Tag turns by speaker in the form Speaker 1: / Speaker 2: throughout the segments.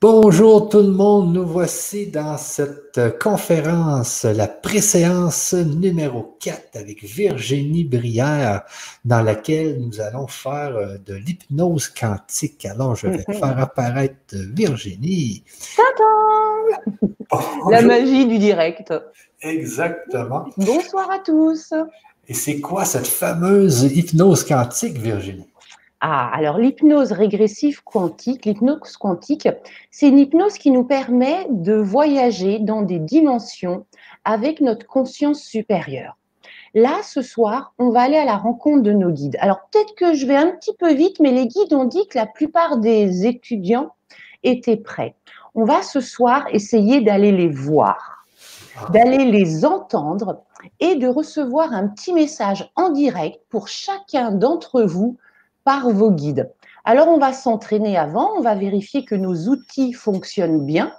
Speaker 1: Bonjour tout le monde, nous voici dans cette conférence, la préséance numéro 4 avec Virginie Brière, dans laquelle nous allons faire euh, de l'hypnose quantique. Alors, je vais faire apparaître Virginie.
Speaker 2: La magie du direct.
Speaker 1: Exactement.
Speaker 2: Bonsoir à tous.
Speaker 1: Et c'est quoi cette fameuse hypnose quantique, Virginie?
Speaker 2: Ah, alors l'hypnose régressive quantique, l'hypnose quantique, c'est une hypnose qui nous permet de voyager dans des dimensions avec notre conscience supérieure. Là, ce soir, on va aller à la rencontre de nos guides. Alors peut-être que je vais un petit peu vite, mais les guides ont dit que la plupart des étudiants étaient prêts. On va ce soir essayer d'aller les voir, d'aller les entendre et de recevoir un petit message en direct pour chacun d'entre vous par vos guides. Alors, on va s'entraîner avant, on va vérifier que nos outils fonctionnent bien.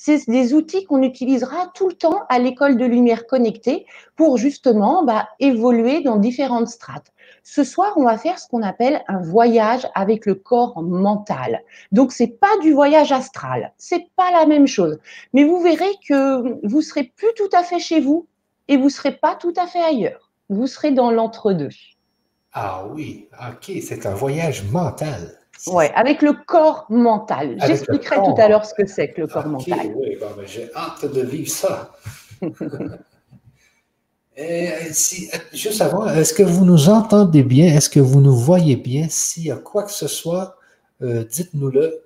Speaker 2: C'est des outils qu'on utilisera tout le temps à l'école de lumière connectée pour justement bah, évoluer dans différentes strates. Ce soir, on va faire ce qu'on appelle un voyage avec le corps mental. Donc, c'est pas du voyage astral, c'est pas la même chose. Mais vous verrez que vous serez plus tout à fait chez vous et vous serez pas tout à fait ailleurs. Vous serez dans l'entre-deux.
Speaker 1: Ah oui, ok, c'est un voyage mental.
Speaker 2: Oui, avec le corps mental. J'expliquerai tout à l'heure ce que c'est que le corps mental.
Speaker 1: Oui, ben, j'ai hâte de vivre ça. Et, si, juste avant, est-ce que vous nous entendez bien? Est-ce que vous nous voyez bien? S'il y a quoi que ce soit, euh, dites-nous-le.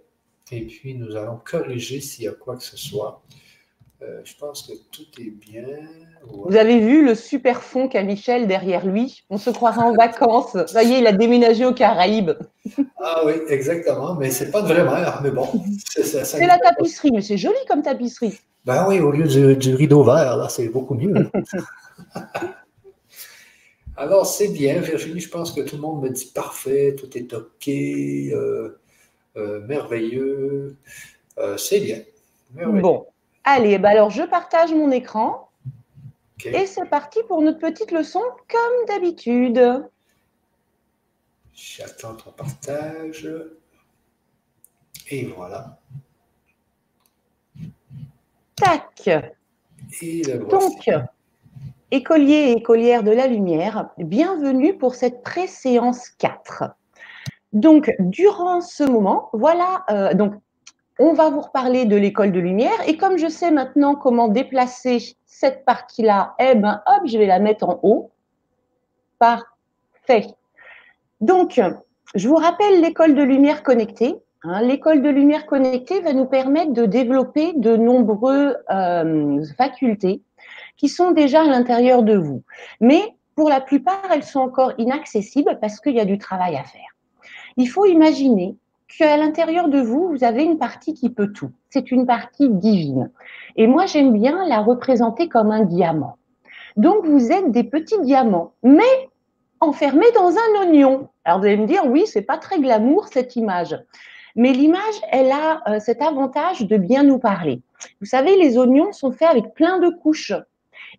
Speaker 1: Et puis, nous allons corriger s'il y a quoi que ce soit. Euh, je pense que tout est bien.
Speaker 2: Vous avez vu le super fond qu'a Michel derrière lui? On se croirait en vacances. Ça y est, il a déménagé aux Caraïbes.
Speaker 1: ah oui, exactement. Mais c'est pas de vraie mer, mais bon.
Speaker 2: C'est la tapisserie, mais c'est joli comme tapisserie.
Speaker 1: Ben oui, au lieu du, rideau vert, là, c'est beaucoup mieux. Alors, c'est bien, Virginie. Je pense que tout le monde me dit parfait, tout est OK, euh, euh, merveilleux. c'est bien.
Speaker 2: Bon, Allez, bah alors je partage mon écran. Et c'est parti pour notre petite leçon comme d'habitude.
Speaker 1: J'attends ton partage. Et voilà.
Speaker 2: Tac. Donc, écoliers et écolières de la lumière, bienvenue pour cette pré-séance 4. Donc, durant ce moment, voilà, euh, donc on va vous reparler de l'école de lumière. Et comme je sais maintenant comment déplacer cette partie-là, eh ben, hop, je vais la mettre en haut. Parfait. Donc, je vous rappelle l'école de lumière connectée. Hein. l'école de lumière connectée va nous permettre de développer de nombreuses euh, facultés qui sont déjà à l'intérieur de vous. Mais pour la plupart, elles sont encore inaccessibles parce qu'il y a du travail à faire. Il faut imaginer qu'à l'intérieur de vous, vous avez une partie qui peut tout. C'est une partie divine. Et moi, j'aime bien la représenter comme un diamant. Donc, vous êtes des petits diamants, mais enfermés dans un oignon. Alors, vous allez me dire, oui, c'est pas très glamour cette image. Mais l'image, elle a euh, cet avantage de bien nous parler. Vous savez, les oignons sont faits avec plein de couches.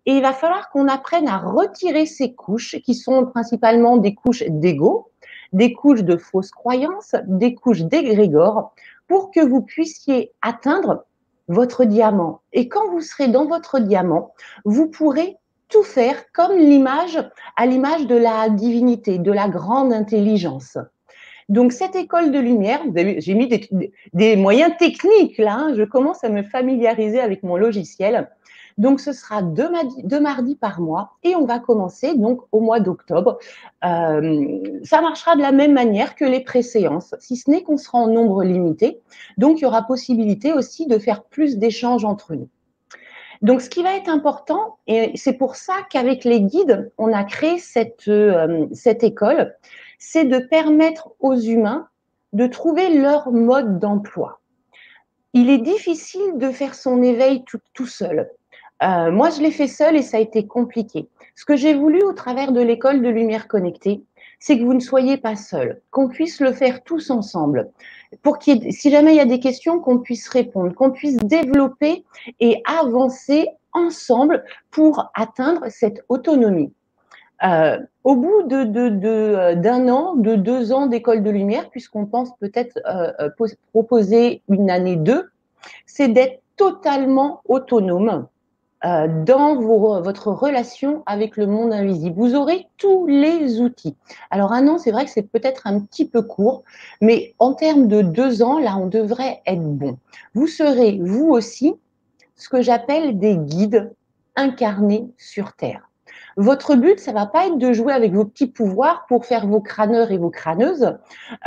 Speaker 2: Et il va falloir qu'on apprenne à retirer ces couches, qui sont principalement des couches d'ego, des couches de fausses croyances, des couches d'égrégores, pour que vous puissiez atteindre votre diamant. Et quand vous serez dans votre diamant, vous pourrez tout faire comme l'image, à l'image de la divinité, de la grande intelligence. Donc cette école de lumière, j'ai mis des, moyens techniques là, hein. je commence à me familiariser avec mon logiciel. Donc, ce sera deux, mardis, par mois et on va commencer donc au mois d'octobre. Euh, ça marchera de la même manière que les préséances, si ce n'est qu'on sera en nombre limité. Donc, il y aura possibilité aussi de faire plus d'échanges entre nous. Donc, ce qui va être important, et c'est pour ça qu'avec les guides, on a créé cette, euh, cette école, c'est de permettre aux humains de trouver leur mode d'emploi. Il est difficile de faire son éveil tout, tout seul. Euh, moi, je l'ai fait seule et ça a été compliqué. Ce que j'ai voulu au travers de l'école de lumière connectée, c'est que vous ne soyez pas seul, qu'on puisse le faire tous ensemble, pour qu'il, si jamais il y a des questions, qu'on puisse répondre, qu'on puisse développer et avancer ensemble pour atteindre cette autonomie. Euh, au bout d'un de, de, an, de deux ans d'école de lumière, puisqu'on pense peut-être proposer une année 2, c'est d'être totalement autonome euh, dans votre relation avec le monde invisible. Vous aurez tous les outils. Alors un an, c'est vrai que c'est peut-être un petit peu court, mais en termes de deux ans, là, on devrait être bon. Vous serez, vous aussi, ce que j'appelle des guides incarnés sur Terre. Votre but, ça va pas être de jouer avec vos petits pouvoirs pour faire vos crâneurs et vos crâneuses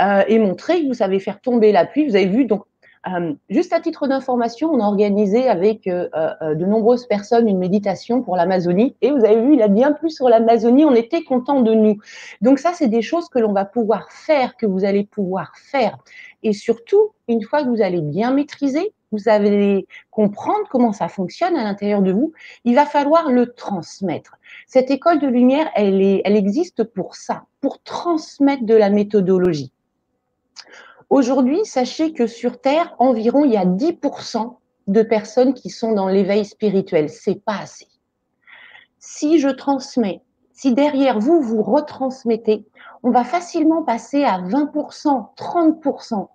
Speaker 2: euh, et montrer que vous savez faire tomber la pluie. Vous avez vu, donc euh, juste à titre d'information, on a organisé avec euh, euh, de nombreuses personnes une méditation pour l'Amazonie et vous avez vu, il a bien plus sur l'Amazonie, on était content de nous. Donc ça, c'est des choses que l'on va pouvoir faire, que vous allez pouvoir faire. Et surtout, une fois que vous allez bien maîtriser, vous allez comprendre comment ça fonctionne à l'intérieur de vous, il va falloir le transmettre. Cette école de lumière, elle, existe pour ça, pour transmettre de la méthodologie. Aujourd'hui, sachez que sur Terre, environ il y a 10% de personnes qui sont dans l'éveil spirituel. C'est pas assez. Si je transmets, si derrière vous, vous retransmettez, on va facilement passer à 20%, 30%.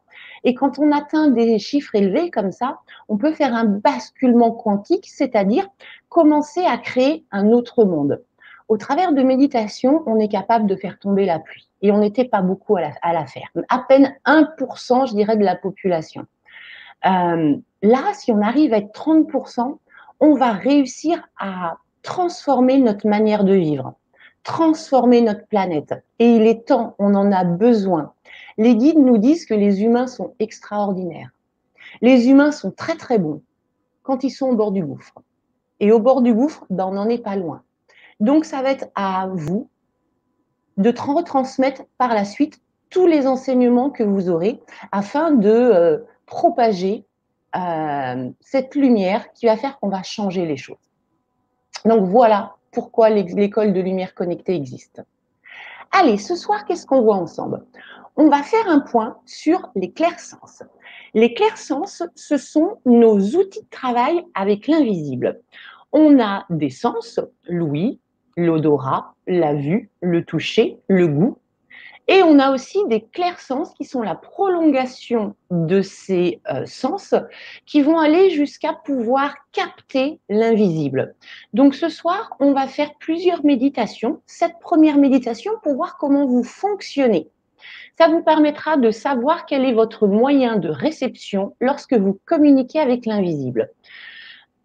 Speaker 2: Et quand on atteint des chiffres élevés comme ça, on peut faire un basculement quantique, c'est-à-dire commencer à créer un autre monde. Au travers de méditation, on est capable de faire tomber la pluie et on n'était pas beaucoup à la, faire. À peine 1%, je dirais, de la population. Euh, là, si on arrive à être 30%, on va réussir à transformer notre manière de vivre, transformer notre planète. Et il est temps, on en a besoin. Les guides nous disent que les humains sont extraordinaires. Les humains sont très très bons quand ils sont au bord du gouffre. Et au bord du gouffre, ben, on n'en est pas loin. Donc, ça va être à vous de retransmettre par la suite tous les enseignements que vous aurez afin de euh, propager euh, cette lumière qui va faire qu'on va changer les choses. Donc voilà pourquoi l'école de lumière connectée existe. Allez, ce soir, qu'est-ce qu'on voit ensemble? On va faire un point sur les clairsens. Les clairsens, ce sont nos outils de travail avec l'invisible. On a des sens, l'ouïe, l'odorat, la vue, le toucher, le goût. Et on a aussi des clairs sens qui sont la prolongation de ces euh, sens qui vont aller jusqu'à pouvoir capter l'invisible. Donc ce soir, on va faire plusieurs méditations. Cette première méditation pour voir comment vous fonctionnez. Ça vous permettra de savoir quel est votre moyen de réception lorsque vous communiquez avec l'invisible.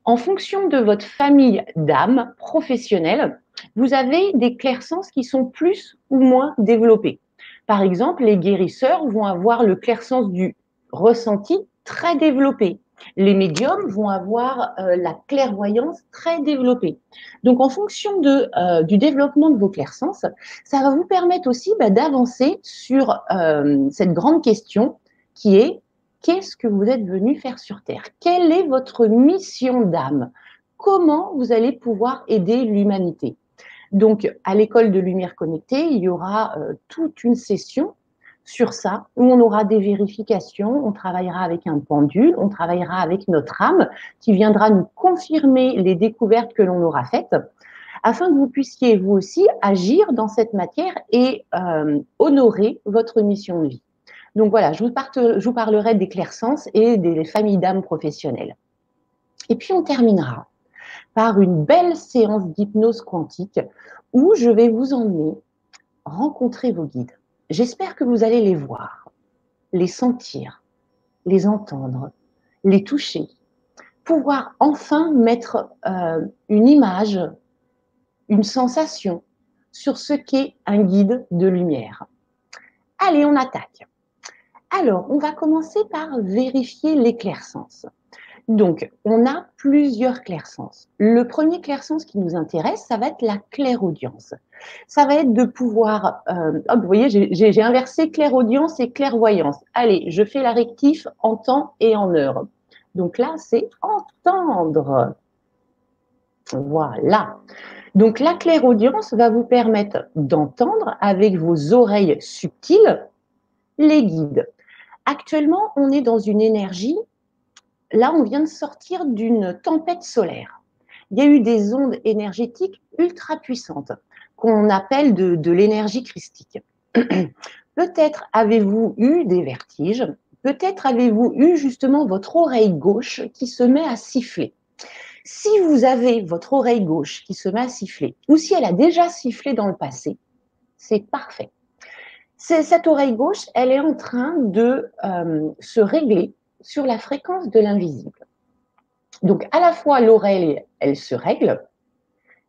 Speaker 2: En fonction de votre famille d'âme professionnelle, vous avez des clairsens qui sont plus ou moins développés. Par exemple, les guérisseurs vont avoir le clairsens du ressenti très développé. Les médiums vont avoir euh, la clairvoyance très développée. Donc, en fonction euh, du développement de vos clairsens, ça va vous permettre aussi bah, d'avancer sur euh, cette grande question qui est qu'est-ce que vous êtes venu faire sur Terre? Quelle est votre mission d'âme? Comment vous allez pouvoir aider l'humanité? Donc, à l'école de lumière connectée, il y aura euh, toute une session sur ça, où on aura des vérifications, on travaillera avec un pendule, on travaillera avec notre âme qui viendra nous confirmer les découvertes que l'on aura faites, afin que vous puissiez vous aussi agir dans cette matière et euh, honorer votre mission de vie. Donc voilà, je vous, parlerai des clairsens et des familles d'âmes professionnelles. Et puis on terminera par une belle séance d'hypnose quantique où je vais vous emmener rencontrer vos guides. J'espère que vous allez les voir, les sentir, les entendre, les toucher, pouvoir enfin mettre euh, une image, une sensation sur ce qu'est un guide de lumière. Allez, on attaque. Alors, on va commencer par vérifier l'éclaircence. Donc, on a plusieurs clairsens. Le premier clairsens qui nous intéresse, ça va être la clairaudience. Ça va être de pouvoir, euh, vous voyez, j'ai inversé clairaudience et clairvoyance. Allez, je fais la rectif en temps et en heure. Donc là, c'est entendre. Voilà. Donc la clairaudience va vous permettre d'entendre avec vos oreilles subtiles les guides. Actuellement, on est dans une énergie là, on vient de sortir d'une tempête solaire. Il y a eu des ondes énergétiques ultra puissantes. qu'on appelle de, l'énergie christique. Peut-être avez-vous eu des vertiges, peut-être avez-vous eu justement votre oreille gauche qui se met à siffler. Si vous avez votre oreille gauche qui se met à siffler, ou si elle a déjà sifflé dans le passé, c'est parfait. Cette oreille gauche, elle est en train de euh, se régler sur la fréquence de l'invisible. Donc, à la fois l'oreille, elle se règle,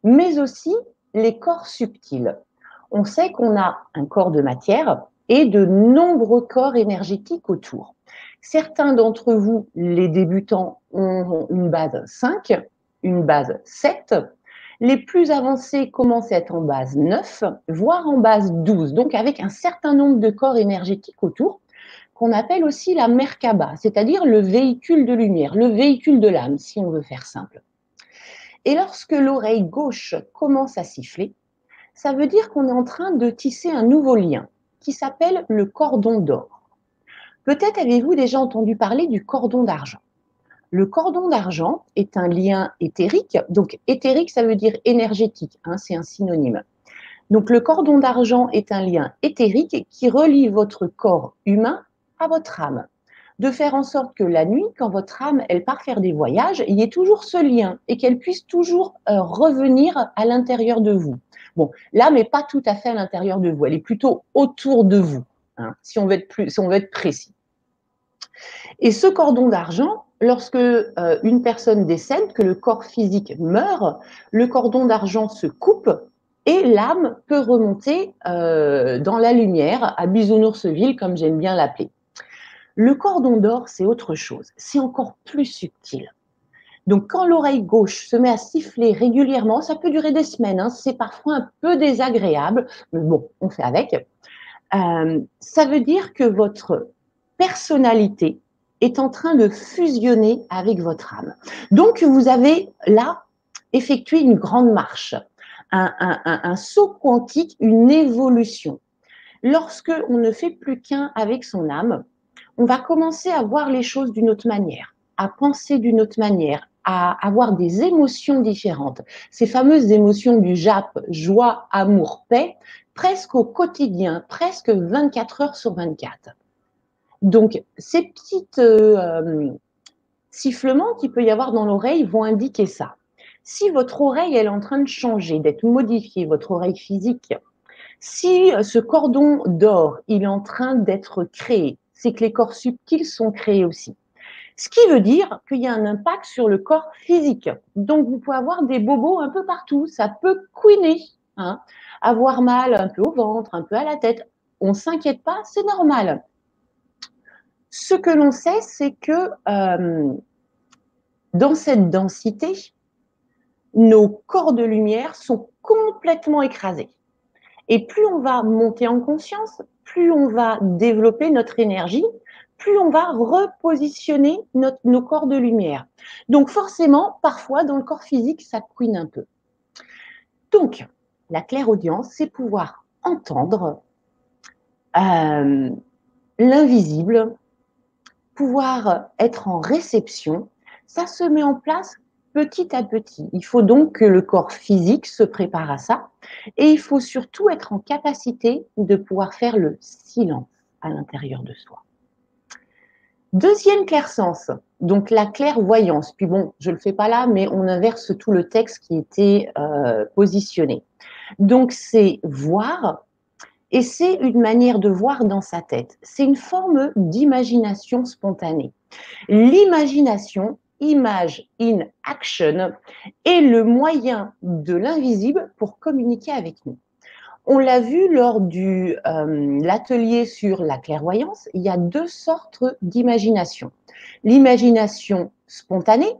Speaker 2: mais aussi les corps subtils. On sait qu'on a un corps de matière et de nombreux corps énergétiques autour. Certains d'entre vous, les débutants, ont une base 5, une base 7. Les plus avancés commencent à être en base 9, voire en base 12, donc avec un certain nombre de corps énergétiques autour, qu'on appelle aussi la Merkaba, c'est-à-dire le véhicule de lumière, le véhicule de l'âme, si on veut faire simple. Et lorsque l'oreille gauche commence à siffler, ça veut dire qu'on est en train de tisser un nouveau lien qui s'appelle le cordon d'or. Peut-être avez-vous déjà entendu parler du cordon d'argent. Le cordon d'argent est un lien éthérique. Donc, éthérique, ça veut dire énergétique, hein, c'est un synonyme. Donc, le cordon d'argent est un lien éthérique qui relie votre corps humain à votre âme. De faire en sorte que la nuit, quand votre âme, elle part faire des voyages, il y ait toujours ce lien et qu'elle puisse toujours euh, revenir à l'intérieur de vous. Bon, l'âme n'est pas tout à fait à l'intérieur de vous, elle est plutôt autour de vous, hein, si, on veut être plus, si on veut être précis. Et ce cordon d'argent, lorsque euh, une personne décède, que le corps physique meurt, le cordon d'argent se coupe et l'âme peut remonter euh, dans la lumière, à Bisounours-Ville, comme j'aime bien l'appeler. Le cordon d'or, c'est autre chose, c'est encore plus subtil. Donc, quand l'oreille gauche se met à siffler régulièrement, ça peut durer des semaines, hein, c'est parfois un peu désagréable, mais bon, on fait avec. Euh, ça veut dire que votre personnalité est en train de fusionner avec votre âme. Donc, vous avez là effectué une grande marche, un, saut quantique, une évolution. Lorsque on ne fait plus qu'un avec son âme, on va commencer à voir les choses d'une autre manière, à penser d'une autre manière, à avoir des émotions différentes. Ces fameuses émotions du JAP, joie, amour, paix, presque au quotidien, presque 24 heures sur 24. Donc, ces petits euh, sifflements qu'il peut y avoir dans l'oreille vont indiquer ça. Si votre oreille est en train de changer, d'être modifiée, votre oreille physique, si ce cordon d'or il est en train d'être créé, c'est que les corps subtils sont créés aussi. Ce qui veut dire qu'il y a un impact sur le corps physique. Donc, vous pouvez avoir des bobos un peu partout. Ça peut couiner, hein. avoir mal un peu au ventre, un peu à la tête. On ne s'inquiète pas, c'est normal. Ce que l'on sait, c'est que euh, dans cette densité, nos corps de lumière sont complètement écrasés. Et plus on va monter en conscience, plus on va développer notre énergie, plus on va repositionner nos corps de lumière. Donc forcément, parfois, dans le corps physique, ça couine un peu. Donc, la claire audience, c'est pouvoir entendre euh, l'invisible pouvoir être en réception, ça se met en place petit à petit. Il faut donc que le corps physique se prépare à ça et il faut surtout être en capacité de pouvoir faire le silence à l'intérieur de soi. Deuxième clair-sens, donc la clairvoyance. Puis bon, je ne le fais pas là, mais on inverse tout le texte qui était euh, positionné. Donc c'est voir et c'est une manière de voir dans sa tête. C'est une forme d'imagination spontanée. L'imagination, image in action, est le moyen de l'invisible pour communiquer avec nous. On l'a vu lors de euh, l'atelier sur la clairvoyance, il y a deux sortes d'imagination. L'imagination spontanée,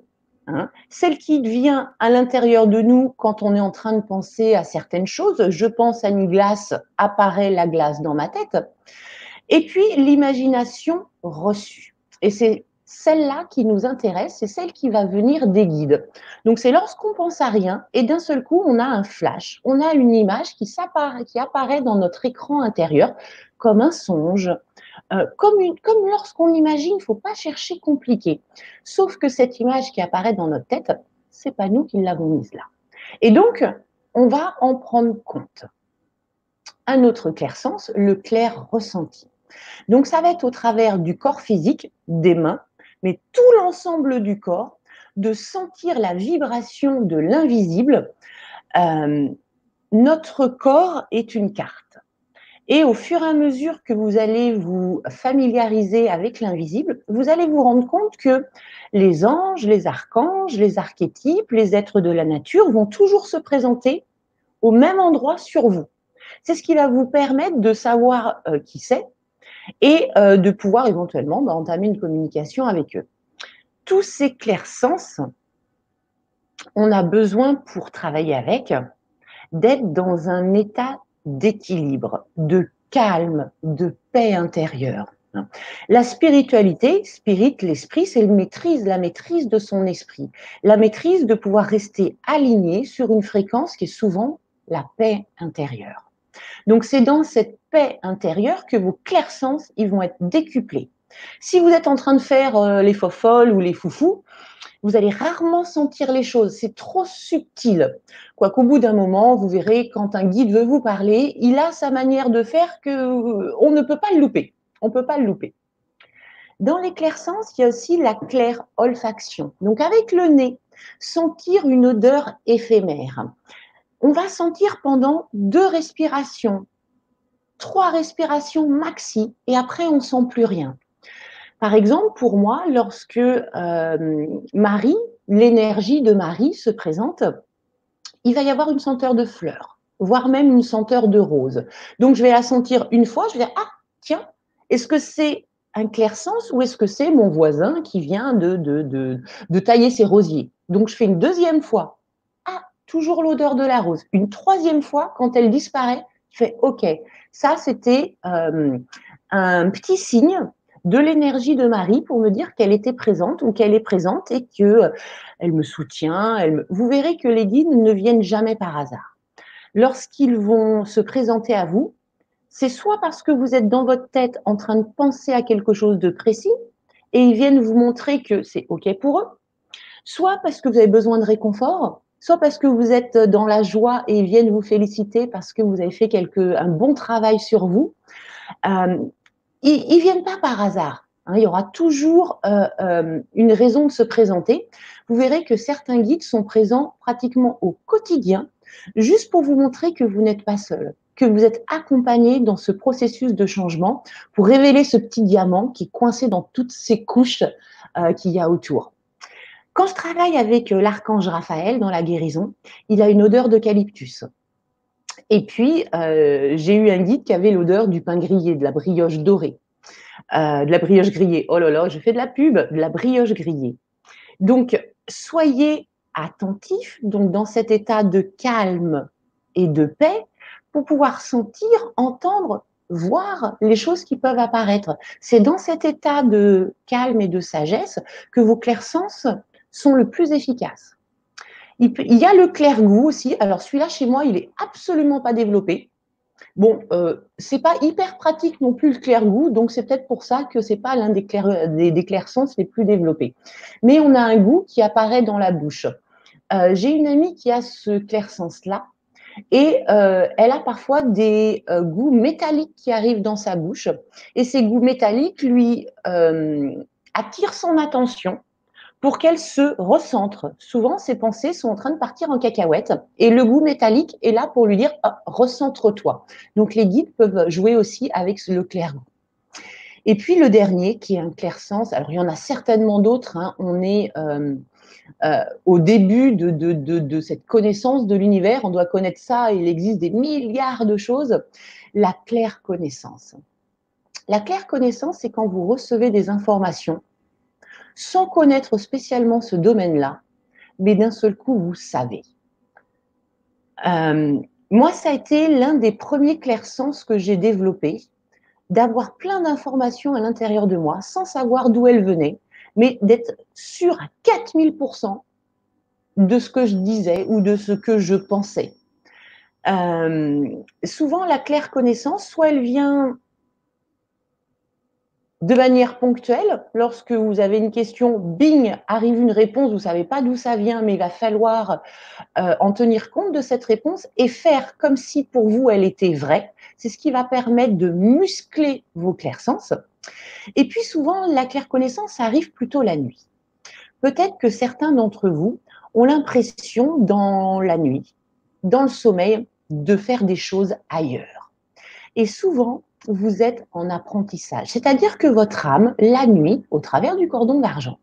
Speaker 2: Hein. celle qui vient à l'intérieur de nous quand on est en train de penser à certaines choses. Je pense à une glace, apparaît la glace dans ma tête. Et puis l'imagination reçue. Et c'est celle-là qui nous intéresse, c'est celle qui va venir des guides. Donc c'est lorsqu'on pense à rien et d'un seul coup on a un flash, on a une image qui, apparaît dans notre écran intérieur comme un songe, euh, comme, lorsqu'on imagine, il ne faut pas chercher compliqué. Sauf que cette image qui apparaît dans notre tête, c'est pas nous qui l'avons mise là. Et donc, on va en prendre compte. Un autre clair sens, le clair ressenti. Donc ça va être au travers du corps physique, des mains, mais tout l'ensemble du corps, de sentir la vibration de l'invisible. Euh, notre corps est une carte. Et au fur et à mesure que vous allez vous familiariser avec l'invisible, vous allez vous rendre compte que les anges, les archanges, les archétypes, les êtres de la nature vont toujours se présenter au même endroit sur vous. C'est ce qui va vous permettre de savoir euh, qui c'est et euh, de pouvoir éventuellement bah, entamer une communication avec eux. Tous ces clairs sens, on a besoin pour travailler avec d'être dans un état d'équilibre, de calme, de paix intérieure. La spiritualité, spirit, l'esprit, c'est la maîtrise, la maîtrise de son esprit, la maîtrise de pouvoir rester aligné sur une fréquence qui est souvent la paix intérieure. Donc c'est dans cette paix intérieure que vos clairsens ils vont être décuplés. Si vous êtes en train de faire euh, les faux folles ou les foufous, vous allez rarement sentir les choses. C'est trop subtil. Quoiqu'au bout d'un moment, vous verrez, quand un guide veut vous parler, il a sa manière de faire que euh, on ne peut pas le louper. On peut pas le louper. Dans les clairsens, il y a aussi la claire olfaction. Donc avec le nez, sentir une odeur éphémère. On va sentir pendant deux respirations, trois respirations maxi, et après on sent plus rien. Par exemple, pour moi, lorsque euh, Marie, l'énergie de Marie se présente, il va y avoir une senteur de fleurs, voire même une senteur de rose. Donc, je vais la sentir une fois, je vais dire, ah, tiens, est-ce que c'est un clair sens ou est-ce que c'est mon voisin qui vient de, de, de, tailler ses rosiers? Donc, je fais une deuxième fois. Toujours l'odeur de la rose. Une troisième fois, quand elle disparaît, je fais, OK, ça, c'était euh, un petit signe de l'énergie de Marie pour me dire qu'elle était présente ou qu'elle est présente et que euh, elle me soutient. Vous verrez que les guides ne viennent jamais par hasard. Lorsqu'ils vont se présenter à vous, c'est soit parce que vous êtes dans votre tête en train de penser à quelque chose de précis et ils viennent vous montrer que c'est OK pour eux, soit parce que vous avez besoin de réconfort, soit parce que vous êtes dans la joie et ils viennent vous féliciter parce que vous avez fait quelque, un bon travail sur vous. Euh, ils ne viennent pas par hasard. Hein. il y aura toujours euh, euh, une raison de se présenter. Vous verrez que certains guides sont présents pratiquement au quotidien, juste pour vous montrer que vous n'êtes pas seul, que vous êtes accompagné dans ce processus de changement pour révéler ce petit diamant qui est coincé dans toutes ces couches qu'il y a autour. Quand je travaille avec l'archange Raphaël dans la guérison, il a une odeur d'eucalyptus. Et puis, euh, j'ai eu un guide qui avait l'odeur du pain grillé, de la brioche dorée, euh, de la brioche grillée. Oh là là, je fais de la pub, de la brioche grillée. Donc, soyez attentifs, donc dans cet état de calme et de paix, pour pouvoir sentir, entendre, voir les choses qui peuvent apparaître. C'est dans cet état de calme et de sagesse que vos clairsens sont le plus efficaces. Il, y a le clair-goût aussi. Alors celui-là, chez moi, il est absolument pas développé. Bon, euh, c'est pas hyper pratique non plus le clair-goût, donc c'est peut-être pour ça que c'est pas l'un des, clairs, des, des sens les plus développés. Mais on a un goût qui apparaît dans la bouche. Euh, j'ai une amie qui a ce clair-sens-là, et euh, elle a parfois des euh, goûts métalliques qui arrivent dans sa bouche. Et ces goûts métalliques lui attirent son attention pour qu'elle se recentre. Souvent, ses pensées sont en train de partir en cacahuète et le goût métallique est là pour lui dire ah, recentre-toi. Donc, les guides peuvent jouer aussi avec le clair-goût. Et puis le dernier, qui est un clair-sens, alors il y en a certainement d'autres, hein. on est euh, euh, au début de, de, de, cette connaissance de l'univers, on doit connaître ça, il existe des milliards de choses, la claire connaissance. La claire connaissance, c'est quand vous recevez des informations sans connaître spécialement ce domaine-là, mais d'un seul coup, vous savez. Euh, moi, ça a été l'un des premiers clairsens que j'ai développé, d'avoir plein d'informations à l'intérieur de moi, sans savoir d'où elles venaient, mais d'être sûr à 4000% de ce que je disais ou de ce que je pensais. Euh, souvent, la claire connaissance, soit elle vient de manière ponctuelle, lorsque vous avez une question, bing, arrive une réponse, vous ne savez pas d'où ça vient, mais il va falloir euh, en tenir compte de cette réponse et faire comme si pour vous elle était vraie. C'est ce qui va permettre de muscler vos clairsens. Et puis souvent, la claire connaissance arrive plutôt la nuit. Peut-être que certains d'entre vous ont l'impression dans la nuit, dans le sommeil, de faire des choses ailleurs. Et souvent, vous êtes en apprentissage. C'est-à-dire que votre âme, la nuit, au travers du cordon d'argent,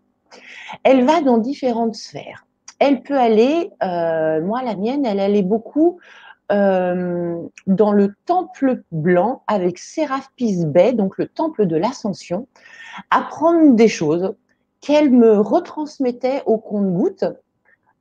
Speaker 2: elle va dans différentes sphères. Elle peut aller, euh, moi la mienne, elle allait beaucoup euh, dans le temple blanc avec Séraphis Bay, donc le temple de l'ascension, apprendre des choses qu'elle me retransmettait au compte-goutte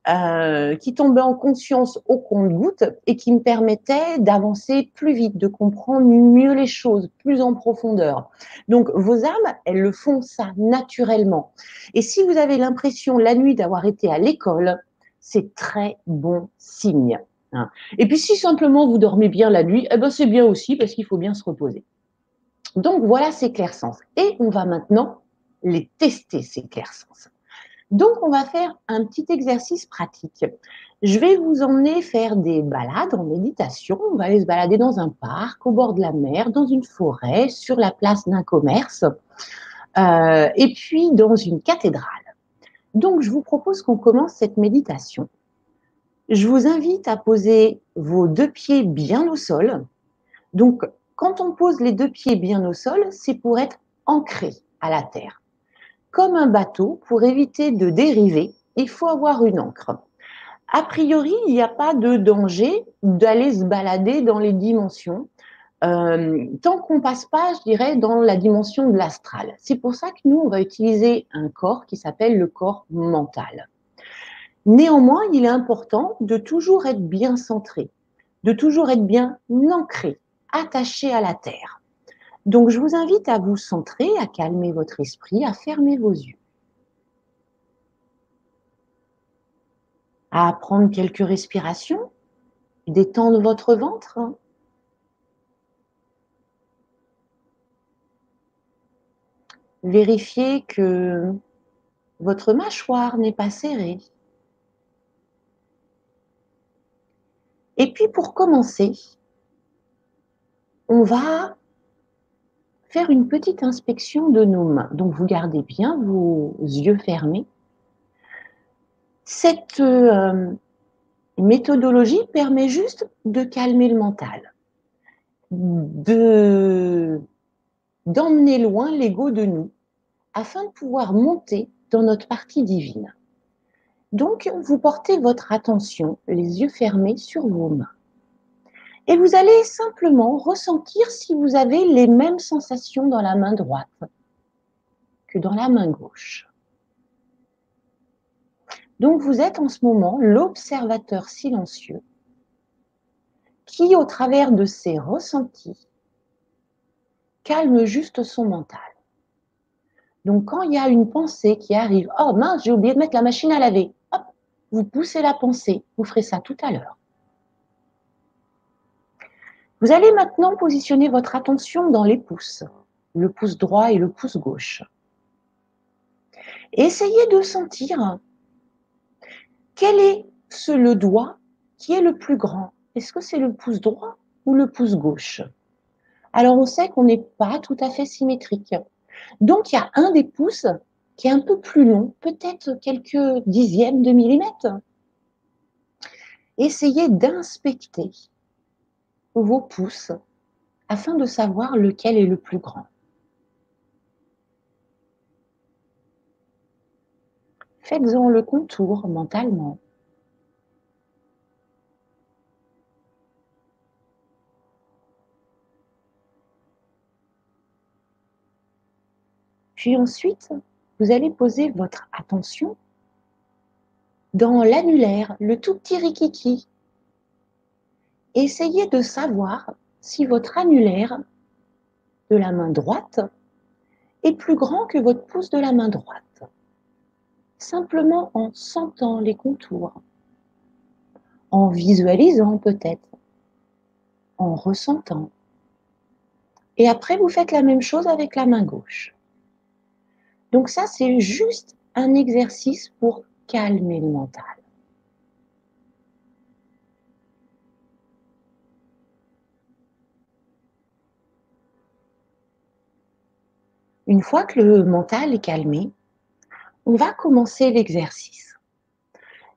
Speaker 2: euh, qui tombait en conscience au compte-goutte et qui me permettait d'avancer plus vite, de comprendre mieux les choses, plus en profondeur. Donc vos âmes, elles le font ça naturellement. Et si vous avez l'impression la nuit d'avoir été à l'école, c'est très bon signe. Hein. Et puis si simplement vous dormez bien la nuit, eh ben c'est bien aussi parce qu'il faut bien se reposer. Donc voilà ces clairsens. Et on va maintenant les tester, ces clairsens. Donc, on va faire un petit exercice pratique. Je vais vous emmener faire des balades en méditation. On va aller se balader dans un parc, au bord de la mer, dans une forêt, sur la place d'un commerce, euh, et puis dans une cathédrale. Donc, je vous propose qu'on commence cette méditation. Je vous invite à poser vos deux pieds bien au sol. Donc, quand on pose les deux pieds bien au sol, c'est pour être ancré à la terre comme un bateau, pour éviter de dériver, il faut avoir une encre. A priori, il n'y a pas de danger d'aller se balader dans les dimensions, euh, tant qu'on passe pas, je dirais, dans la dimension de l'astral. C'est pour ça que nous, on va utiliser un corps qui s'appelle le corps mental. Néanmoins, il est important de toujours être bien centré, de toujours être bien ancré, attaché à la terre. Donc, je vous invite à vous centrer, à calmer votre esprit, à fermer vos yeux. À prendre quelques respirations, détendre votre ventre. Vérifiez que votre mâchoire n'est pas serrée. Et puis pour commencer, on va une petite inspection de nos mains. Donc, vous gardez bien vos yeux fermés. Cette euh, méthodologie permet juste de calmer le mental, de d'emmener loin l'ego de nous, afin de pouvoir monter dans notre partie divine. Donc, vous portez votre attention, les yeux fermés, sur vos mains. Et vous allez simplement ressentir si vous avez les mêmes sensations dans la main droite que dans la main gauche. Donc vous êtes en ce moment l'observateur silencieux qui, au travers de ses ressentis, calme juste son mental. Donc quand il y a une pensée qui arrive, oh mince, j'ai oublié de mettre la machine à laver, hop, vous poussez la pensée, vous ferez ça tout à l'heure. Vous allez maintenant positionner votre attention dans les pouces, le pouce droit et le pouce gauche. essayez de sentir quel est ce, le doigt qui est le plus grand. Est-ce que c'est le pouce droit ou le pouce gauche? Alors on sait qu'on n'est pas tout à fait symétrique. Donc il y a un des pouces qui est un peu plus long, peut-être quelques dixièmes de millimètre. Essayez d'inspecter vos pouces afin de savoir lequel est le plus grand. Faites-en le contour mentalement. Puis ensuite, vous allez poser votre attention dans l'annulaire, le tout petit rikiki essayez de savoir si votre annulaire de la main droite est plus grand que votre pouce de la main droite. Simplement en sentant les contours, en visualisant peut-être, en ressentant. Et après, vous faites la même chose avec la main gauche. Donc ça, c'est juste un exercice pour calmer le mental. Une fois que le mental est calmé, on va commencer l'exercice.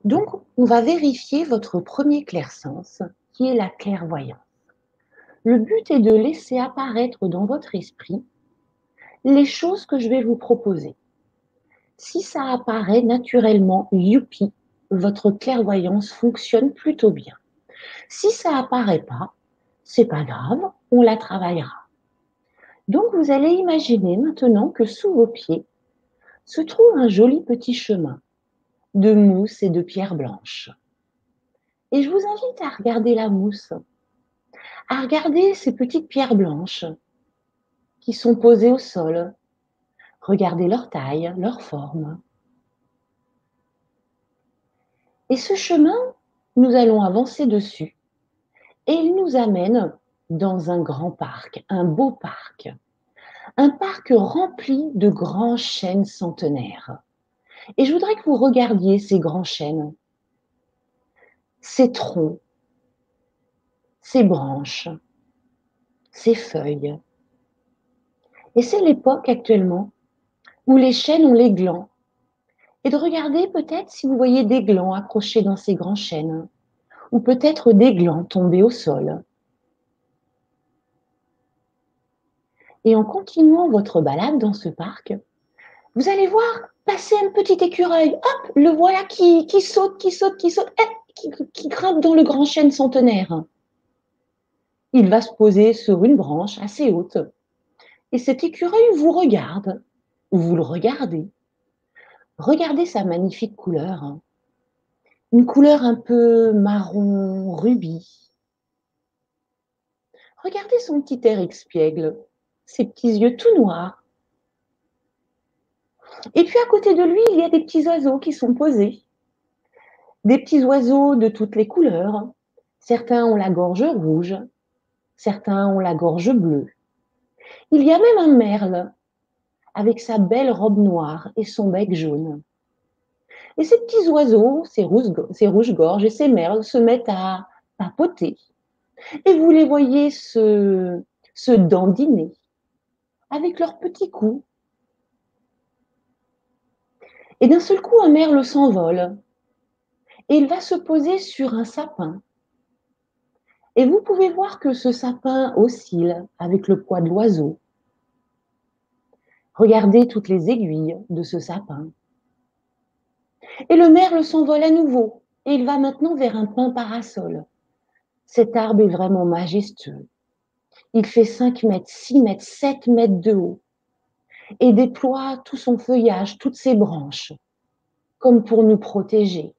Speaker 2: Donc, on va vérifier votre premier clair-sens, qui est la clairvoyance. Le but est de laisser apparaître dans votre esprit les choses que je vais vous proposer. Si ça apparaît naturellement, youpi, votre clairvoyance fonctionne plutôt bien. Si ça apparaît pas, c'est pas grave, on la travaillera. Donc vous allez imaginer maintenant que sous vos pieds se trouve un joli petit chemin de mousse et de pierres blanches. Et je vous invite à regarder la mousse, à regarder ces petites pierres blanches qui sont posées au sol. Regardez leur taille, leur forme. Et ce chemin, nous allons avancer dessus. Et il nous amène dans un grand parc, un beau parc. Un parc rempli de grands chênes centenaires. Et je voudrais que vous regardiez ces grands chênes, ces troncs, ces branches, ces feuilles. Et c'est l'époque actuellement où les chênes ont les glands. Et de regarder peut-être si vous voyez des glands accrochés dans ces grands chênes, ou peut-être des glands tombés au sol. Et en continuant votre balade dans ce parc, vous allez voir passer un petit écureuil. Hop, le voilà qui, qui saute, qui saute, qui saute, eh, qui, qui grimpe dans le grand chêne centenaire. Il va se poser sur une branche assez haute. Et cet écureuil vous regarde, ou vous le regardez. Regardez sa magnifique couleur. Une couleur un peu marron rubis. Regardez son petit air expiègle ses petits yeux tout noirs. Et puis à côté de lui, il y a des petits oiseaux qui sont posés. Des petits oiseaux de toutes les couleurs. Certains ont la gorge rouge, certains ont la gorge bleue. Il y a même un merle avec sa belle robe noire et son bec jaune. Et ces petits oiseaux, ces rouges-gorges et ces merles se mettent à papoter. Et vous les voyez se, se dandiner avec leurs petits coups. Et d'un seul coup, un merle s'envole et il va se poser sur un sapin. Et vous pouvez voir que ce sapin oscille avec le poids de l'oiseau. Regardez toutes les aiguilles de ce sapin. Et le merle s'envole à nouveau et il va maintenant vers un pin parasol. Cet arbre est vraiment majestueux. Il fait 5 mètres, 6 mètres, 7 mètres de haut et déploie tout son feuillage, toutes ses branches, comme pour nous protéger.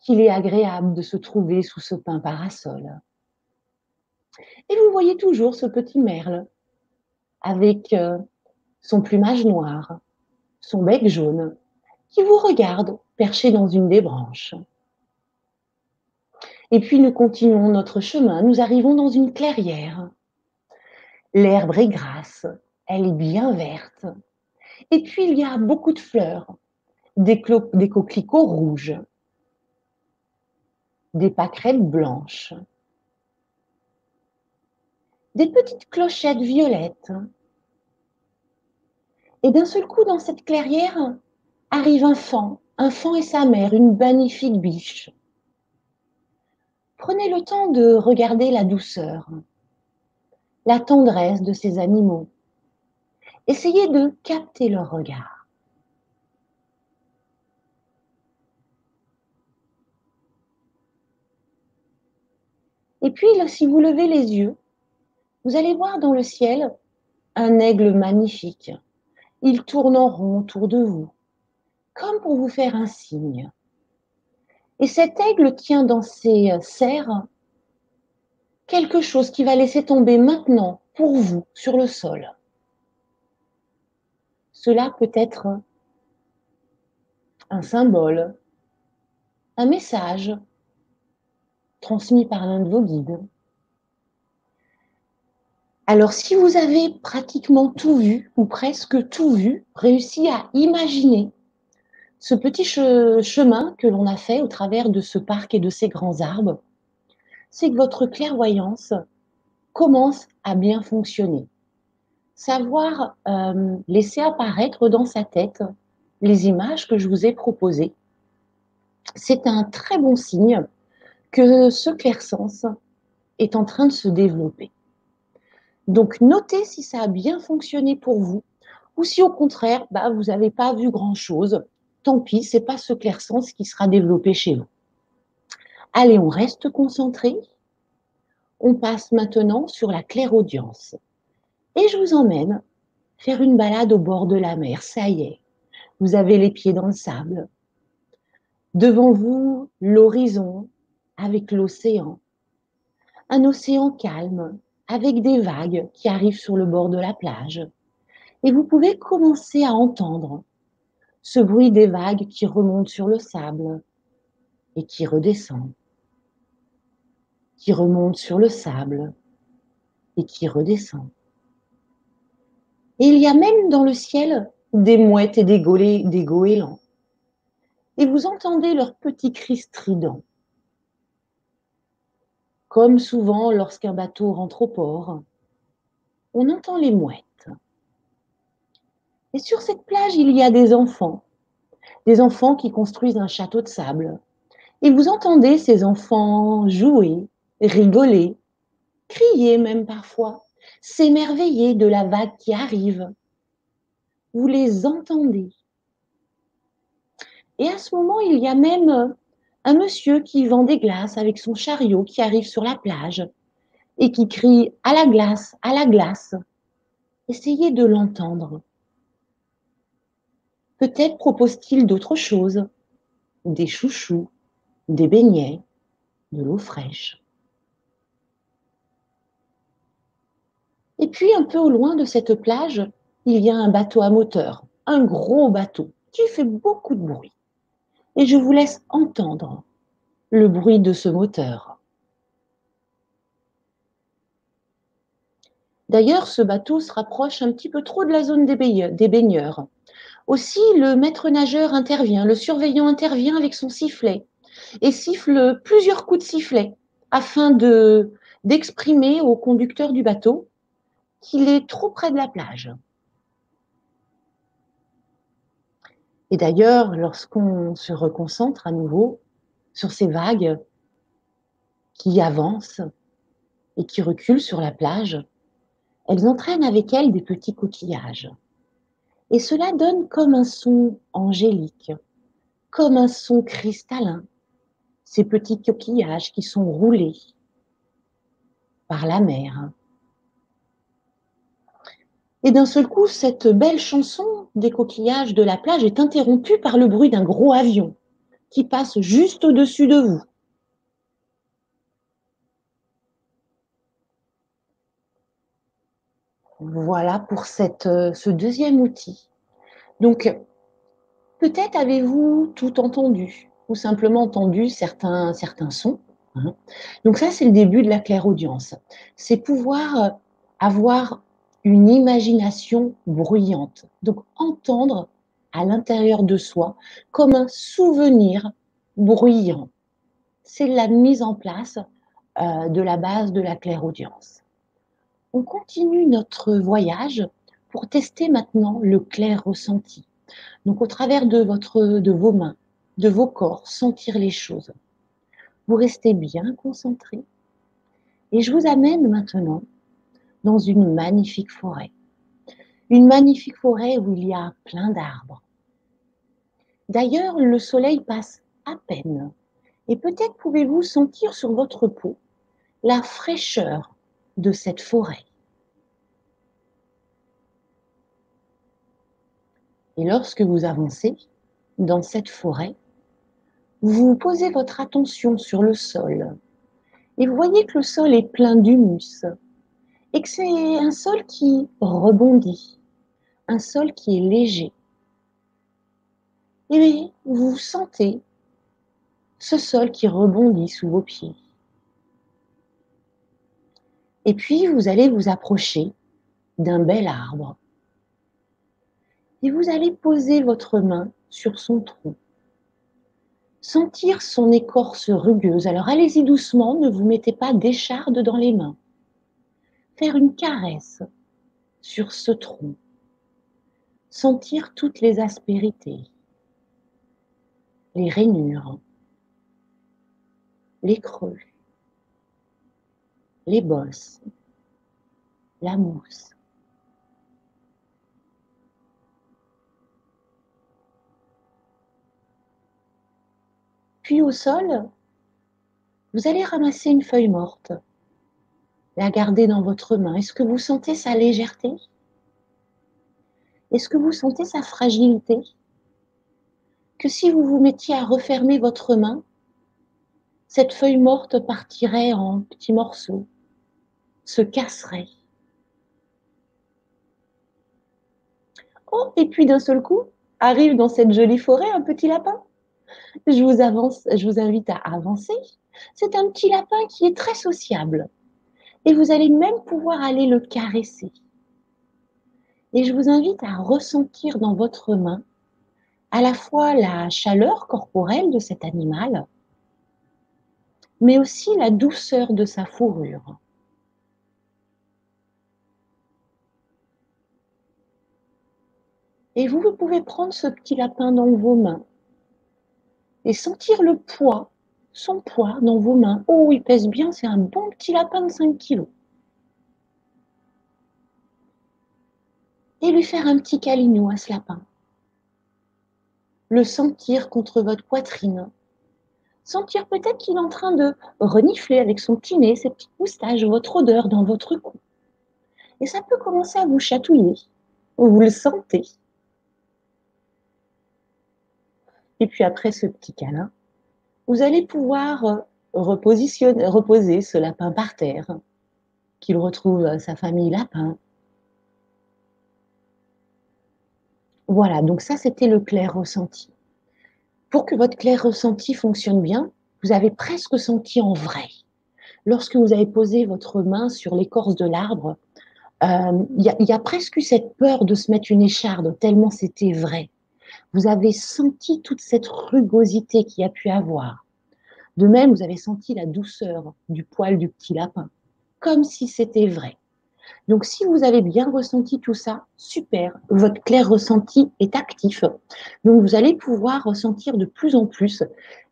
Speaker 2: Qu'il est agréable de se trouver sous ce pin parasol. Et vous voyez toujours ce petit merle avec euh, son plumage noir, son bec jaune, qui vous regarde perché dans une des branches. Et puis nous continuons notre chemin. Nous arrivons dans une clairière. L'herbe est grasse, elle est bien verte. Et puis il y a beaucoup de fleurs, des, coquelicots rouges, des pâquerettes blanches, des petites clochettes violettes. Et d'un seul coup, dans cette clairière, arrive un fan, un fan et sa mère, une magnifique biche. Prenez le temps de regarder la douceur, la tendresse de ces animaux. Essayez de capter leur regard. Et puis, si vous levez les yeux, vous allez voir dans le ciel un aigle magnifique. Il tourne en rond autour de vous, comme pour vous faire un signe. Et cet aigle tient dans ses euh, serres quelque chose qui va laisser tomber maintenant pour vous sur le sol. Cela peut être un symbole, un message transmis par l'un de vos guides. Alors, si vous avez pratiquement tout vu, ou presque tout vu, réussi à imaginer ce petit chemin que l'on a fait au travers de ce parc et de ces grands arbres, c'est que votre clairvoyance commence à bien fonctionner. Savoir euh, laisser apparaître dans sa tête les images que je vous ai proposées, c'est un très bon signe que ce clair-sens est en train de se développer. Donc, notez si ça a bien fonctionné pour vous ou si au contraire, bah, vous n'avez pas vu grand-chose. Tant pis, c'est pas ce clair-sens qui sera développé chez vous. Allez, on reste concentré. On passe maintenant sur la claire-audience. Et je vous emmène faire une balade au bord de la mer. Ça y est, vous avez les pieds dans le sable. Devant vous, l'horizon avec l'océan. Un océan calme, avec des vagues qui arrivent sur le bord de la plage. Et vous pouvez commencer à entendre ce bruit des vagues qui remontent sur le sable et qui redescend, qui remonte sur le sable et qui redescend. Et il y a même dans le ciel des mouettes et des, des goélands. Et vous entendez leurs petits cris stridents comme souvent lorsqu'un bateau rentre au port, on entend les mouettes. Et sur cette plage, il y a des enfants, des enfants qui construisent un château de sable. Et vous entendez ces enfants jouer, rigoler, crier même parfois, s'émerveiller de la vague qui arrive. Vous les entendez. Et à ce moment, il y a même un monsieur qui vend des glaces avec son chariot qui arrive sur la plage et qui crie à la glace, à la glace. Essayez de l'entendre. Peut-être propose-t-il d'autres choses, des chouchous, des beignets, de l'eau fraîche. Et puis un peu au loin de cette plage, il y a un bateau à moteur, un gros bateau qui fait beaucoup de bruit et je vous laisse entendre le bruit de ce moteur. D'ailleurs, ce bateau se rapproche un petit peu trop de la zone des baigneurs. Aussi, le maître nageur intervient, le surveillant intervient avec son sifflet et siffle plusieurs coups de sifflet afin de d'exprimer au conducteur du bateau qu'il est trop près de la plage. Et d'ailleurs, lorsqu'on se reconcentre à nouveau sur ces vagues qui avancent et qui reculent sur la plage, elles entraînent avec elles des petits coquillages. Et cela donne comme un son angélique, comme un son cristallin, ces petits coquillages qui sont roulés par la mer. Et d'un seul coup, cette belle chanson des coquillages de la plage est interrompue par le bruit d'un gros avion qui passe juste au-dessus de vous. Voilà pour euh, ce deuxième outil. Donc, peut-être avez-vous tout entendu ou simplement entendu certains, certains sons. Hein. Donc ça, c'est le début de la clairaudience. C'est pouvoir avoir une imagination bruyante. Donc entendre à l'intérieur de soi comme un souvenir bruyant. C'est la mise en place euh, de la base de la clairaudience. On continue notre voyage pour tester maintenant le clair ressenti. Donc au travers de, votre, de vos mains, de vos corps, sentir les choses. Vous restez bien concentré. Et je vous amène maintenant dans une magnifique forêt. Une magnifique forêt où il y a plein d'arbres. D'ailleurs, le soleil passe à peine et peut-être pouvez-vous sentir sur votre peau la fraîcheur de cette forêt. Et lorsque vous avancez dans cette forêt, vous posez votre attention sur le sol et vous voyez que le sol est plein d'humus, et que c'est un sol qui rebondit, un sol qui est léger. Et vous sentez ce sol qui rebondit sous vos pieds. Et puis, vous allez vous approcher d'un bel arbre. Et vous allez poser votre main sur son tronc. Sentir son écorce rugueuse. Alors allez-y doucement, ne vous mettez pas d'écharde dans les mains. Faire une caresse sur ce tronc. Sentir toutes les aspérités, les rainures, les creux, les bosses, la mousse. Puis au sol, vous allez ramasser une feuille morte, la garder dans votre main. Est-ce que vous sentez sa légèreté? Est-ce que vous sentez sa fragilité? Que si vous vous mettiez à refermer votre main, cette feuille morte partirait en petits morceaux, se casserait. Oh, et puis d'un seul coup, arrive dans cette jolie forêt un petit lapin. Je vous, avance, je vous invite à avancer. C'est un petit lapin qui est très sociable. Et vous allez même pouvoir aller le caresser. Et je vous invite à ressentir dans votre main à la fois la chaleur corporelle de cet animal, mais aussi la douceur de sa fourrure. Et vous, pouvez prendre ce petit lapin dans vos mains et sentir le poids, son poids dans vos mains. Oh, il pèse bien, c'est un bon petit lapin de 5 kilos. Et lui faire un petit câlinou à ce lapin. Le sentir contre votre poitrine sentir peut-être qu'il est en train de renifler avec son petit nez, ses petites moustaches, votre odeur dans votre cou. Et ça peut commencer à vous chatouiller. Vous le sentez. Et puis après ce petit câlin, vous allez pouvoir repositionner, reposer ce lapin par terre, qu'il retrouve sa famille lapin. Voilà, donc ça c'était le clair ressenti pour que votre clair ressenti fonctionne bien, vous avez presque senti en vrai. Lorsque vous avez posé votre main sur l'écorce de l'arbre, euh, il y, a presque eu cette peur de se mettre une écharde, tellement c'était vrai. Vous avez senti toute cette rugosité qu'il y a pu avoir. De même, vous avez senti la douceur du poil du petit lapin, comme si c'était vrai. Donc, si vous avez bien ressenti tout ça, super, votre clair ressenti est actif. Donc, vous allez pouvoir ressentir de plus en plus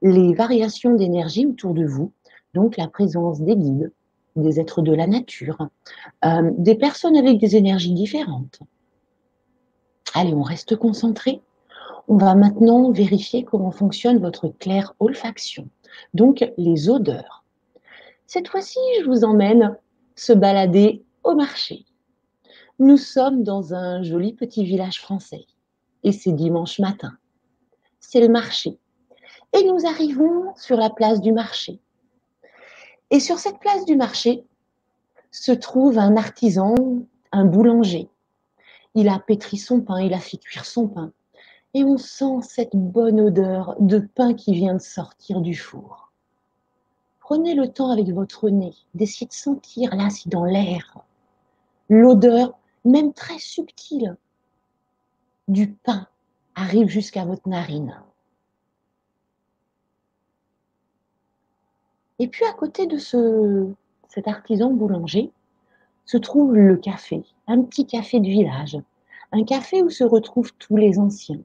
Speaker 2: les variations d'énergie autour de vous, donc la présence des guides, des êtres de la nature, euh, des personnes avec des énergies différentes. Allez, on reste concentré. On va maintenant vérifier comment fonctionne votre clair olfaction, donc les odeurs. Cette fois-ci, je vous emmène se balader au marché. Nous sommes dans un joli petit village français et c'est dimanche matin. C'est le marché. Et nous arrivons sur la place du marché. Et sur cette place du marché se trouve un artisan, un boulanger. Il a pétri son pain, il a fait cuire son pain. Et on sent cette bonne odeur de pain qui vient de sortir du four. Prenez le temps avec votre nez d'essayer de sentir là si dans l'air l'odeur, même très subtile, du pain arrive jusqu'à votre narine. Et puis à côté de ce, cet artisan boulanger se trouve le café, un petit café de village, un café où se retrouvent tous les anciens.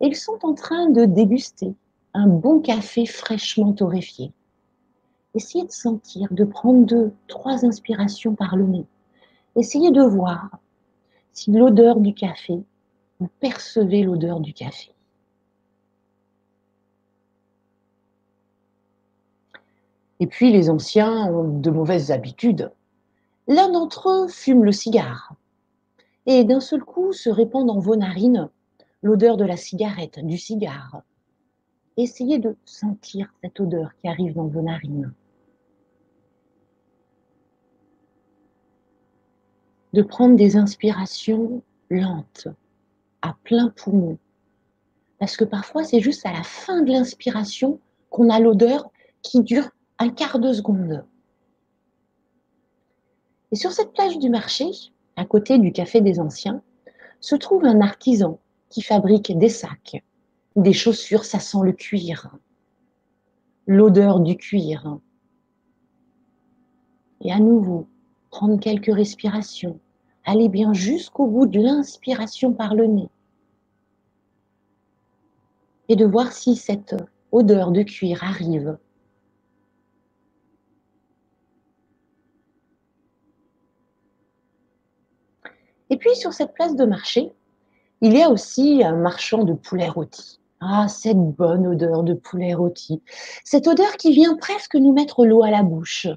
Speaker 2: Ils sont en train de déguster un bon café fraîchement torréfié. Essayez de sentir, de prendre deux, trois inspirations par le nez Essayez de voir si l'odeur du café, vous percevez l'odeur du café. Et puis les anciens ont de mauvaises habitudes. L'un d'entre eux fume le cigare. Et d'un seul coup se répand dans vos narines l'odeur de la cigarette, du cigare. Essayez de sentir cette odeur qui arrive dans vos narines. de prendre des inspirations lentes, à plein poumon. Parce que parfois, c'est juste à la fin de l'inspiration qu'on a l'odeur qui dure un quart de seconde. Et sur cette plage du marché, à côté du café des anciens, se trouve un artisan qui fabrique des sacs, des chaussures, ça sent le cuir, l'odeur du cuir. Et à nouveau, prendre quelques respirations, aller bien jusqu'au bout de l'inspiration par le nez. Et de voir si cette odeur de cuir arrive Et puis sur cette place de marché, il y a aussi un marchand de poulet rôti. Ah, cette bonne odeur de poulet rôti. Cette odeur qui vient presque nous mettre l'eau à la bouche.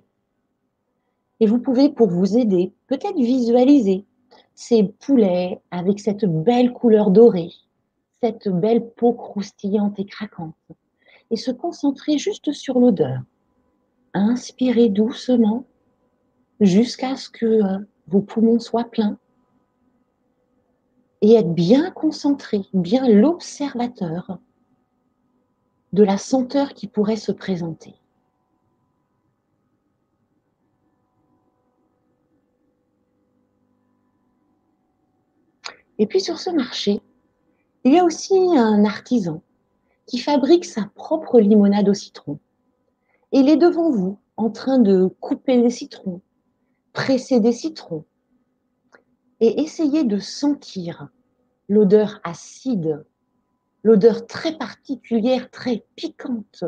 Speaker 2: Et vous pouvez, pour vous aider, peut-être visualiser ces poulets avec cette belle couleur dorée, cette belle peau croustillante et craquante, et se concentrer juste sur l'odeur. Inspirez doucement jusqu'à ce que euh, vos poumons soient pleins et être bien concentré, bien l'observateur de la senteur qui pourrait se présenter. Et puis sur ce marché, il y a aussi un artisan qui fabrique sa propre limonade au citron. Il est devant vous en train de couper des citrons, presser des citrons, et essayez de sentir l'odeur acide, l'odeur très particulière, très piquante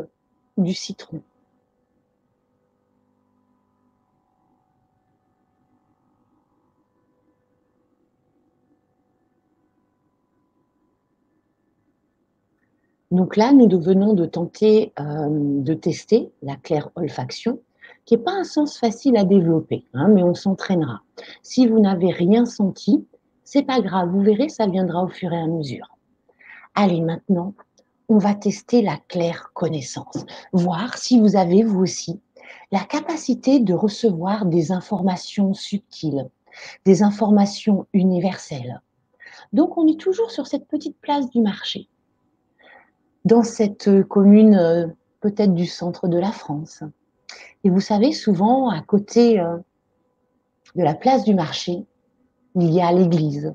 Speaker 2: du citron. Donc là, nous venons de tenter euh, de tester la claire olfaction qui n'est pas un sens facile à développer, hein, mais on s'entraînera. Si vous n'avez rien senti, c'est pas grave, vous verrez, ça viendra au fur et à mesure. Allez, maintenant, on va tester la claire connaissance, voir si vous avez vous aussi la capacité de recevoir des informations subtiles, des informations universelles. Donc, on est toujours sur cette petite place du marché, dans cette commune euh, peut-être du centre de la France, et vous savez, souvent, à côté euh, de la place du marché, il y a l'église.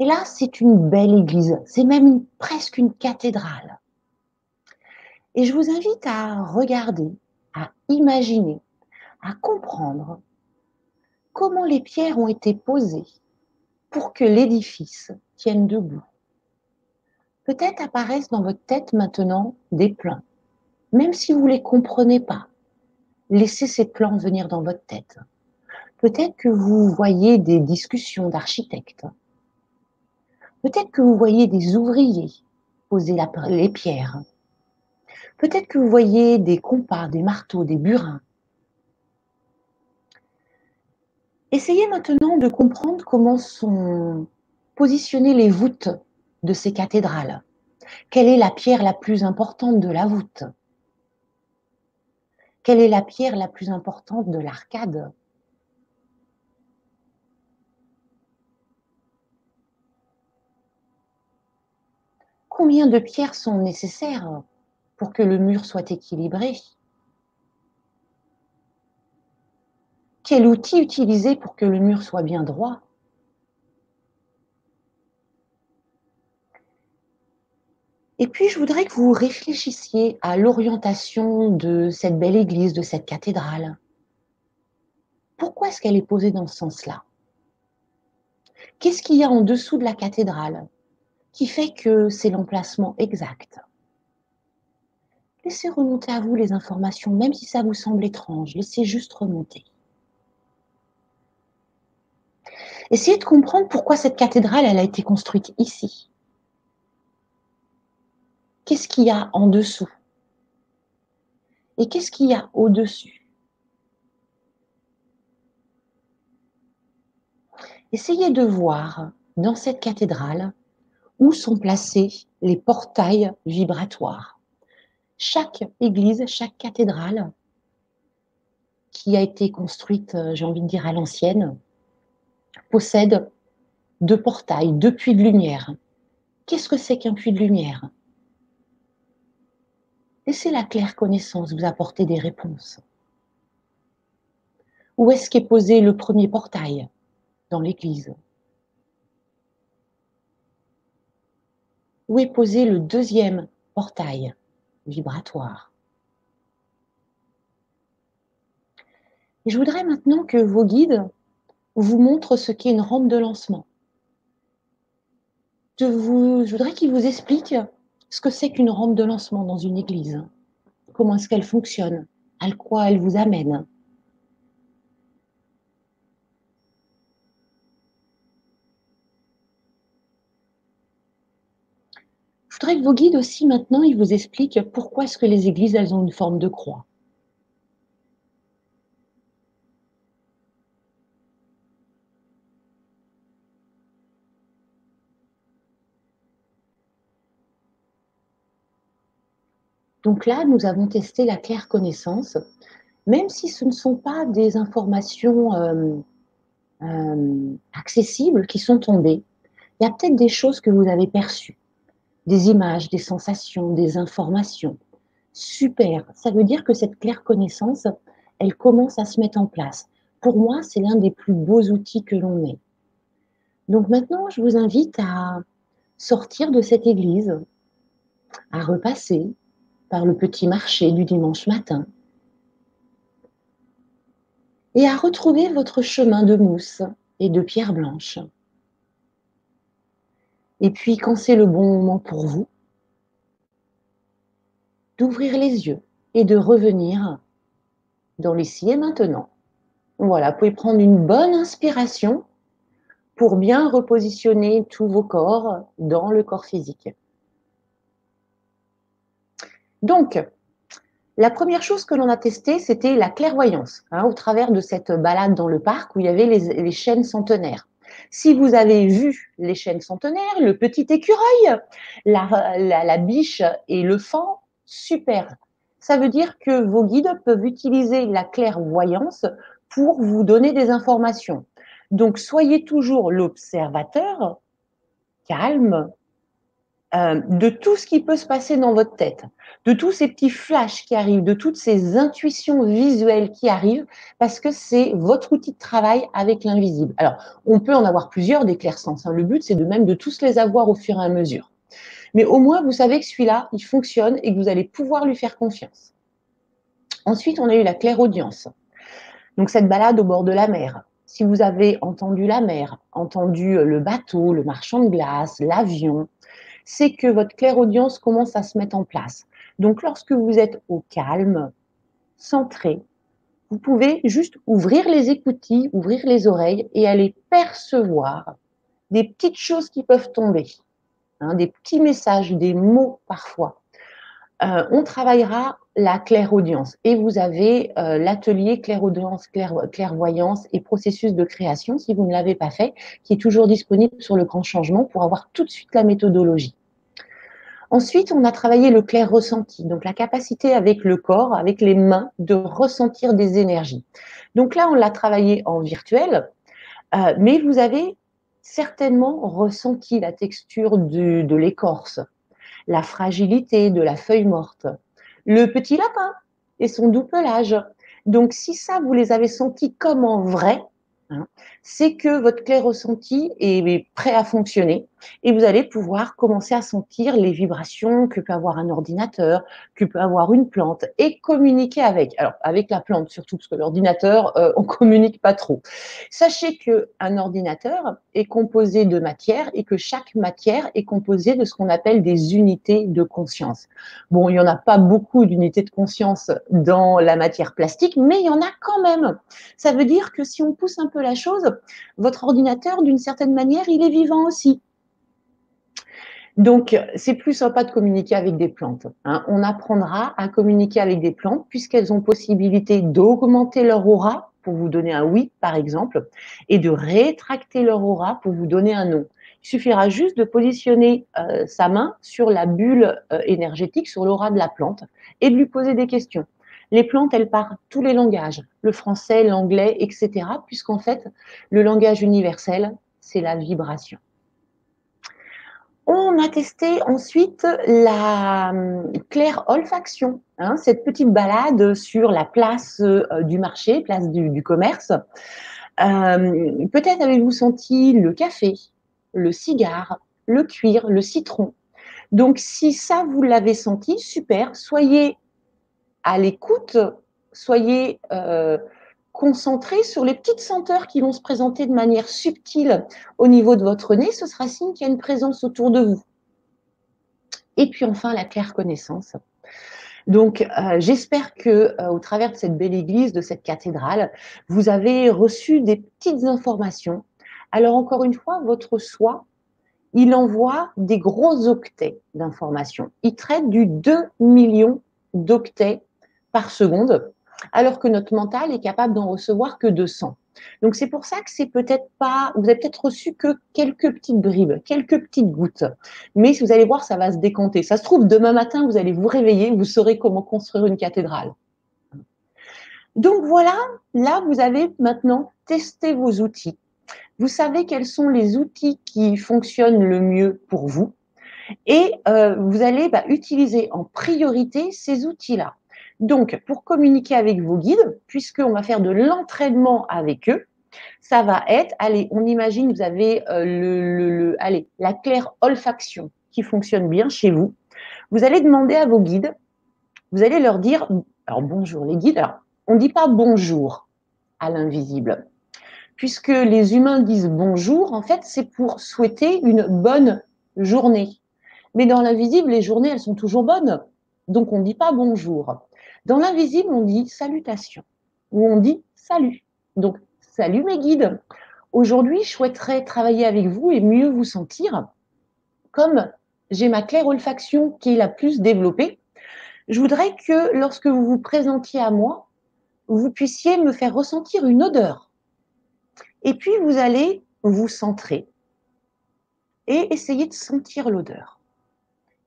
Speaker 2: Et là, c'est une belle église. C'est même presque une cathédrale. Et je vous invite à regarder, à imaginer, à comprendre comment les pierres ont été posées pour que l'édifice tienne debout. Peut-être apparaissent dans votre tête maintenant des plans, même si vous ne les comprenez pas laissez ces plans venir dans votre tête. Peut-être que vous voyez des discussions d'architectes. Peut-être que vous voyez des ouvriers poser les pierres. Peut-être que vous voyez des compas, des marteaux, des burins. Essayez maintenant de comprendre comment sont positionnées les voûtes de ces cathédrales. Quelle est la pierre la plus importante de la voûte? Quelle est la pierre la plus importante de l'arcade? Combien de pierres sont nécessaires pour que le mur soit équilibré? Quel outil utiliser pour que le mur soit bien droit? Et puis, je voudrais que vous réfléchissiez à l'orientation de cette belle église, de cette cathédrale. Pourquoi est-ce qu'elle est posée dans ce sens-là? Qu'est-ce qu'il y a en dessous de la cathédrale qui fait que c'est l'emplacement exact? Laissez remonter à vous les informations, même si ça vous semble étrange. Laissez juste remonter. Essayez de comprendre pourquoi cette cathédrale, a été construite ici qu'est-ce qu'il y a en dessous? Et qu'est-ce qu'il y a au-dessus? Essayez de voir dans cette cathédrale où sont placés les portails vibratoires. Chaque église, chaque cathédrale qui a été construite, euh, j'ai envie de dire à l'ancienne, possède deux portails, deux puits de lumière. Qu'est-ce que c'est qu'un puits de lumière? Laissez la claire connaissance vous apporter des réponses. Où est-ce qu'est posé le premier portail dans l'église? Où est posé le deuxième portail vibratoire? Et je voudrais maintenant que vos guides vous montrent ce qu'est une rampe de lancement. Je, je voudrais qu'ils vous expliquent ce que c'est qu'une rampe de lancement dans une église. Comment est-ce qu'elle fonctionne À quoi elle vous amène Je voudrais que vos guides aussi maintenant, ils vous expliquent pourquoi est-ce que les églises, elles ont une forme de croix. Donc là, nous avons testé la claire connaissance, même si ce ne sont pas des informations euh, euh, accessibles qui sont tombées. Il y a peut-être des choses que vous avez perçues, des images, des sensations, des informations. Super, ça veut dire que cette claire connaissance, elle commence à se mettre en place. Pour moi, c'est l'un des plus beaux outils que l'on ait. Donc maintenant, je vous invite à sortir de cette église, à repasser, par le petit marché du dimanche matin et à retrouver votre chemin de mousse et de pierre blanche. Et puis, quand c'est le bon moment pour vous, d'ouvrir les yeux et de revenir dans l'ici et maintenant. Voilà, vous pouvez prendre une bonne inspiration pour bien repositionner tous vos corps dans le corps physique. Donc, la première chose que l'on a testée, c'était la clairvoyance, hein, au travers de cette balade dans le parc où il y avait les, chaînes centenaires. Si vous avez vu les chaînes centenaires, le petit écureuil, la, biche et le fan, super. Ça veut dire que vos guides peuvent utiliser la clairvoyance pour vous donner des informations. Donc, soyez toujours l'observateur, calme, euh, de tout ce qui peut se passer dans votre tête, de tous ces petits flashs qui arrivent, de toutes ces intuitions visuelles qui arrivent, parce que c'est votre outil de travail avec l'invisible. Alors, on peut en avoir plusieurs des clairsens. Hein. Le but, c'est de même de tous les avoir au fur et à mesure. Mais au moins, vous savez que celui-là, il fonctionne et que vous allez pouvoir lui faire confiance. Ensuite, on a eu la clairaudience. Donc, cette balade au bord de la mer. Si vous avez entendu la mer, entendu le bateau, le marchand de glace, l'avion, c'est que votre clairaudience commence à se mettre en place. Donc, lorsque vous êtes au calme, centré, vous pouvez juste ouvrir les écoutilles, ouvrir les oreilles et aller percevoir des petites choses qui peuvent tomber, hein, des petits messages, des mots parfois. Euh, on travaillera la clairaudience et vous avez euh, l'atelier clairaudience, clairvoyance et processus de création, si vous ne l'avez pas fait, qui est toujours disponible sur le grand changement pour avoir tout de suite la méthodologie. Ensuite, on a travaillé le clair ressenti, donc la capacité avec le corps, avec les mains, de ressentir des énergies. Donc là, on l'a travaillé en virtuel, euh, mais vous avez certainement ressenti la texture de l'écorce, la fragilité de la feuille morte, le petit lapin et son doux pelage. Donc si ça, vous les avez sentis comme en vrai, Hein, c'est que votre clair ressenti est prêt à fonctionner et vous allez pouvoir commencer à sentir les vibrations que peut avoir un ordinateur, que peut avoir une plante et communiquer avec. Alors avec la plante surtout parce que l'ordinateur euh, on communique pas trop. Sachez que un ordinateur est composé de matière et que chaque matière est composée de ce qu'on appelle des unités de conscience. Bon, il y en a pas beaucoup d'unités de conscience dans la matière plastique, mais il y en a quand même. Ça veut dire que si on pousse un peu la chose, votre ordinateur, d'une certaine manière, il est vivant aussi. Donc, c'est plus sympa de communiquer avec des plantes. Hein. On apprendra à communiquer avec des plantes puisqu'elles ont possibilité d'augmenter leur aura pour vous donner un oui, par exemple, et de rétracter leur aura pour vous donner un non. Il suffira juste de positionner euh, sa main sur la bulle euh, énergétique, sur l'aura de la plante, et de lui poser des questions. Les plantes, elles parlent tous les langages, le français, l'anglais, etc., puisqu'en fait, le langage universel, c'est la vibration. On a testé ensuite la hum, claire olfaction, hein, cette petite balade sur la place euh, du marché, place du, commerce. Euh, peut-être avez-vous senti le café, le cigare, le cuir, le citron. Donc, si ça, vous l'avez senti, super, soyez à l'écoute, soyez euh, concentrés sur les petites senteurs qui vont se présenter de manière subtile au niveau de votre nez. Ce sera signe qu'il y a une présence autour de vous. Et puis enfin, la claire connaissance. Donc, euh, j'espère que euh, au travers de cette belle église, de cette cathédrale, vous avez reçu des petites informations. Alors, encore une fois, votre soi, il envoie des gros octets d'informations. Il traite du 2 millions d'octets par seconde, alors que notre mental est capable d'en recevoir que 200. Donc c'est pour ça que c'est peut-être pas, vous avez peut-être reçu que quelques petites bribes, quelques petites gouttes. Mais si vous allez voir, ça va se décompter. Ça se trouve, demain matin, vous allez vous réveiller, vous saurez comment construire une cathédrale. Donc voilà, là, vous avez maintenant testé vos outils. Vous savez quels sont les outils qui fonctionnent le mieux pour vous. Et euh, vous allez bah, utiliser en priorité ces outils-là. Donc, pour communiquer avec vos guides, puisqu'on va faire de l'entraînement avec eux, ça va être, allez, on imagine, vous avez euh, le, allez, la claire olfaction qui fonctionne bien chez vous. Vous allez demander à vos guides, vous allez leur dire, alors bonjour les guides, alors on ne dit pas bonjour à l'invisible, puisque les humains disent bonjour, en fait, c'est pour souhaiter une bonne journée. Mais dans l'invisible, les journées, elles sont toujours bonnes. Donc, on ne dit pas bonjour. Dans l'invisible, on dit salutation ou on dit salut. Donc, salut mes guides. Aujourd'hui, je souhaiterais travailler avec vous et mieux vous sentir. Comme j'ai ma claire olfaction qui est la plus développée, je voudrais que lorsque vous vous présentiez à moi, vous puissiez me faire ressentir une odeur. Et puis, vous allez vous centrer et essayer de sentir l'odeur.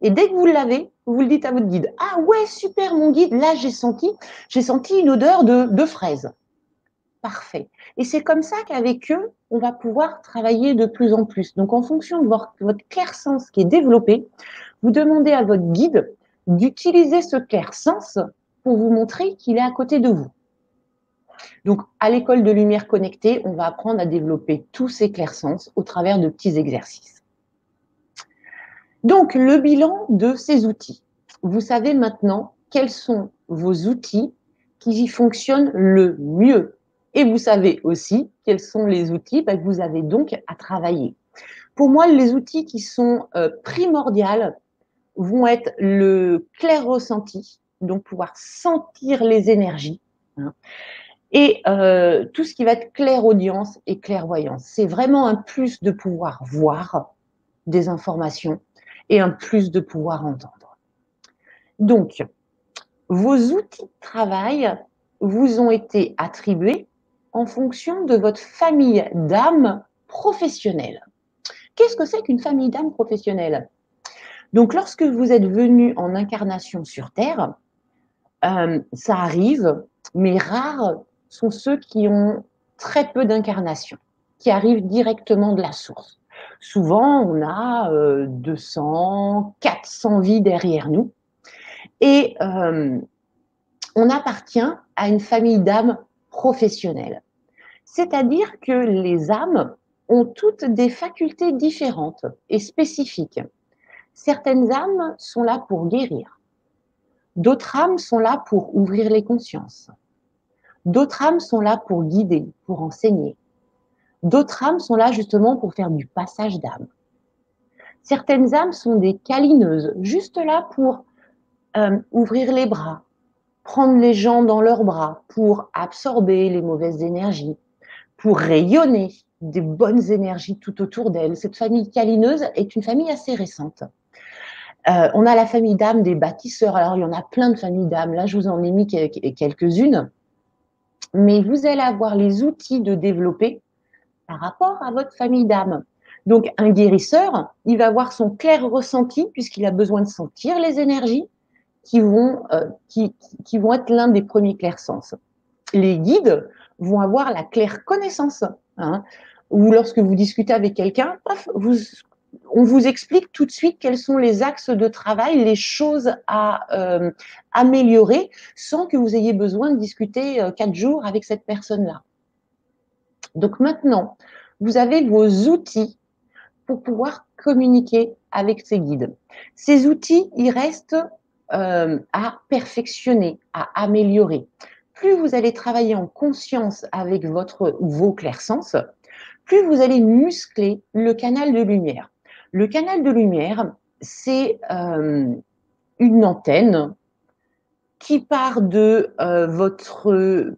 Speaker 2: Et dès que vous l'avez, vous le dites à votre guide. Ah ouais, super mon guide, là j'ai senti, j'ai senti une odeur de, de fraise. Parfait. Et c'est comme ça qu'avec eux, on va pouvoir travailler de plus en plus. Donc en fonction de votre, votre clair sens qui est développé, vous demandez à votre guide d'utiliser ce clair sens pour vous montrer qu'il est à côté de vous. Donc, à l'école de lumière connectée, on va apprendre à développer tous ces clairs sens au travers de petits exercices. Donc, le bilan de ces outils. Vous savez maintenant quels sont vos outils qui fonctionnent le mieux. Et vous savez aussi quels sont les outils bah, que vous avez donc à travailler. Pour moi, les outils qui sont euh, primordiaux vont être le clair ressenti, donc pouvoir sentir les énergies, hein, et euh, tout ce qui va être clair audience et clairvoyance. C'est vraiment un plus de pouvoir voir des informations, et un plus de pouvoir entendre. Donc, vos outils de travail vous ont été attribués en fonction de votre famille d'âme professionnelle. Qu'est-ce que c'est qu'une famille d'âme professionnelle? Donc, lorsque vous êtes venu en incarnation sur Terre, euh, ça arrive, mais rares sont ceux qui ont très peu d'incarnation, qui arrivent directement de la source. Souvent, on a 200, euh, 400 vies derrière nous. Et euh, on appartient à une famille d'âmes professionnelles. C'est-à-dire que les âmes ont toutes des facultés différentes et spécifiques. Certaines âmes sont là pour guérir. D'autres âmes sont là pour ouvrir les consciences. D'autres âmes sont là pour guider, pour enseigner. D'autres âmes sont là justement pour faire du passage d'âme. Certaines âmes sont des câlineuses, juste là pour euh, ouvrir les bras, prendre les gens dans leurs bras, pour absorber les mauvaises énergies, pour rayonner des bonnes énergies tout autour d'elles. Cette famille câlineuse est une famille assez récente. Euh, on a la famille d'âmes des bâtisseurs. Alors, il y en a plein de familles d'âmes. Là, je vous en ai mis quelques-unes. Mais vous allez avoir les outils de développer rapport à votre famille d'âme. Donc, un guérisseur, il va avoir son clair ressenti puisqu'il a besoin de sentir les énergies qui vont, euh, être l'un des premiers clairs sens. Les guides vont avoir la claire connaissance. Hein, ou lorsque vous discutez avec quelqu'un, on vous explique tout de suite quels sont les axes de travail, les choses à euh, améliorer, sans que vous ayez besoin de discuter euh, quatre jours avec cette personne-là. Donc maintenant, vous avez vos outils pour pouvoir communiquer avec ces guides. Ces outils, ils restent euh, à perfectionner, à améliorer. Plus vous allez travailler en conscience avec votre, vos clairsens, plus vous allez muscler le canal de lumière. Le canal de lumière, c'est euh, une antenne qui part de euh, votre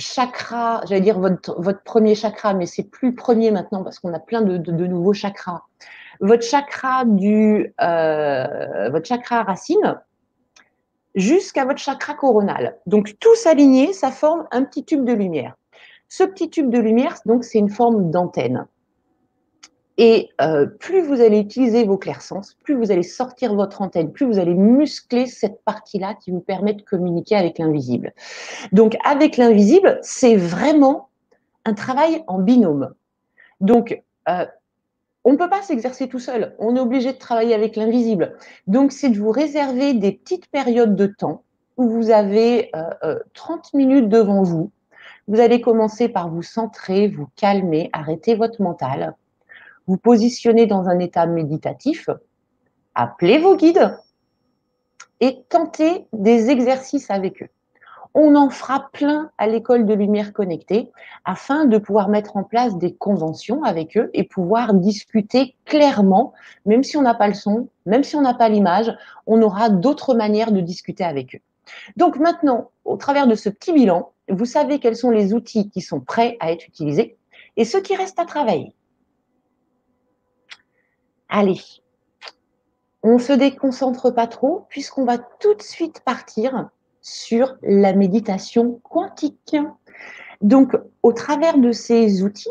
Speaker 2: chakra, j'allais dire votre, premier chakra, mais c'est plus premier maintenant parce qu'on a plein de, nouveaux chakras. Votre chakra du, euh, chakra racine jusqu'à votre chakra coronal. Donc tous alignés, ça forme un petit tube de lumière. Ce petit tube de lumière, donc c'est une forme d'antenne. Et euh, plus vous allez utiliser vos clairsens, plus vous allez sortir votre antenne, plus vous allez muscler cette partie-là qui vous permet de communiquer avec l'invisible. Donc avec l'invisible, c'est vraiment un travail en binôme. Donc euh, on ne peut pas s'exercer tout seul, on est obligé de travailler avec l'invisible. Donc c'est de vous réserver des petites périodes de temps où vous avez 30 euh, minutes devant vous. Vous allez commencer par vous centrer, vous calmer, arrêter votre mental vous positionnez dans un état méditatif, appelez vos guides et tentez des exercices avec eux. On en fera plein à l'école de lumière connectée afin de pouvoir mettre en place des conventions avec eux et pouvoir discuter clairement, même si on n'a pas le son, même si on n'a pas l'image, on aura d'autres manières de discuter avec eux. Donc maintenant, au travers de ce petit bilan, vous savez quels sont les outils qui sont prêts à être utilisés et ceux qui restent à travailler. Allez, on ne se déconcentre pas trop puisqu'on va tout de suite partir sur la méditation quantique. Donc, au travers de ces outils,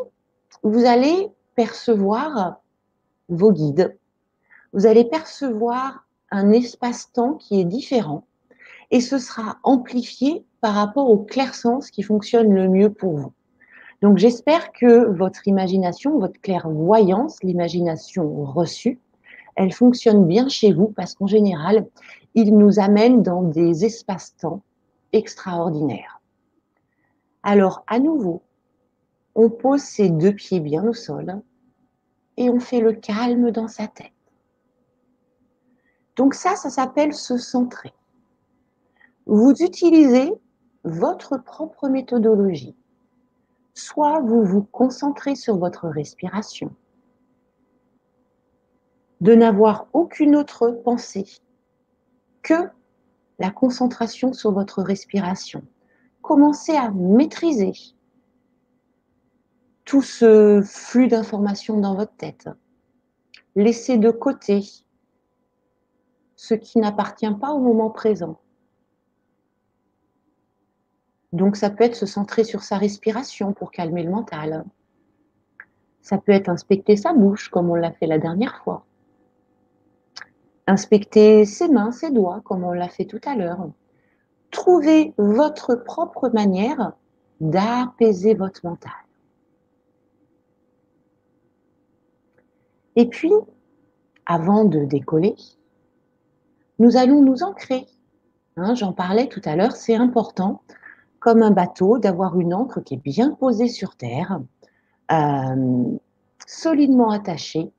Speaker 2: vous allez percevoir vos guides, vous allez percevoir un espace-temps qui est différent et ce sera amplifié par rapport au clair-sens qui fonctionne le mieux pour vous. Donc j'espère que votre imagination, votre clairvoyance, l'imagination reçue, elle fonctionne bien chez vous parce qu'en général, il nous amène dans des espaces-temps extraordinaires. Alors à nouveau, on pose ses deux pieds bien au sol et on fait le calme dans sa tête. Donc ça, ça s'appelle se centrer. Vous utilisez votre propre méthodologie soit vous vous concentrez sur votre respiration, de n'avoir aucune autre pensée que la concentration sur votre respiration. Commencez à maîtriser tout ce flux d'informations dans votre tête. Laissez de côté ce qui n'appartient pas au moment présent. Donc ça peut être se centrer sur sa respiration pour calmer le mental. Ça peut être inspecter sa bouche comme on l'a fait la dernière fois. Inspecter ses mains, ses doigts comme on l'a fait tout à l'heure. Trouvez votre propre manière d'apaiser votre mental. Et puis, avant de décoller, nous allons nous ancrer. Hein, j'en parlais tout à l'heure, c'est important comme un bateau, d'avoir une encre qui est bien posée sur terre, euh, solidement attachée.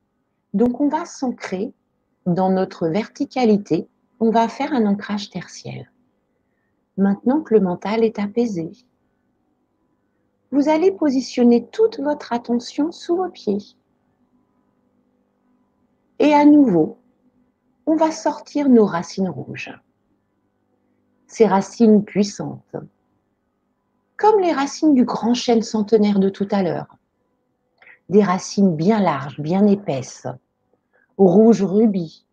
Speaker 2: Donc on va s'ancrer dans notre verticalité, on va faire un ancrage tertiaire. Maintenant que le mental est apaisé, vous allez positionner toute votre attention sous vos pieds. Et à nouveau, on va sortir nos racines rouges. Ces racines puissantes comme les racines du grand chêne centenaire de tout à l'heure. Des racines bien larges, bien épaisses, rouge rubis,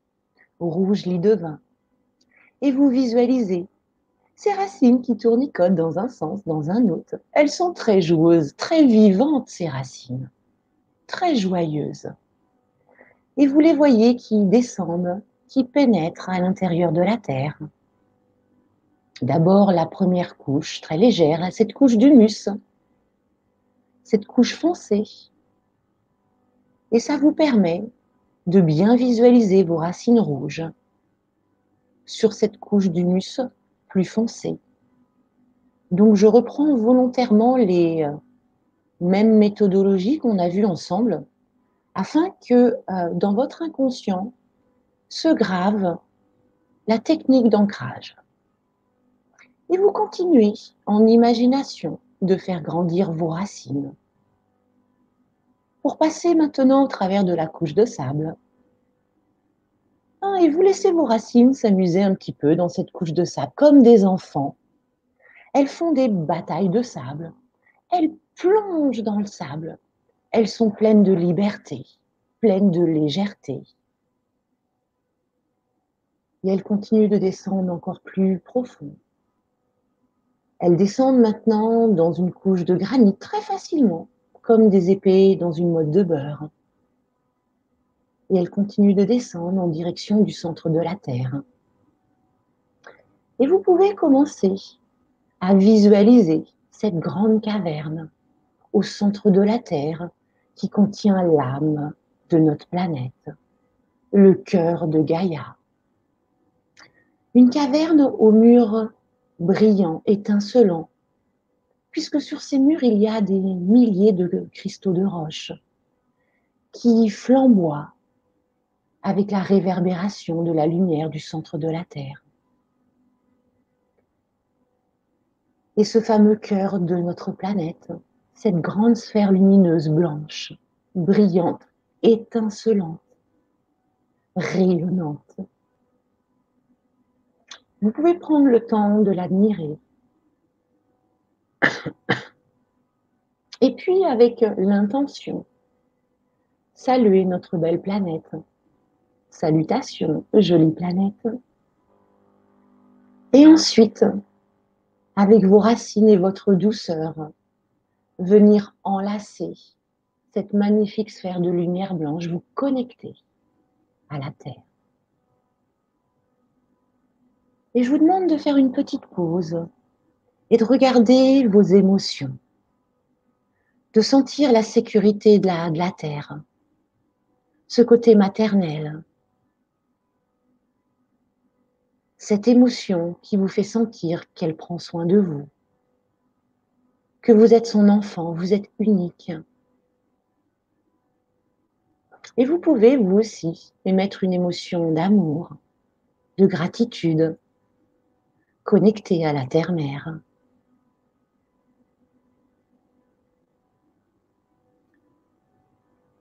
Speaker 2: rouge lit de vin. Et vous visualisez ces racines qui tournicotent dans un sens, dans un autre. Elles sont très joueuses, très vivantes, ces racines, très joyeuses. Et vous les voyez qui descendent, qui pénètrent à l'intérieur de la terre, D'abord la première couche, très légère, cette couche d'humus, cette couche foncée. Et ça vous permet de bien visualiser vos racines rouges sur cette couche d'humus plus foncée. Donc je reprends volontairement les euh, mêmes méthodologies qu'on a vues ensemble afin que euh, dans votre inconscient se grave la technique d'ancrage. Et vous continuez en imagination de faire grandir vos racines. Pour passer maintenant au travers de la couche de sable. Ah, et vous laissez vos racines s'amuser un petit peu dans cette couche de sable, comme des enfants. Elles font des batailles de sable. Elles plongent dans le sable. Elles sont pleines de liberté, pleines de légèreté. Et elles continuent de descendre encore plus profond. Elles descendent maintenant dans une couche de granit très facilement, comme des épées dans une mode de beurre. Et elles continuent de descendre en direction du centre de la Terre. Et vous pouvez commencer à visualiser cette grande caverne au centre de la Terre qui contient l'âme de notre planète, le cœur de Gaïa. Une caverne aux murs brillant, étincelant, puisque sur ces murs il y a des milliers de cristaux de roche qui flamboient avec la réverbération de la lumière du centre de la Terre. Et ce fameux cœur de notre planète, cette grande sphère lumineuse blanche, brillante, étincelante, rayonnante, vous pouvez prendre le temps de l'admirer. Et puis avec l'intention, saluer notre belle planète. Salutations, jolie planète. Et ensuite, avec vos racines et votre douceur, venir enlacer cette magnifique sphère de lumière blanche, vous connecter à la Terre. Et je vous demande de faire une petite pause et de regarder vos émotions, de sentir la sécurité de la, terre, ce côté maternel, cette émotion qui vous fait sentir qu'elle prend soin de vous, que vous êtes son enfant, vous êtes unique. Et vous pouvez, vous aussi, émettre une émotion d'amour, de gratitude, connecté à la terre-mère.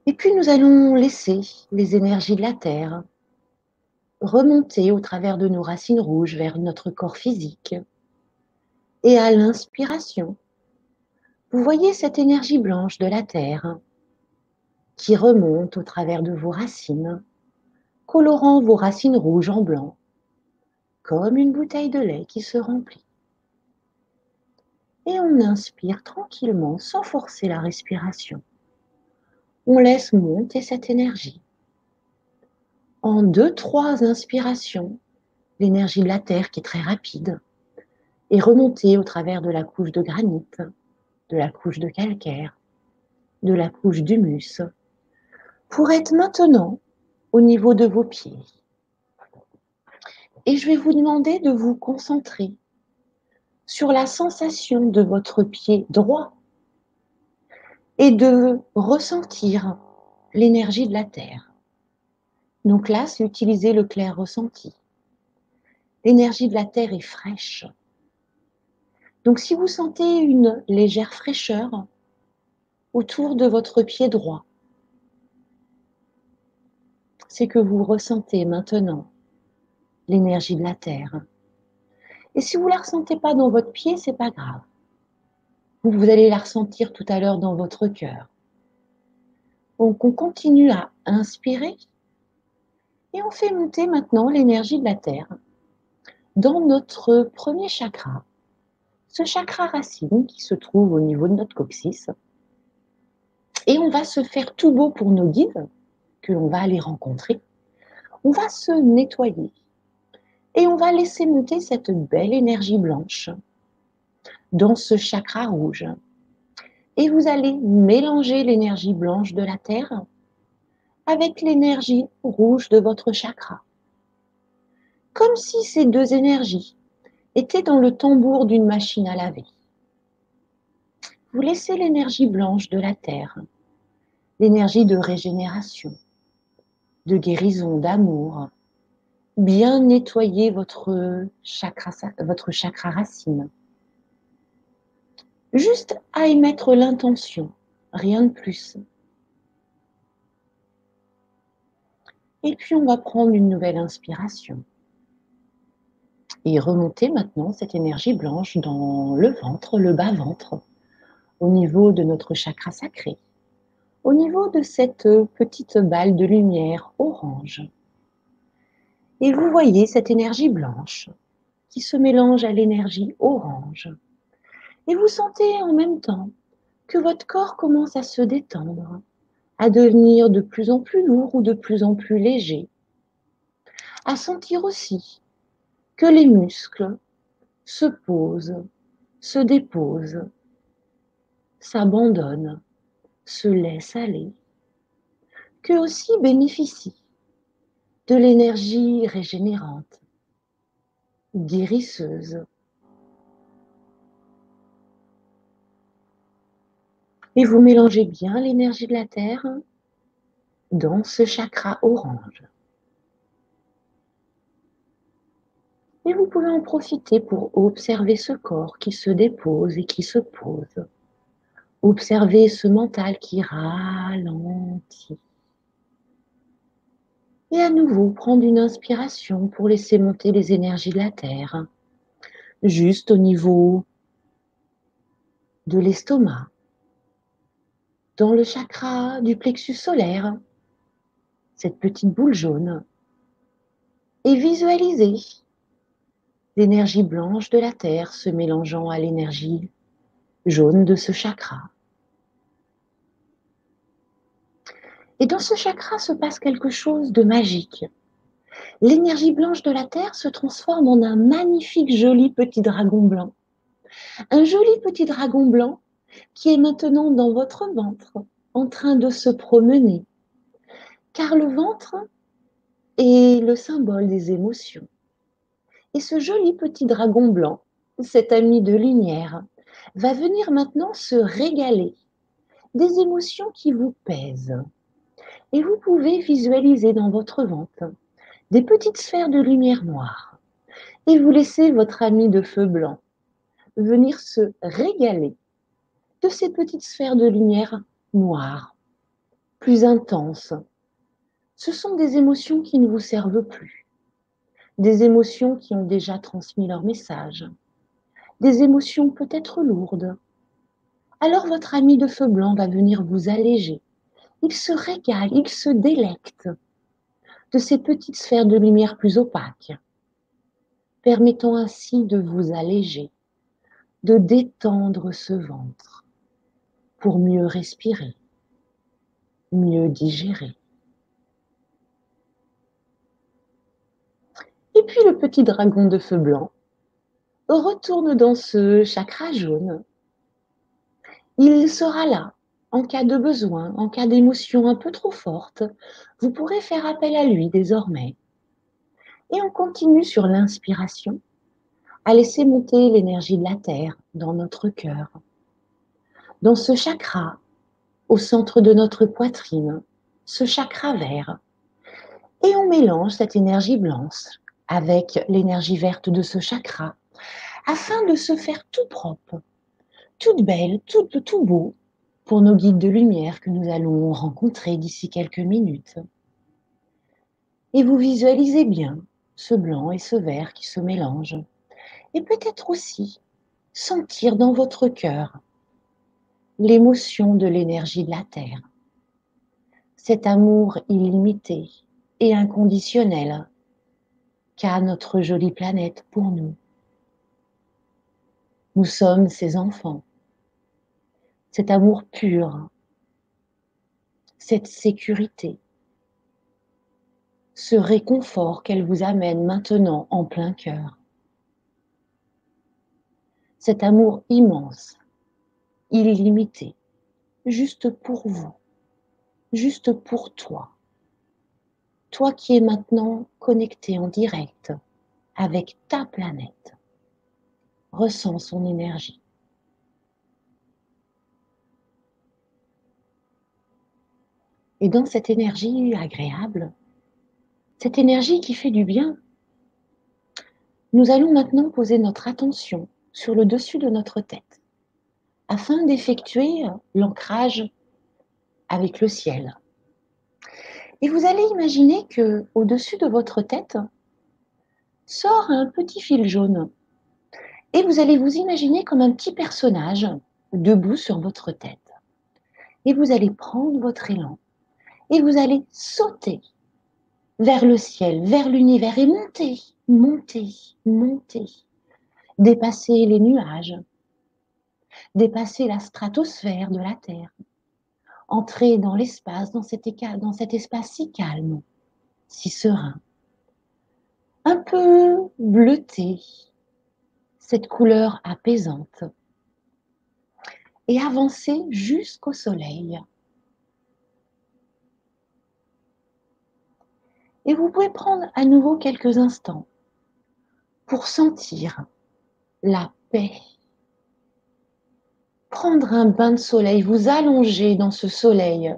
Speaker 2: Et puis nous allons laisser les énergies de la Terre remonter au travers de nos racines rouges vers notre corps physique. Et à l'inspiration, vous voyez cette énergie blanche de la Terre qui remonte au travers de vos racines, colorant vos racines rouges en blanc comme une bouteille de lait qui se remplit. Et on inspire tranquillement sans forcer la respiration. On laisse monter cette énergie. En deux, trois inspirations, l'énergie de la Terre qui est très rapide est remontée au travers de la couche de granit, de la couche de calcaire, de la couche d'humus, pour être maintenant au niveau de vos pieds. Et je vais vous demander de vous concentrer sur la sensation de votre pied droit et de ressentir l'énergie de la terre. Donc là, c'est utiliser le clair ressenti. L'énergie de la terre est fraîche. Donc si vous sentez une légère fraîcheur autour de votre pied droit, c'est que vous ressentez maintenant l'énergie de la terre. Et si vous ne la ressentez pas dans votre pied, c'est pas grave. Vous, allez la ressentir tout à l'heure dans votre cœur. Donc on continue à inspirer et on fait monter maintenant l'énergie de la terre dans notre premier chakra. Ce chakra racine qui se trouve au niveau de notre coccyx. Et on va se faire tout beau pour nos guides que l'on va aller rencontrer. On va se nettoyer et on va laisser monter cette belle énergie blanche dans ce chakra rouge. Et vous allez mélanger l'énergie blanche de la Terre avec l'énergie rouge de votre chakra. Comme si ces deux énergies étaient dans le tambour d'une machine à laver. Vous laissez l'énergie blanche de la terre, l'énergie de régénération, de guérison, d'amour, bien nettoyer votre chakra, votre chakra racine. Juste à émettre l'intention, rien de plus. Et puis on va prendre une nouvelle inspiration. Et remonter maintenant cette énergie blanche dans le ventre, le bas-ventre, au niveau de notre chakra sacré, au niveau de cette petite balle de lumière orange. Et vous voyez cette énergie blanche qui se mélange à l'énergie orange. Et vous sentez en même temps que votre corps commence à se détendre, à devenir de plus en plus lourd ou de plus en plus léger. À sentir aussi que les muscles se posent, se déposent, s'abandonnent, se laissent aller, que aussi bénéficient de l'énergie régénérante, guérisseuse. Et vous mélangez bien l'énergie de la Terre dans ce chakra orange. Et vous pouvez en profiter pour observer ce corps qui se dépose et qui se pose. Observer ce mental qui ralentit et à nouveau prendre une inspiration pour laisser monter les énergies de la Terre, juste au niveau de l'estomac, dans le chakra du plexus solaire, cette petite boule jaune, et visualiser l'énergie blanche de la Terre se mélangeant à l'énergie jaune de ce chakra. Et dans ce chakra se passe quelque chose de magique. L'énergie blanche de la Terre se transforme en un magnifique joli petit dragon blanc. Un joli petit dragon blanc qui est maintenant dans votre ventre, en train de se promener. Car le ventre est le symbole des émotions. Et ce joli petit dragon blanc, cet ami de lumière, va venir maintenant se régaler des émotions qui vous pèsent, et vous pouvez visualiser dans votre ventre des petites sphères de lumière noire et vous laissez votre ami de feu blanc venir se régaler de ces petites sphères de lumière noire, plus intenses. Ce sont des émotions qui ne vous servent plus, des émotions qui ont déjà transmis leur message, des émotions peut-être lourdes. Alors votre ami de feu blanc va venir vous alléger il se régale, il se délecte de ces petites sphères de lumière plus opaques, permettant ainsi de vous alléger, de détendre ce ventre pour mieux respirer, mieux digérer. Et puis le petit dragon de feu blanc retourne dans ce chakra jaune. Il sera là en cas de besoin, en cas d'émotion un peu trop forte, vous pourrez faire appel à lui désormais. Et on continue sur l'inspiration, à laisser monter l'énergie de la Terre dans notre cœur. Dans ce chakra, au centre de notre poitrine, ce chakra vert. Et on mélange cette énergie blanche avec l'énergie verte de ce chakra, afin de se faire tout propre, toute belle, tout, tout beau, pour nos guides de lumière que nous allons rencontrer d'ici quelques minutes. Et vous visualisez bien ce blanc et ce vert qui se mélangent. Et peut-être aussi sentir dans votre cœur l'émotion de l'énergie de la Terre. Cet amour illimité et inconditionnel qu'a notre jolie planète pour nous. Nous sommes ses enfants cet amour pur, cette sécurité, ce réconfort qu'elle vous amène maintenant en plein cœur. Cet amour immense, illimité, juste pour vous, juste pour toi, toi qui es maintenant connecté en direct avec ta planète, ressens son énergie. Et dans cette énergie agréable, cette énergie qui fait du bien, nous allons maintenant poser notre attention sur le dessus de notre tête afin d'effectuer l'ancrage avec le ciel. Et vous allez imaginer que au-dessus de votre tête sort un petit fil jaune. Et vous allez vous imaginer comme un petit personnage debout sur votre tête. Et vous allez prendre votre élan et vous allez sauter vers le ciel, vers l'univers et monter, monter, monter, dépasser les nuages, dépasser la stratosphère de la Terre, entrer dans l'espace, dans cet, dans cet espace si calme, si serein, un peu bleuté, cette couleur apaisante, et avancer jusqu'au soleil. Et vous pouvez prendre à nouveau quelques instants pour sentir la paix. Prendre un bain de soleil, vous allonger dans ce soleil.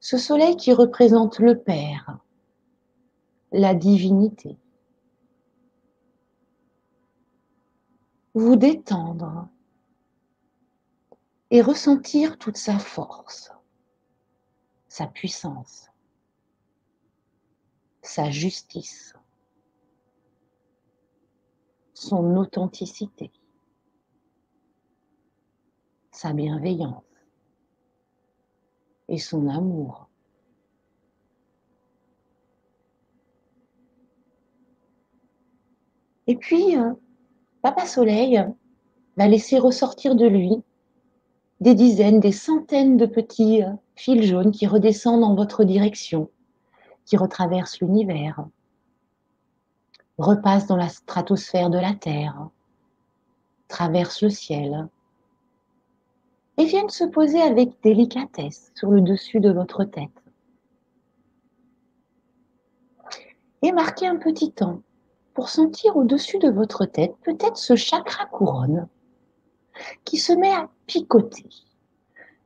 Speaker 2: Ce soleil qui représente le Père, la divinité. Vous détendre et ressentir toute sa force, sa puissance sa justice, son authenticité, sa bienveillance et son amour. Et puis, euh, Papa Soleil va laisser ressortir de lui des dizaines, des centaines de petits euh, fils jaunes qui redescendent en votre direction qui retraverse l'univers, repasse dans la stratosphère de la Terre, traverse le ciel et viennent se poser avec délicatesse sur le dessus de votre tête. Et marquez un petit temps pour sentir au-dessus de votre tête peut-être ce chakra couronne qui se met à picoter,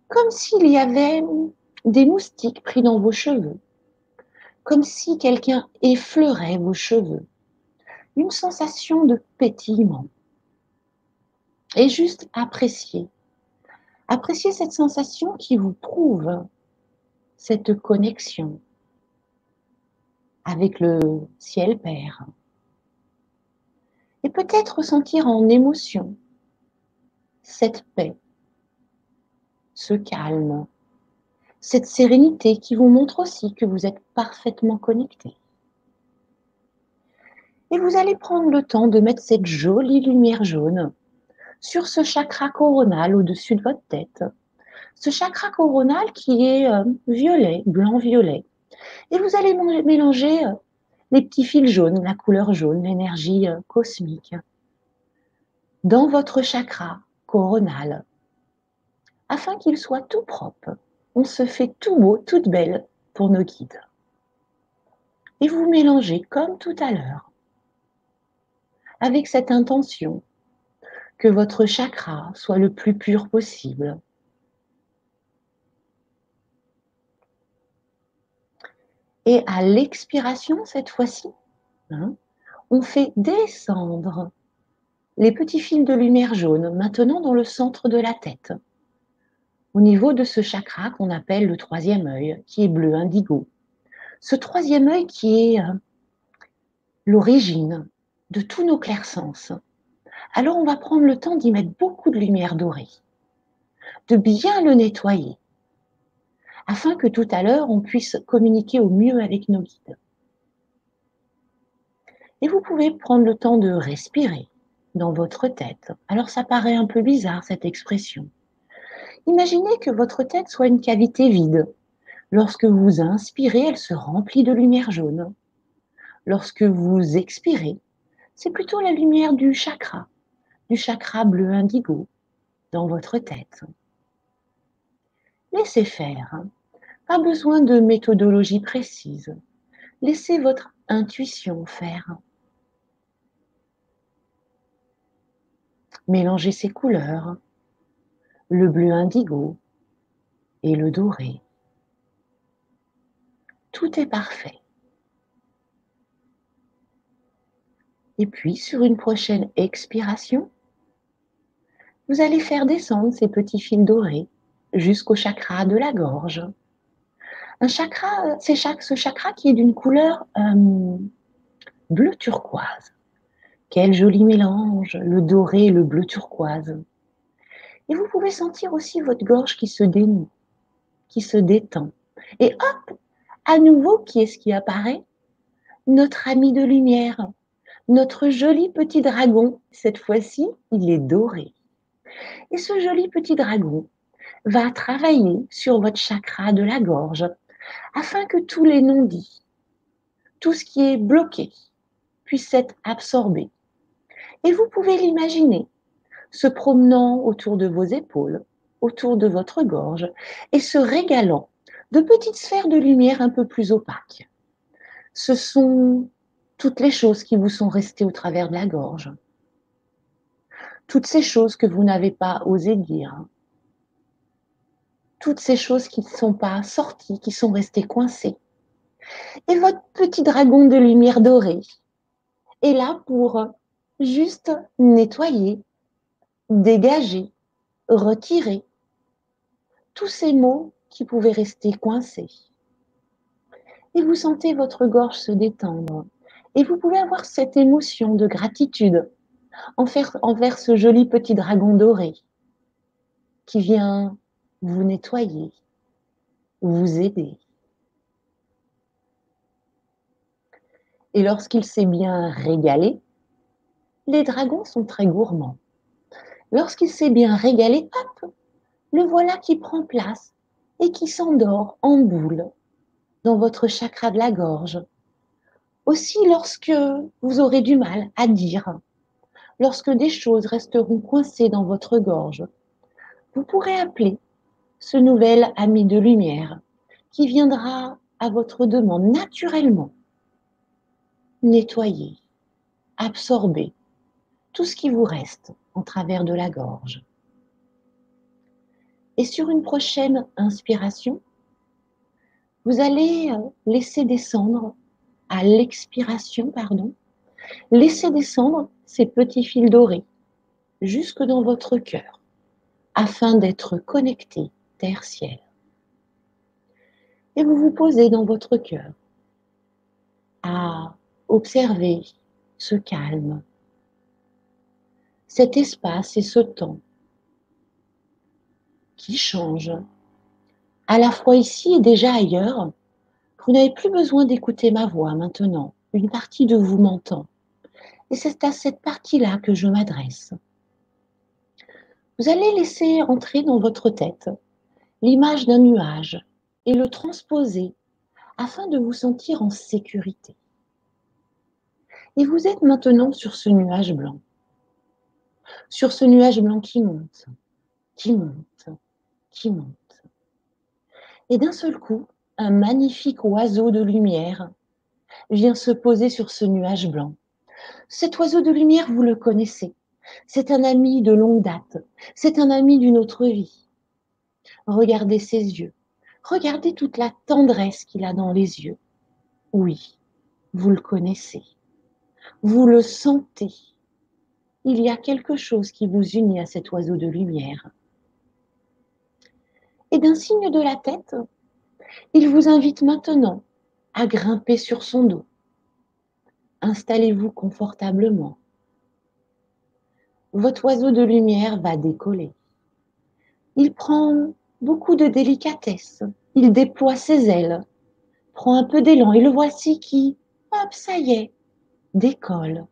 Speaker 2: comme s'il y avait des moustiques pris dans vos cheveux comme si quelqu'un effleurait vos cheveux. Une sensation de pétillement. Et juste apprécier. Apprécier cette sensation qui vous prouve cette connexion avec le ciel Père. Et peut-être ressentir en émotion cette paix, ce calme, cette sérénité qui vous montre aussi que vous êtes parfaitement connecté. Et vous allez prendre le temps de mettre cette jolie lumière jaune sur ce chakra coronal au-dessus de votre tête. Ce chakra coronal qui est euh, violet, blanc-violet. Et vous allez mélanger euh, les petits fils jaunes, la couleur jaune, l'énergie euh, cosmique, dans votre chakra coronal, afin qu'il soit tout propre, on se fait tout beau, toute belle pour nos guides. Et vous mélangez comme tout à l'heure, avec cette intention que votre chakra soit le plus pur possible. Et à l'expiration, cette fois-ci, hein, on fait descendre les petits fils de lumière jaune maintenant dans le centre de la tête au niveau de ce chakra qu'on appelle le troisième œil, qui est bleu indigo. Ce troisième œil qui est euh, l'origine de tous nos clairsens. Alors on va prendre le temps d'y mettre beaucoup de lumière dorée, de bien le nettoyer, afin que tout à l'heure on puisse communiquer au mieux avec nos guides. Et vous pouvez prendre le temps de respirer dans votre tête. Alors ça paraît un peu bizarre cette expression. Imaginez que votre tête soit une cavité vide. Lorsque vous inspirez, elle se remplit de lumière jaune. Lorsque vous expirez, c'est plutôt la lumière du chakra, du chakra bleu indigo dans votre tête. Laissez faire. Pas besoin de méthodologie précise. Laissez votre intuition faire. Mélangez ces couleurs, le bleu indigo et le doré. Tout est parfait. Et puis, sur une prochaine expiration, vous allez faire descendre ces petits fils dorés jusqu'au chakra de la gorge. Un chakra, c'est ce chakra qui est d'une couleur euh, bleu turquoise. Quel joli mélange, le doré et le bleu turquoise. Et vous pouvez sentir aussi votre gorge qui se dénoue, qui se détend. Et hop, à nouveau, qui est-ce qui apparaît? Notre ami de lumière, notre joli petit dragon. Cette fois-ci, il est doré. Et ce joli petit dragon va travailler sur votre chakra de la gorge afin que tous les non-dits, tout ce qui est bloqué, puisse être absorbé. Et vous pouvez l'imaginer se promenant autour de vos épaules, autour de votre gorge et se régalant de petites sphères de lumière un peu plus opaques. Ce sont toutes les choses qui vous sont restées au travers de la gorge, toutes ces choses que vous n'avez pas osé dire, toutes ces choses qui ne sont pas sorties, qui sont restées coincées. Et votre petit dragon de lumière dorée est là pour juste nettoyer, dégager, retirer tous ces mots qui pouvaient rester coincés. Et vous sentez votre gorge se détendre. Et vous pouvez avoir cette émotion de gratitude envers, envers ce joli petit dragon doré qui vient vous nettoyer, vous aider. Et lorsqu'il s'est bien régalé, les dragons sont très gourmands. Lorsqu'il s'est bien régalé, hop, le voilà qui prend place et qui s'endort en boule dans votre chakra de la gorge. Aussi lorsque vous aurez du mal à dire, lorsque des choses resteront coincées dans votre gorge, vous pourrez appeler ce nouvel ami de lumière qui viendra à votre demande naturellement nettoyer, absorber tout ce qui vous reste en travers de la gorge. Et sur une prochaine inspiration, vous allez euh, laisser descendre à l'expiration, pardon, laisser descendre ces petits fils dorés jusque dans votre cœur afin d'être connecté terre-ciel. Et vous vous posez dans votre cœur à observer ce calme, cet espace et ce temps qui change, à la fois ici et déjà ailleurs. Vous n'avez plus besoin d'écouter ma voix maintenant. Une partie de vous m'entend. Et c'est à cette partie-là que je m'adresse. Vous allez laisser entrer dans votre tête l'image d'un nuage et le transposer afin de vous sentir en sécurité. Et vous êtes maintenant sur ce nuage blanc. Sur ce nuage blanc qui monte, qui monte, qui monte. Et d'un seul coup, un magnifique oiseau de lumière vient se poser sur ce nuage blanc. Cet oiseau de lumière, vous le connaissez. C'est un ami de longue date. C'est un ami d'une autre vie. Regardez ses yeux. Regardez toute la tendresse qu'il a dans les yeux. Oui, vous le connaissez. Vous le sentez. Il y a quelque chose qui vous unit à cet oiseau de lumière. Et d'un signe de la tête, il vous invite maintenant à grimper sur son dos. Installez-vous confortablement. Votre oiseau de lumière va décoller. Il prend beaucoup de délicatesse. Il déploie ses ailes, prend un peu d'élan et le voici qui, hop, ça y est, décolle.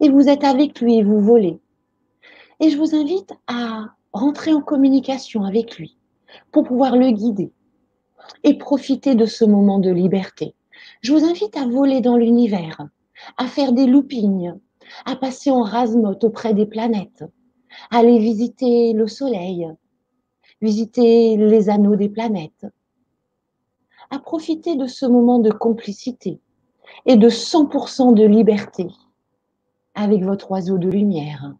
Speaker 2: Et vous êtes avec lui et vous volez. Et je vous invite à rentrer en communication avec lui pour pouvoir le guider et profiter de ce moment de liberté. Je vous invite à voler dans l'univers, à faire des loopings, à passer en rasemote auprès des planètes, à aller visiter le soleil, visiter les anneaux des planètes, à profiter de ce moment de complicité et de 100% de liberté avec votre oiseau de lumière.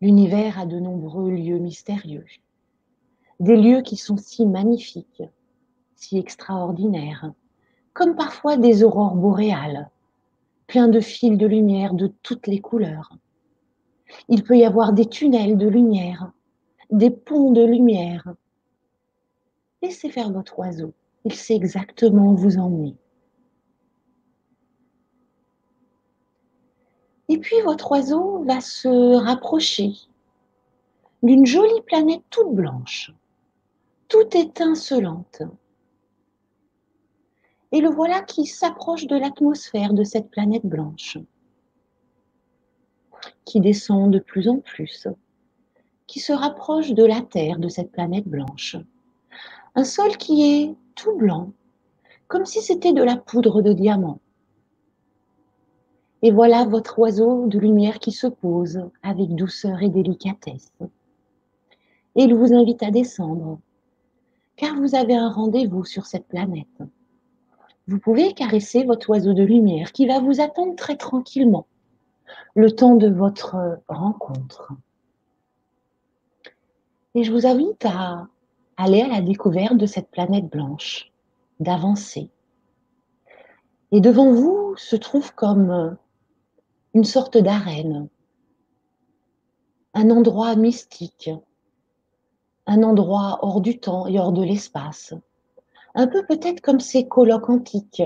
Speaker 2: L'univers a de nombreux lieux mystérieux, des lieux qui sont si magnifiques, si extraordinaires, comme parfois des aurores boréales, pleins de fils de lumière de toutes les couleurs. Il peut y avoir des tunnels de lumière, des ponts de lumière. Laissez faire votre oiseau, il sait exactement où vous emmener. Et puis votre oiseau va se rapprocher d'une jolie planète toute blanche, toute étincelante. Et le voilà qui s'approche de l'atmosphère de cette planète blanche, qui descend de plus en plus, qui se rapproche de la Terre, de cette planète blanche. Un sol qui est tout blanc, comme si c'était de la poudre de diamant. Et voilà votre oiseau de lumière qui se pose avec douceur et délicatesse. Et il vous invite à descendre, car vous avez un rendez-vous sur cette planète. Vous pouvez caresser votre oiseau de lumière qui va vous attendre très tranquillement le temps de votre rencontre. Et je vous invite à aller à la découverte de cette planète blanche, d'avancer. Et devant vous se trouve comme une sorte d'arène, un endroit mystique, un endroit hors du temps et hors de l'espace, un peu peut-être comme ces colloques antiques,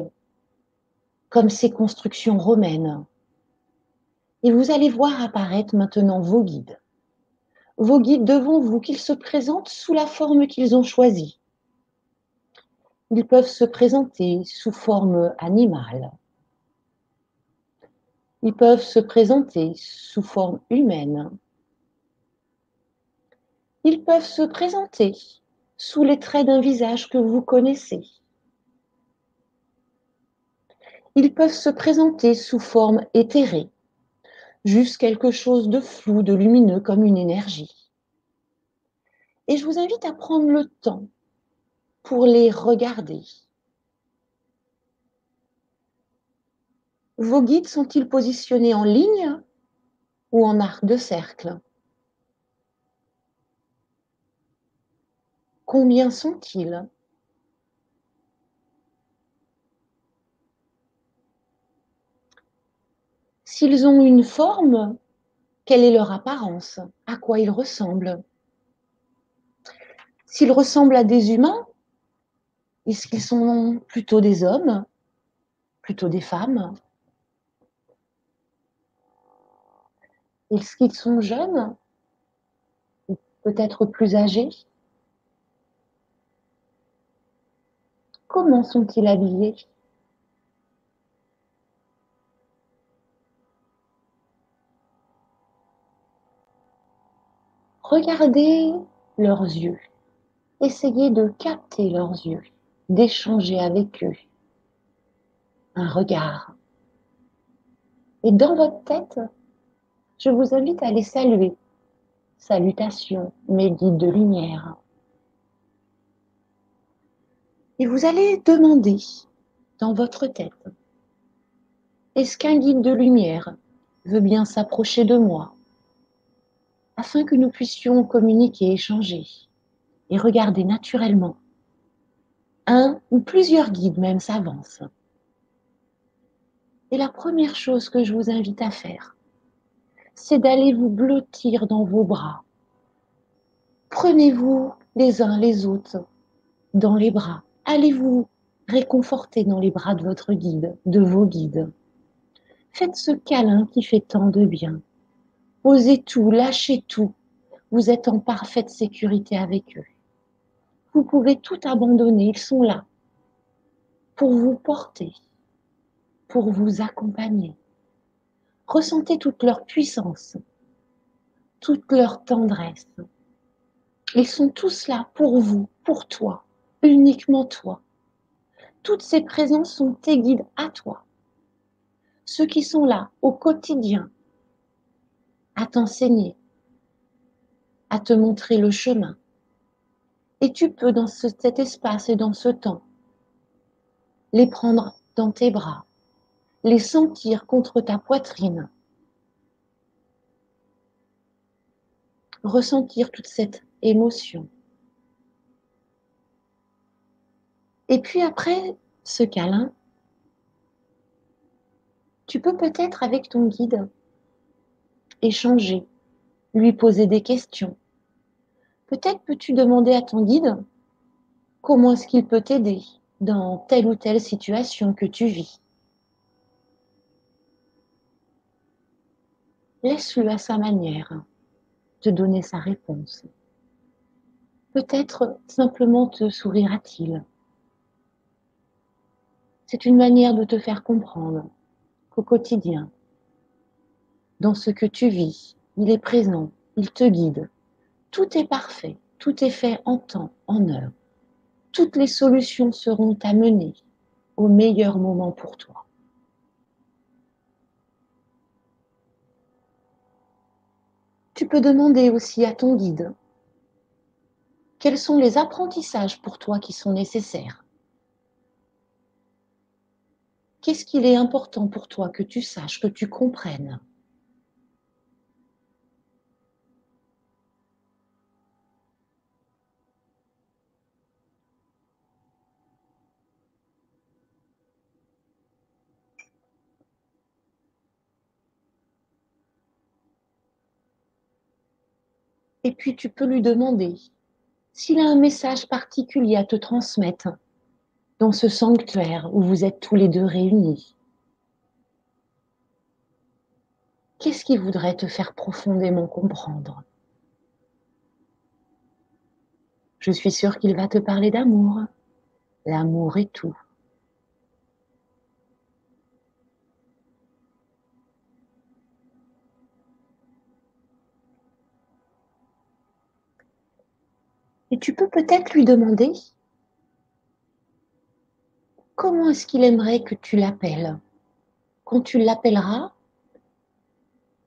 Speaker 2: comme ces constructions romaines. Et vous allez voir apparaître maintenant vos guides. Vos guides devant vous, qu'ils se présentent sous la forme qu'ils ont choisie. Ils peuvent se présenter sous forme animale, ils peuvent se présenter sous forme humaine. Ils peuvent se présenter sous les traits d'un visage que vous connaissez. Ils peuvent se présenter sous forme éthérée, juste quelque chose de flou, de lumineux comme une énergie. Et je vous invite à prendre le temps pour les regarder, Vos guides sont-ils positionnés en ligne ou en arc de cercle? Combien sont-ils? S'ils ont une forme, quelle est leur apparence? À quoi ils ressemblent? S'ils ressemblent à des humains, est-ce qu'ils sont plutôt des hommes? Plutôt des femmes? Est-ce qu'ils sont jeunes? Ou peut-être plus âgés? Comment sont-ils habillés? Regardez leurs yeux. Essayez de capter leurs yeux, d'échanger avec eux. Un regard. Et dans votre tête, je vous invite à les saluer. Salutations, mes guides de lumière. Et vous allez demander dans votre tête, est-ce qu'un guide de lumière veut bien s'approcher de moi? Afin que nous puissions communiquer, échanger et regarder naturellement. Un ou plusieurs guides même s'avancent. Et la première chose que je vous invite à faire, c'est d'aller vous blottir dans vos bras. Prenez-vous les uns les autres dans les bras. Allez-vous réconforter dans les bras de votre guide, de vos guides. Faites ce câlin qui fait tant de bien. Osez tout, lâchez tout. Vous êtes en parfaite sécurité avec eux. Vous pouvez tout abandonner, ils sont là pour vous porter, pour vous accompagner. Ressentez toute leur puissance, toute leur tendresse. Ils sont tous là pour vous, pour toi, uniquement toi. Toutes ces présences sont tes guides à toi. Ceux qui sont là au quotidien à t'enseigner, à te montrer le chemin. Et tu peux, dans cet espace et dans ce temps, les prendre dans tes bras, les sentir contre ta poitrine, ressentir toute cette émotion. Et puis après ce câlin, tu peux peut-être avec ton guide échanger, lui poser des questions. Peut-être peux-tu demander à ton guide comment est-ce qu'il peut t'aider dans telle ou telle situation que tu vis. Laisse-le à sa manière te donner sa réponse. Peut-être simplement te sourira-t-il. C'est une manière de te faire comprendre qu'au quotidien, dans ce que tu vis, il est présent, il te guide. Tout est parfait, tout est fait en temps, en heure. Toutes les solutions seront amenées au meilleur moment pour toi. Tu peux demander aussi à ton guide quels sont les apprentissages pour toi qui sont nécessaires. Qu'est-ce qu'il est important pour toi que tu saches, que tu comprennes? Et puis tu peux lui demander s'il a un message particulier à te transmettre dans ce sanctuaire où vous êtes tous les deux réunis. Qu'est-ce qu'il voudrait te faire profondément comprendre? Je suis sûre qu'il va te parler d'amour. L'amour est tout. Et tu peux peut-être lui demander comment est-ce qu'il aimerait que tu l'appelles? Quand tu l'appelleras,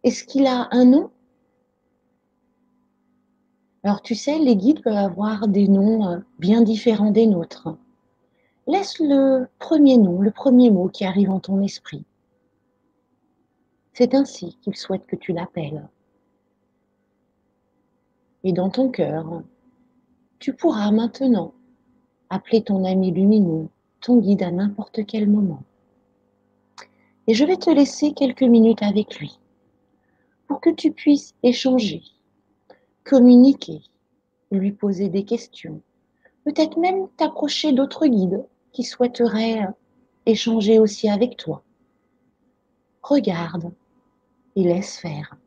Speaker 2: est-ce qu'il a un nom? Alors tu sais, les guides peuvent avoir des noms euh, bien différents des nôtres. Laisse le premier nom, le premier mot qui arrive en ton esprit. C'est ainsi qu'il souhaite que tu l'appelles. Et dans ton cœur, tu pourras maintenant appeler ton ami lumineux, ton guide à n'importe quel moment. Et je vais te laisser quelques minutes avec lui pour que tu puisses échanger, communiquer, lui poser des questions, peut-être même t'approcher d'autres guides qui souhaiteraient échanger aussi avec toi. Regarde et laisse faire.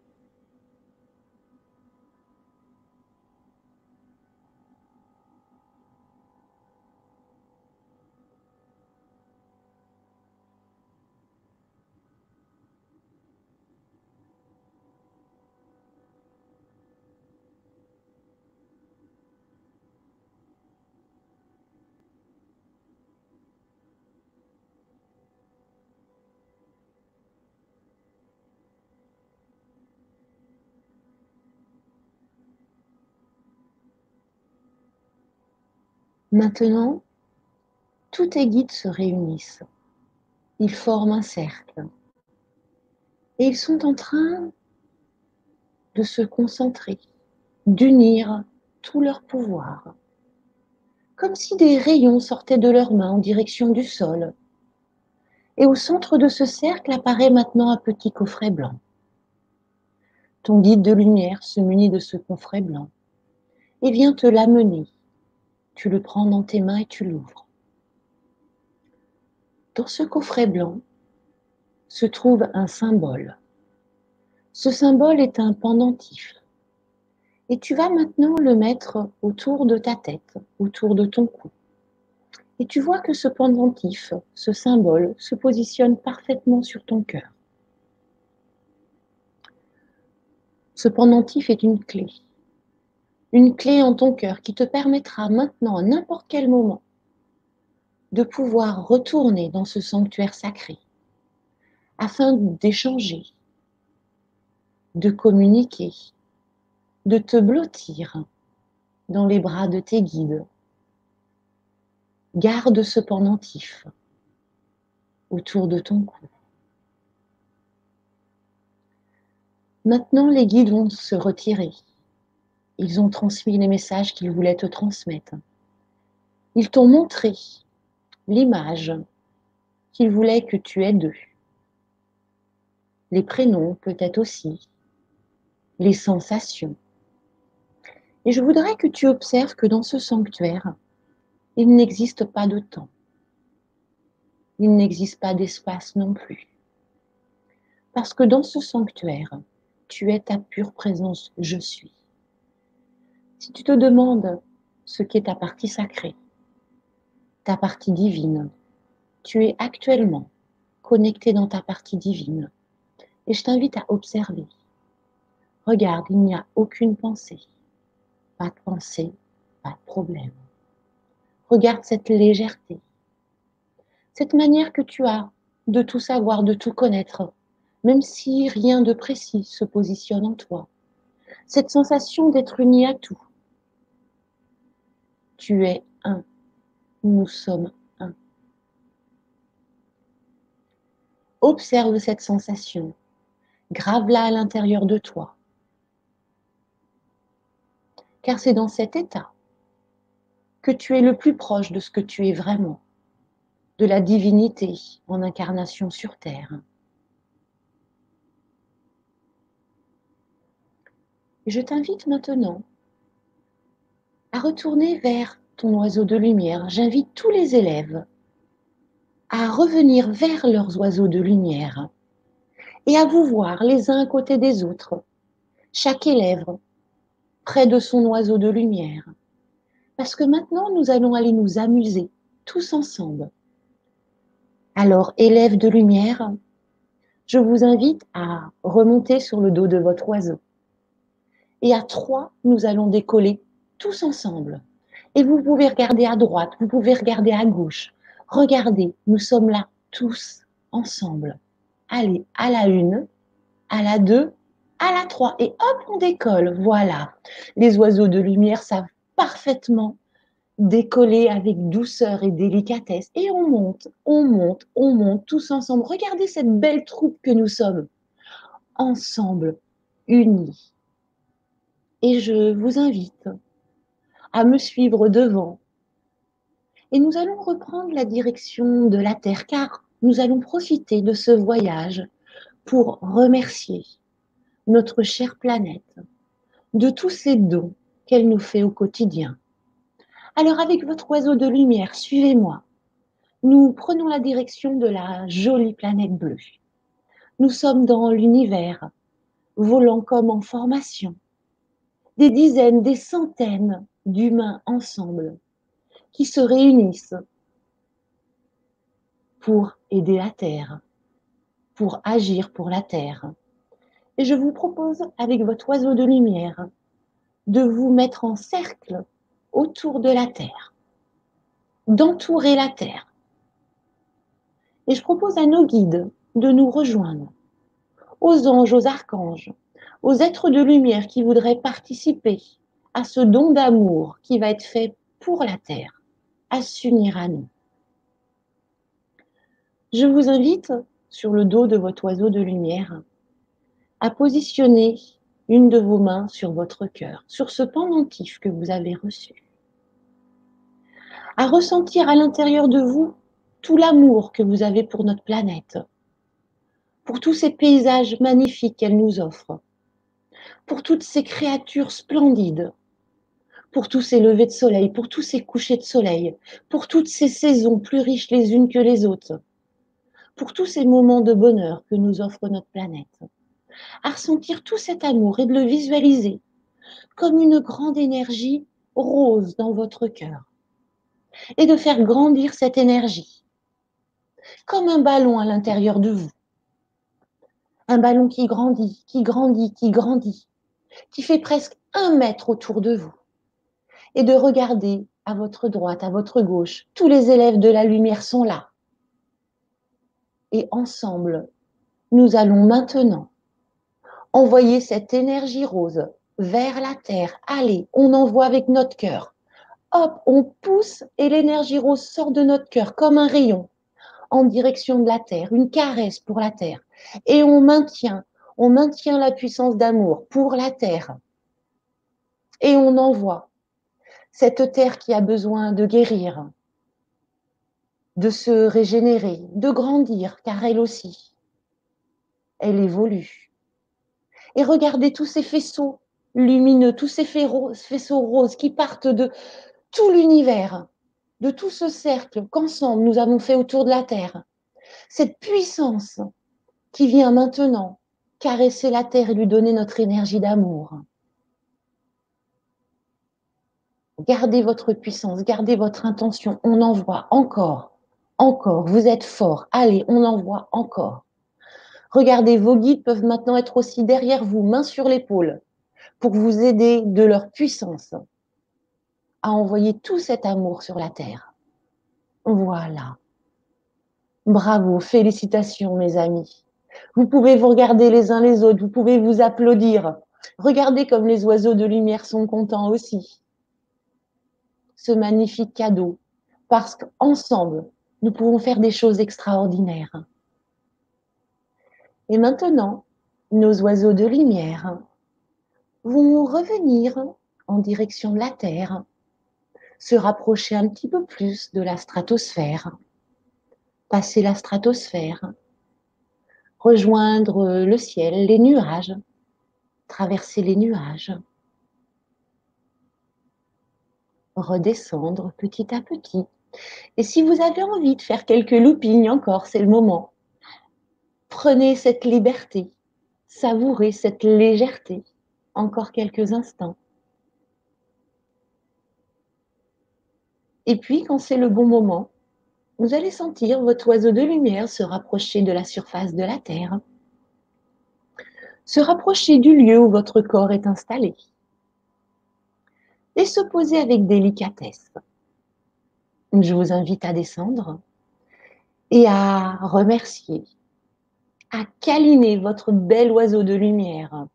Speaker 2: Maintenant, tous tes guides se réunissent. Ils forment un cercle. Et ils sont en train de se concentrer, d'unir tout leur pouvoir. Comme si des rayons sortaient de leurs mains en direction du sol. Et au centre de ce cercle apparaît maintenant un petit coffret blanc. Ton guide de lumière se munit de ce coffret blanc et vient te l'amener tu le prends dans tes mains et tu l'ouvres. Dans ce coffret blanc se trouve un symbole. Ce symbole est un pendentif. Et tu vas maintenant le mettre autour de ta tête, autour de ton cou. Et tu vois que ce pendentif, ce symbole, se positionne parfaitement sur ton cœur. Ce pendentif est une clé une clé en ton cœur qui te permettra maintenant, à n'importe quel moment, de pouvoir retourner dans ce sanctuaire sacré afin d'échanger, de communiquer, de te blottir dans les bras de tes guides. Garde ce pendentif autour de ton cou. Maintenant, les guides vont se retirer. Ils ont transmis les messages qu'ils voulaient te transmettre. Ils t'ont montré l'image qu'ils voulaient que tu aies d'eux. Les prénoms peut-être aussi, les sensations. Et je voudrais que tu observes que dans ce sanctuaire, il n'existe pas de temps. Il n'existe pas d'espace non plus. Parce que dans ce sanctuaire, tu es ta pure présence, je suis. Si tu te demandes ce qu'est ta partie sacrée, ta partie divine, tu es actuellement connecté dans ta partie divine. Et je t'invite à observer. Regarde, il n'y a aucune pensée. Pas de pensée, pas de problème. Regarde cette légèreté. Cette manière que tu as de tout savoir, de tout connaître, même si rien de précis se positionne en toi. Cette sensation d'être uni à tout. Tu es un. Nous sommes un. Observe cette sensation. Grave-la à l'intérieur de toi. Car c'est dans cet état que tu es le plus proche de ce que tu es vraiment, de la divinité en incarnation sur Terre. je t'invite maintenant à retourner vers ton oiseau de lumière. J'invite tous les élèves à revenir vers leurs oiseaux de lumière et à vous voir les uns à côté des autres, chaque élève près de son oiseau de lumière. Parce que maintenant, nous allons aller nous amuser tous ensemble. Alors, élèves de lumière, je vous invite à remonter sur le dos de votre oiseau. Et à trois, nous allons décoller tous ensemble. Et vous pouvez regarder à droite, vous pouvez regarder à gauche. Regardez, nous sommes là tous ensemble. Allez, à la une, à la deux, à la trois. Et hop, on décolle. Voilà. Les oiseaux de lumière savent parfaitement décoller avec douceur et délicatesse. Et on monte, on monte, on monte tous ensemble. Regardez cette belle troupe que nous sommes. Ensemble, unis et je vous invite à me suivre devant. Et nous allons reprendre la direction de la Terre car nous allons profiter de ce voyage pour remercier notre chère planète de tous ces dons qu'elle nous fait au quotidien. Alors avec votre oiseau de lumière, suivez-moi. Nous prenons la direction de la jolie planète bleue. Nous sommes dans l'univers, volant comme en formation des dizaines, des centaines d'humains ensemble qui se réunissent pour aider la Terre, pour agir pour la Terre. Et je vous propose, avec votre oiseau de lumière, de vous mettre en cercle autour de la Terre, d'entourer la Terre. Et je propose à nos guides de nous rejoindre, aux anges, aux archanges, aux êtres de lumière qui voudraient participer à ce don d'amour qui va être fait pour la Terre, à s'unir à nous. Je vous invite sur le dos de votre oiseau de lumière à positionner une de vos mains sur votre cœur, sur ce pendentif que vous avez reçu. À ressentir à l'intérieur de vous tout l'amour que vous avez pour notre planète, pour tous ces paysages magnifiques qu'elle nous offre, pour toutes ces créatures splendides, pour tous ces levées de soleil, pour tous ces couchers de soleil, pour toutes ces saisons plus riches les unes que les autres, pour tous ces moments de bonheur que nous offre notre planète, à ressentir tout cet amour et de le visualiser comme une grande énergie rose dans votre cœur, et de faire grandir cette énergie comme un ballon à l'intérieur de vous. Un ballon qui grandit, qui grandit, qui grandit, qui fait presque un mètre autour de vous. Et de regarder à votre droite, à votre gauche, tous les élèves de la lumière sont là. Et ensemble, nous allons maintenant envoyer cette énergie rose vers la terre. Allez, on envoie avec notre cœur. Hop, on pousse et l'énergie rose sort de notre cœur comme un rayon en direction de la terre, une caresse pour la terre. Et on maintient, on maintient la puissance d'amour pour la terre. Et on envoie cette terre qui a besoin de guérir, de se régénérer, de grandir, car elle aussi, elle évolue. Et regardez tous ces faisceaux lumineux, tous ces faisceaux roses qui partent de tout l'univers, de tout ce cercle qu'ensemble nous avons fait autour de la Terre. Cette puissance qui vient maintenant caresser la Terre et lui donner notre énergie d'amour. Gardez votre puissance, gardez votre intention. On envoie encore, encore. Vous êtes fort. Allez, on envoie encore. Regardez, vos guides peuvent maintenant être aussi derrière vous, main sur l'épaule, pour vous aider de leur puissance à envoyer tout cet amour sur la terre. Voilà. Bravo, félicitations mes amis. Vous pouvez vous regarder les uns les autres, vous pouvez vous applaudir. Regardez comme les oiseaux de lumière sont contents aussi. Magnifique cadeau, parce qu'ensemble, nous pouvons faire des choses extraordinaires. Et maintenant, nos oiseaux de lumière vont revenir en direction de la Terre, se rapprocher un petit peu plus de la stratosphère, passer la stratosphère, rejoindre le ciel, les nuages, traverser les nuages, redescendre petit à petit. Et si vous avez envie de faire quelques loopings encore, c'est le moment. Prenez cette liberté, savourez cette légèreté encore quelques instants. Et puis, quand c'est le bon moment, vous allez sentir votre oiseau de lumière se rapprocher de la surface de la Terre, se rapprocher du lieu où votre corps est installé et se poser avec délicatesse. Je vous invite à descendre et à remercier à câliner votre bel oiseau de lumière.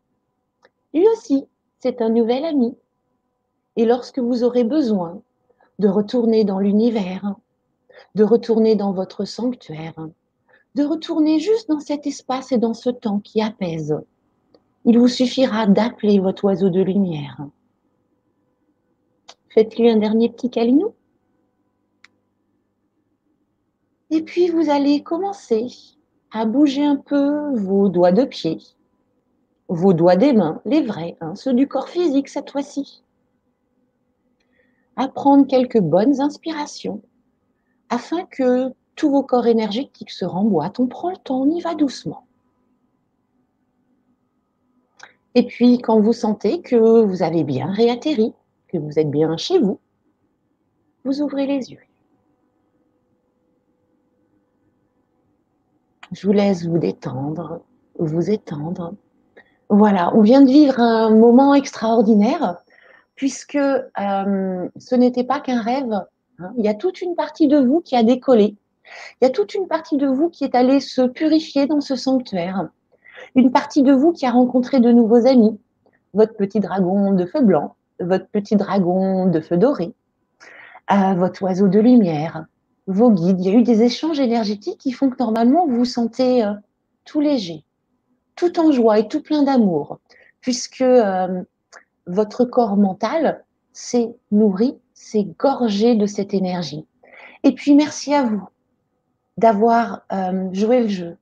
Speaker 2: Lui aussi, c'est un nouvel ami. Et lorsque vous aurez besoin de retourner dans l'univers, de retourner dans votre sanctuaire, de retourner juste dans cet espace et dans ce temps qui apaise, il vous suffira d'appeler votre oiseau de lumière. Faites-lui un dernier petit câlinou. Et puis vous allez commencer à bouger un peu vos doigts de pied, vos doigts des mains, les vrais, hein, ceux du corps physique cette fois-ci. À prendre quelques bonnes inspirations afin que tous vos corps énergétiques se remboîtent. On prend le temps, on y va doucement. Et puis, quand vous sentez que vous avez bien réatterri, que vous êtes bien chez vous, vous ouvrez les yeux. Je vous laisse vous détendre, vous étendre. Voilà, on vient de vivre un moment extraordinaire puisque euh, ce n'était pas qu'un rêve. Hein. Il y a toute une partie de vous qui a décollé. Il y a toute une partie de vous qui est allée se purifier dans ce sanctuaire. Une partie de vous qui a rencontré de nouveaux amis. Votre petit dragon de feu blanc, votre petit dragon de feu doré, euh, votre oiseau de lumière, vos guides. Il y a eu des échanges énergétiques qui font que normalement vous vous sentez euh, tout léger, tout en joie et tout plein d'amour, puisque euh, votre corps mental s'est nourri, s'est gorgé de cette énergie. Et puis merci à vous d'avoir joué le jeu,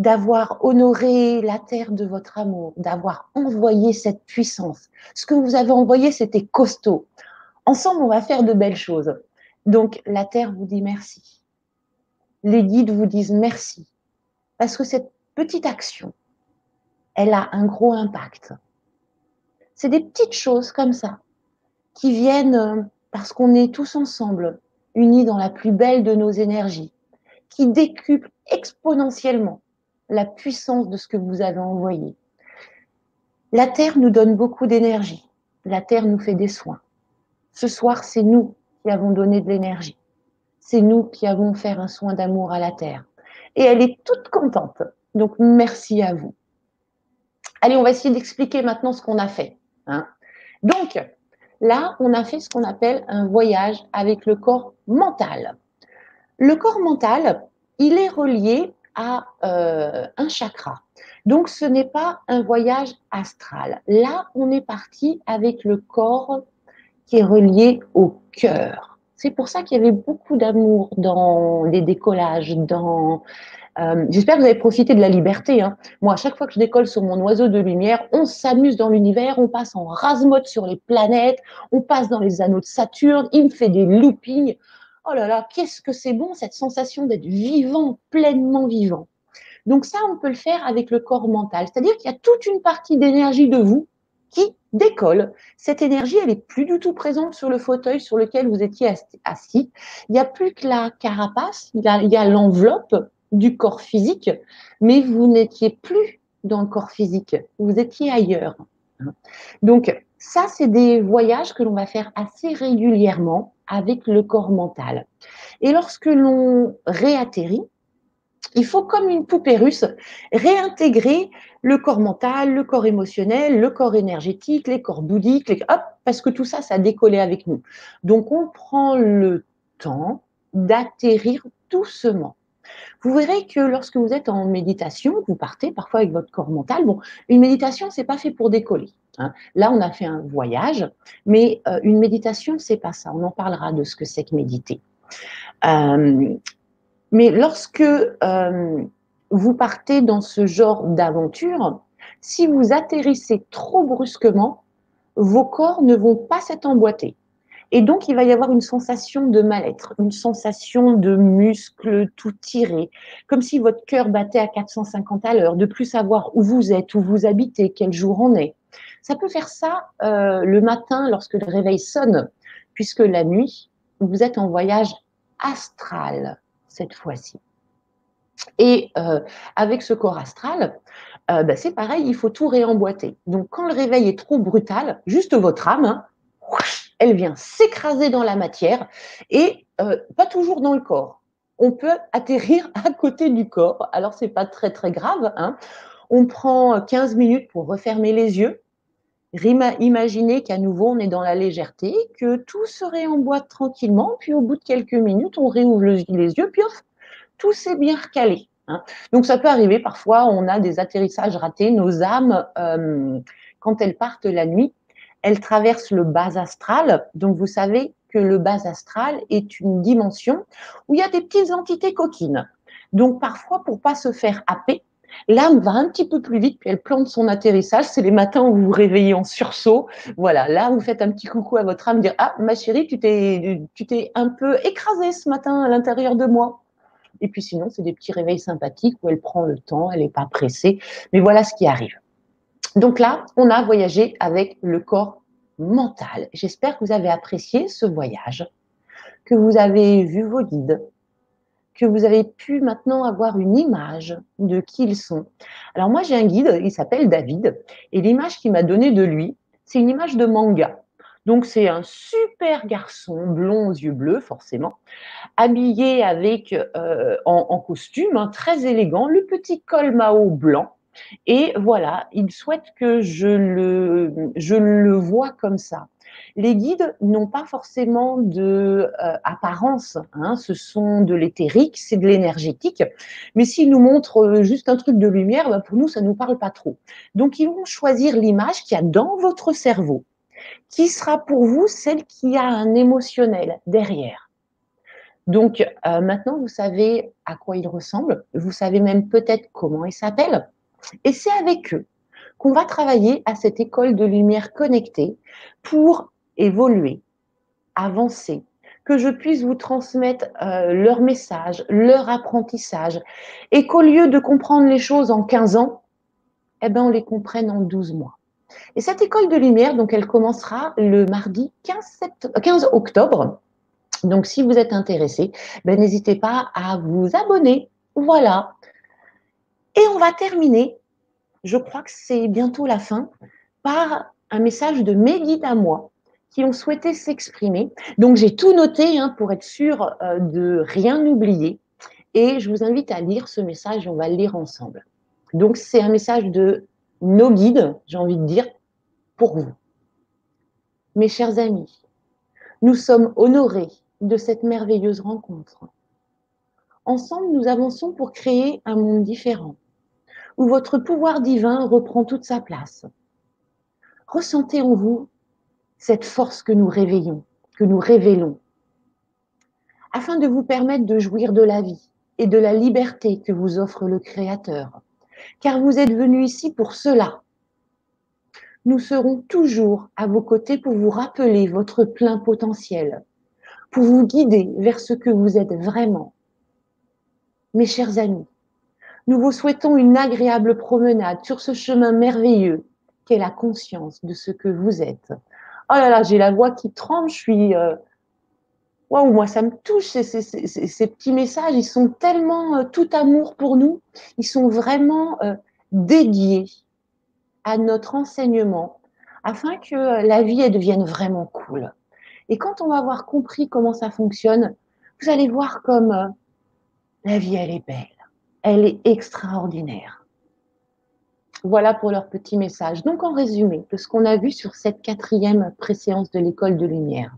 Speaker 2: d'avoir honoré la terre de votre amour, d'avoir envoyé cette puissance. Ce que vous avez envoyé, c'était costaud. Ensemble, on va faire de belles choses. Donc, la Terre vous dit merci. Les guides vous disent merci. Parce que cette petite action, elle a un gros impact. C'est des petites choses comme ça qui viennent euh, parce qu'on est tous ensemble, unis dans la plus belle de nos énergies, qui décuplent exponentiellement la puissance de ce que vous avez envoyé. La Terre nous donne beaucoup d'énergie. La Terre nous fait des soins. Ce soir, c'est nous qui avons donné de l'énergie. C'est nous qui avons fait un soin d'amour à la Terre. Et elle est toute contente. Donc, merci à vous. Allez, on va essayer d'expliquer maintenant ce qu'on a fait. Hein. Donc, là, on a fait ce qu'on appelle un voyage avec le corps mental. Le corps mental, il est relié à euh, un chakra. Donc, ce n'est pas un voyage astral. Là, on est parti avec le corps qui est relié au cœur. C'est pour ça qu'il y avait beaucoup d'amour dans les décollages, dans euh, J'espère que vous avez profité de la liberté. Hein. Moi, à chaque fois que je décolle sur mon oiseau de lumière, on s'amuse dans l'univers, on passe en rase-mode sur les planètes, on passe dans les anneaux de Saturne, il me fait des loopings. Oh là là, qu'est-ce que c'est bon cette sensation d'être vivant, pleinement vivant. Donc ça, on peut le faire avec le corps mental. C'est-à-dire qu'il y a toute une partie d'énergie de vous qui décolle. Cette énergie, elle est plus du tout présente sur le fauteuil sur lequel vous étiez assis. Il n'y a plus que la carapace, il y a l'enveloppe du corps physique, mais vous n'étiez plus dans le corps physique, vous étiez ailleurs. Donc, ça, c'est des voyages que l'on va faire assez régulièrement avec le corps mental. Et lorsque l'on réatterrit, il faut, comme une poupée russe, réintégrer le corps mental, le corps émotionnel, le corps énergétique, les corps bouddhiques, parce que tout ça, ça a décollé avec nous. Donc, on prend le temps d'atterrir doucement. Vous verrez que lorsque vous êtes en méditation, vous partez parfois avec votre corps mental. Bon, une méditation, c'est pas fait pour décoller. Hein. Là, on a fait un voyage, mais euh, une méditation, c'est pas ça. On en parlera de ce que c'est que méditer. Euh, mais lorsque euh, vous partez dans ce genre d'aventure, si vous atterrissez trop brusquement, vos corps ne vont pas s'être emboîtés. Et donc, il va y avoir une sensation de mal-être, une sensation de muscles tout tirés, comme si votre cœur battait à 450 à l'heure, de plus savoir où vous êtes, où vous habitez, quel jour on est. Ça peut faire ça euh, le matin lorsque le réveil sonne, puisque la nuit, vous êtes en voyage astral cette fois-ci. Et euh, avec ce corps astral, euh, bah, c'est pareil, il faut tout réemboîter. Donc quand le réveil est trop brutal, juste votre âme, hein, elle vient s'écraser dans la matière et euh, pas toujours dans le corps. On peut atterrir à côté du corps. Alors, c'est pas très, très grave. Hein. On prend 15 minutes pour refermer les yeux. Imaginez qu'à nouveau, on est dans la légèreté, que tout se réemboîte tranquillement. Puis, au bout de quelques minutes, on réouvre les yeux. Puis, tout s'est bien recalé. Hein. Donc, ça peut arriver. Parfois, on a des atterrissages ratés. Nos âmes, euh, quand elles partent la nuit, elle traverse le bas astral. Donc, vous savez que le bas astral est une dimension où il y a des petites entités coquines. Donc, parfois, pour pas se faire happer, l'âme va un petit peu plus vite, puis elle plante son atterrissage. C'est les matins où vous vous réveillez en sursaut. Voilà, là, vous faites un petit coucou à votre âme, dire Ah, ma chérie, tu t'es, tu t'es un peu écrasée ce matin à l'intérieur de moi. Et puis sinon, c'est des petits réveils sympathiques où elle prend le temps, elle n'est pas pressée. Mais voilà ce qui arrive. Donc là, on a voyagé avec le corps mental. J'espère que vous avez apprécié ce voyage, que vous avez vu vos guides, que vous avez pu maintenant avoir une image de qui ils sont. Alors moi, j'ai un guide, il s'appelle David, et l'image qu'il m'a donnée de lui, c'est une image de manga. Donc c'est un super garçon, blond aux yeux bleus forcément, habillé avec euh, en, costume, hein, très élégant, le petit col Mao blanc, et voilà, il souhaite que je le, je le vois comme ça. Les guides n'ont pas forcément de euh, apparence, hein, ce sont de l'éthérique, c'est de l'énergétique, mais s'ils nous montrent euh, juste un truc de lumière, bah, pour nous, ça ne nous parle pas trop. Donc, ils vont choisir l'image qu'il y a dans votre cerveau, qui sera pour vous celle qui a un émotionnel derrière. Donc, euh, maintenant, vous savez à quoi il ressemble, vous savez même peut-être comment il s'appelle. Et c'est avec eux qu'on va travailler à cette école de lumière connectée pour évoluer, avancer, que je puisse vous transmettre euh, leur message, leur apprentissage, et qu'au lieu de comprendre les choses en 15 ans, eh ben, on les comprenne en 12 mois. Et cette école de lumière, donc, elle commencera le mardi 15, 15 octobre. Donc, si vous êtes intéressé, ben, n'hésitez pas à vous abonner. Voilà, et on va terminer, je crois que c'est bientôt la fin, par un message de mes guides à moi qui ont souhaité s'exprimer. Donc j'ai tout noté hein, pour être sûr euh, de rien oublier. Et je vous invite à lire ce message, on va le lire ensemble. Donc c'est un message de nos guides, j'ai envie de dire, pour vous. Mes chers amis, nous sommes honorés de cette merveilleuse rencontre. Ensemble, nous avançons pour créer un monde différent, où votre pouvoir divin reprend toute sa place. Ressentez en vous cette force que nous réveillons, que nous révélons, afin de vous permettre de jouir de la vie et de la liberté que vous offre le Créateur. Car vous êtes venu ici pour cela. Nous serons toujours à vos côtés pour vous rappeler votre plein potentiel, pour vous guider vers ce que vous êtes vraiment. Mes chers amis, nous vous souhaitons une agréable promenade sur ce chemin merveilleux qu'est la conscience de ce que vous êtes. Oh là là, j'ai la voix qui tremble, je suis... Euh, waouh, moi ça me touche, ces, ces, petits messages, ils sont tellement euh, tout amour pour nous, ils sont vraiment euh, dédiés à notre enseignement afin que la vie elle devienne vraiment cool. Et quand on va avoir compris comment ça fonctionne, vous allez voir comme la vie elle est belle, elle est extraordinaire. Voilà pour leur petit message. Donc, en résumé de ce qu'on a vu sur cette quatrième préséance de l'école de lumière,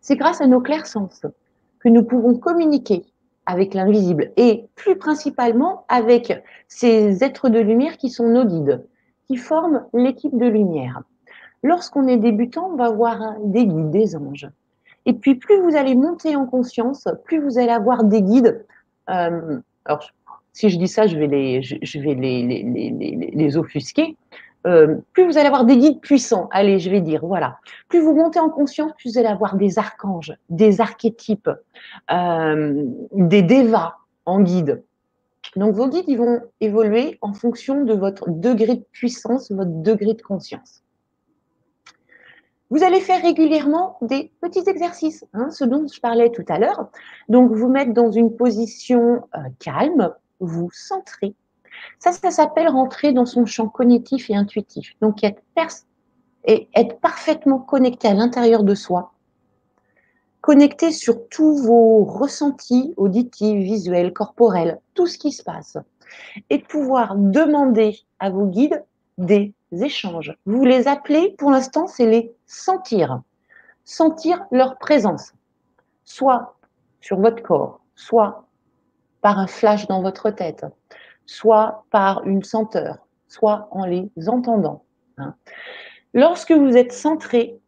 Speaker 2: c'est grâce à nos clairs sens que nous pouvons communiquer avec l'invisible et plus principalement avec ces êtres de lumière qui sont nos guides, qui forment l'équipe de lumière. Lorsqu'on est débutant, on va avoir des guides, des anges. Et puis, plus vous allez monter en conscience, plus vous allez avoir des guides. Euh, alors, si je dis ça, je vais les, les, les offusquer. Euh, plus vous allez avoir des guides puissants, allez, je vais dire, voilà. Plus vous montez en conscience, plus vous allez avoir des archanges, des archétypes, euh, des dévas en guide. Donc vos guides, ils vont évoluer en fonction de votre degré de puissance, votre degré de conscience. Vous allez faire régulièrement des petits exercices, hein, ce dont je parlais tout à l'heure. Donc vous mettre dans une position euh, calme, vous centrer. Ça, ça s'appelle rentrer dans son champ cognitif et intuitif. Donc, être, et être parfaitement connecté à l'intérieur de soi, connecté sur tous vos ressentis auditifs, visuels, corporels, tout ce qui se passe, et pouvoir demander à vos guides des échanges. Vous les appelez, pour l'instant, c'est les sentir. Sentir leur présence, soit sur votre corps, soit par un flash dans votre tête, soit par une senteur, soit en les entendant. Hein. Lorsque vous êtes centré,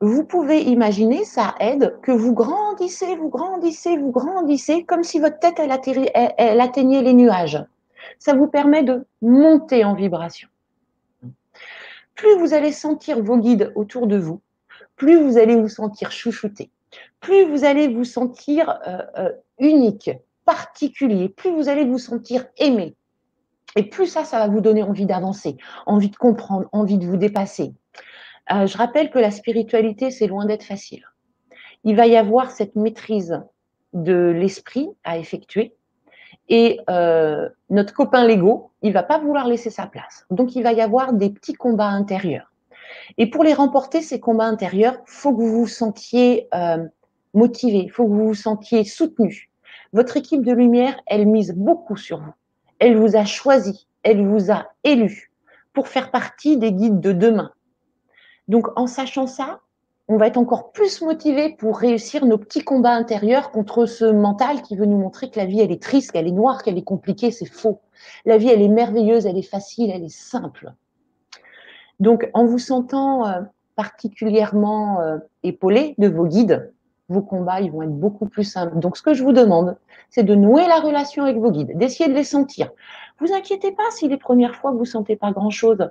Speaker 2: vous pouvez imaginer, ça aide, que vous grandissez, vous grandissez, vous grandissez, comme si votre tête, elle, atteignait les nuages. Ça vous permet de monter en vibration. Plus vous allez sentir vos guides autour de vous, plus vous allez vous sentir chouchouté, plus vous allez vous sentir euh, euh, unique, particulier, plus vous allez vous sentir aimé. Et plus ça, ça va vous donner envie d'avancer, envie de comprendre, envie de vous dépasser. Euh, je rappelle que la spiritualité, c'est loin d'être facile. Il va y avoir cette maîtrise de l'esprit à effectuer. Et euh, notre copain Lego, il va pas vouloir laisser sa place. Donc, il va y avoir des petits combats intérieurs. Et pour les remporter, ces combats intérieurs, faut que vous vous sentiez euh, motivé, faut que vous vous sentiez soutenu. Votre équipe de lumière, elle mise beaucoup sur vous. Elle vous a choisi, elle vous a élu pour faire partie des guides de demain. Donc, en sachant ça, on va être encore plus motivé pour réussir nos petits combats intérieurs contre ce mental qui veut nous montrer que la vie, elle est triste, qu'elle est noire, qu'elle est compliquée. C'est faux. La vie, elle est merveilleuse, elle est facile, elle est simple. Donc, en vous sentant euh, particulièrement euh, épaulé de vos guides, vos combats, ils vont être beaucoup plus simples. Donc, ce que je vous demande, c'est de nouer la relation avec vos guides, d'essayer de les sentir. Vous inquiétez pas si les premières fois vous sentez pas grand-chose.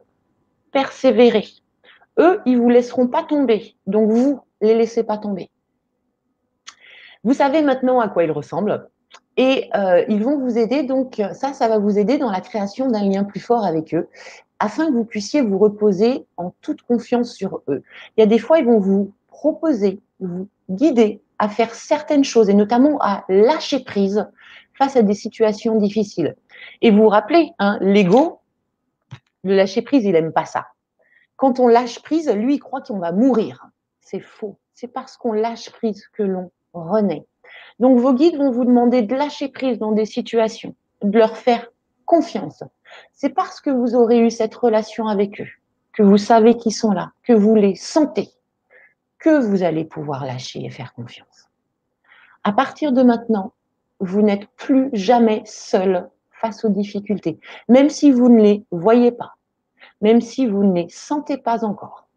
Speaker 2: Persévérez. Eux, ils vous laisseront pas tomber. Donc, vous, les laissez pas tomber. Vous savez maintenant à quoi ils ressemblent. Et euh, ils vont vous aider, donc ça, ça va vous aider dans la création d'un lien plus fort avec eux, afin que vous puissiez vous reposer en toute confiance sur eux. Il y a des fois, ils vont vous proposer, vous guider à faire certaines choses et notamment à lâcher prise face à des situations difficiles. Et vous vous rappelez, hein, l'ego, le lâcher prise, il n'aime pas ça. Quand on lâche prise, lui, il croit qu'on va mourir. C'est faux. C'est parce qu'on lâche prise que l'on renaît. Donc, vos guides vont vous demander de lâcher prise dans des situations, de leur faire confiance. C'est parce que vous aurez eu cette relation avec eux que vous savez qu'ils sont là, que vous les sentez, que vous allez pouvoir lâcher et faire confiance. À partir de maintenant, vous n'êtes plus jamais seul face aux difficultés, même si vous ne les voyez pas, même si vous ne les sentez pas encore.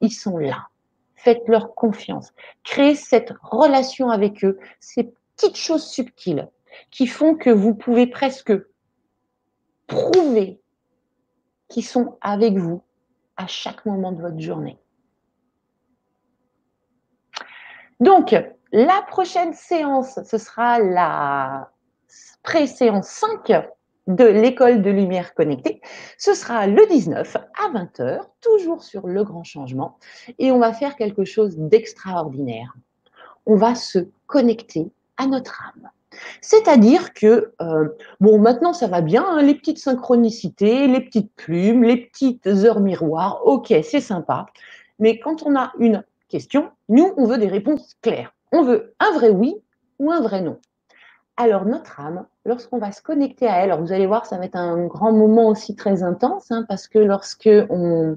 Speaker 2: Ils sont là. Faites-leur confiance. Créez cette relation avec eux, ces petites choses subtiles qui font que vous pouvez presque prouver qu'ils sont avec vous à chaque moment de votre journée. Donc, la prochaine séance, ce sera la pré-séance 5 de l'école de lumière connectée. Ce sera le 19 à 20h, toujours sur le grand changement. Et on va faire quelque chose d'extraordinaire. On va se connecter à notre âme. C'est-à-dire que, euh, bon, maintenant ça va bien, hein, les petites synchronicités, les petites plumes, les petites heures miroirs, ok, c'est sympa. Mais quand on a une question, nous, on veut des réponses claires. On veut un vrai oui ou un vrai non. Alors notre âme, lorsqu'on va se connecter à elle, alors vous allez voir, ça va être un grand moment aussi très intense, hein, parce que lorsque on,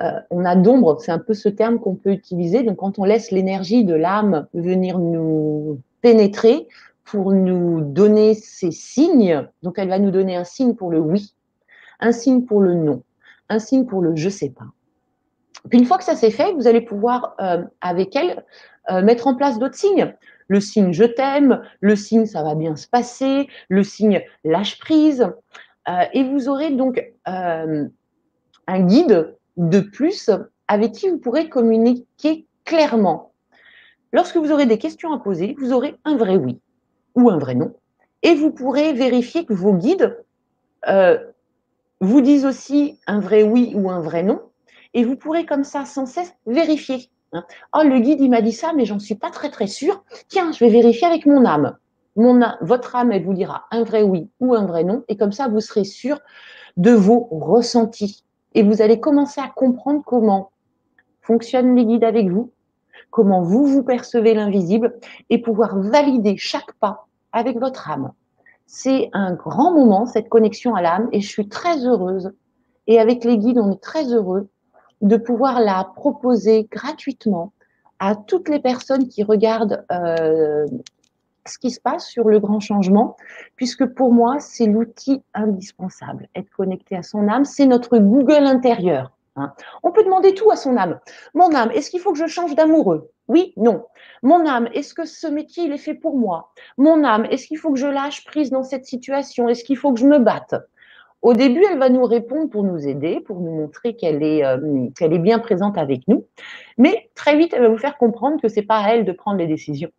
Speaker 2: euh, on a d'ombre, c'est un peu ce terme qu'on peut utiliser, donc quand on laisse l'énergie de l'âme venir nous pénétrer, pour nous donner ces signes. Donc, elle va nous donner un signe pour le oui, un signe pour le non, un signe pour le je sais pas. Puis une fois que ça s'est fait, vous allez pouvoir, euh, avec elle, euh, mettre en place d'autres signes. Le signe je t'aime, le signe ça va bien se passer, le signe lâche prise. Euh, et vous aurez donc un guide de plus avec qui vous pourrez communiquer clairement. Lorsque vous aurez des questions à poser, vous aurez un vrai oui ou un vrai nom. Et vous pourrez vérifier que vos guides euh, vous disent aussi un vrai oui ou un vrai non. Et vous pourrez comme ça sans cesse vérifier. Hein. Oh, le guide, il m'a dit ça, mais j'en suis pas très très sûr. Tiens, je vais vérifier avec mon âme. Mon votre âme, elle vous dira un vrai oui ou un vrai non. Et comme ça, vous serez sûr de vos ressentis. Et vous allez commencer à comprendre comment fonctionnent les guides avec vous, comment vous vous percevez l'invisible et pouvoir valider chaque pas avec votre âme. C'est un grand moment, cette connexion à l'âme, et je suis très heureuse. Et avec les guides, on est très heureux de pouvoir la proposer gratuitement à toutes les personnes qui regardent euh, ce qui se passe sur le grand changement, puisque pour moi, c'est l'outil indispensable. Être connecté à son âme, c'est notre Google intérieur. Hein. On peut demander tout à son âme. Mon âme, est-ce qu'il faut que je change d'amoureux? Oui, non. Mon âme, est-ce que ce métier, il est fait pour moi? Mon âme, est-ce qu'il faut que je lâche prise dans cette situation? Est-ce qu'il faut que je me batte? Au début, elle va nous répondre pour nous aider, pour nous montrer qu'elle est, euh, qu'elle est bien présente avec nous. Mais très vite, elle va vous faire comprendre que c'est pas à elle de prendre les décisions.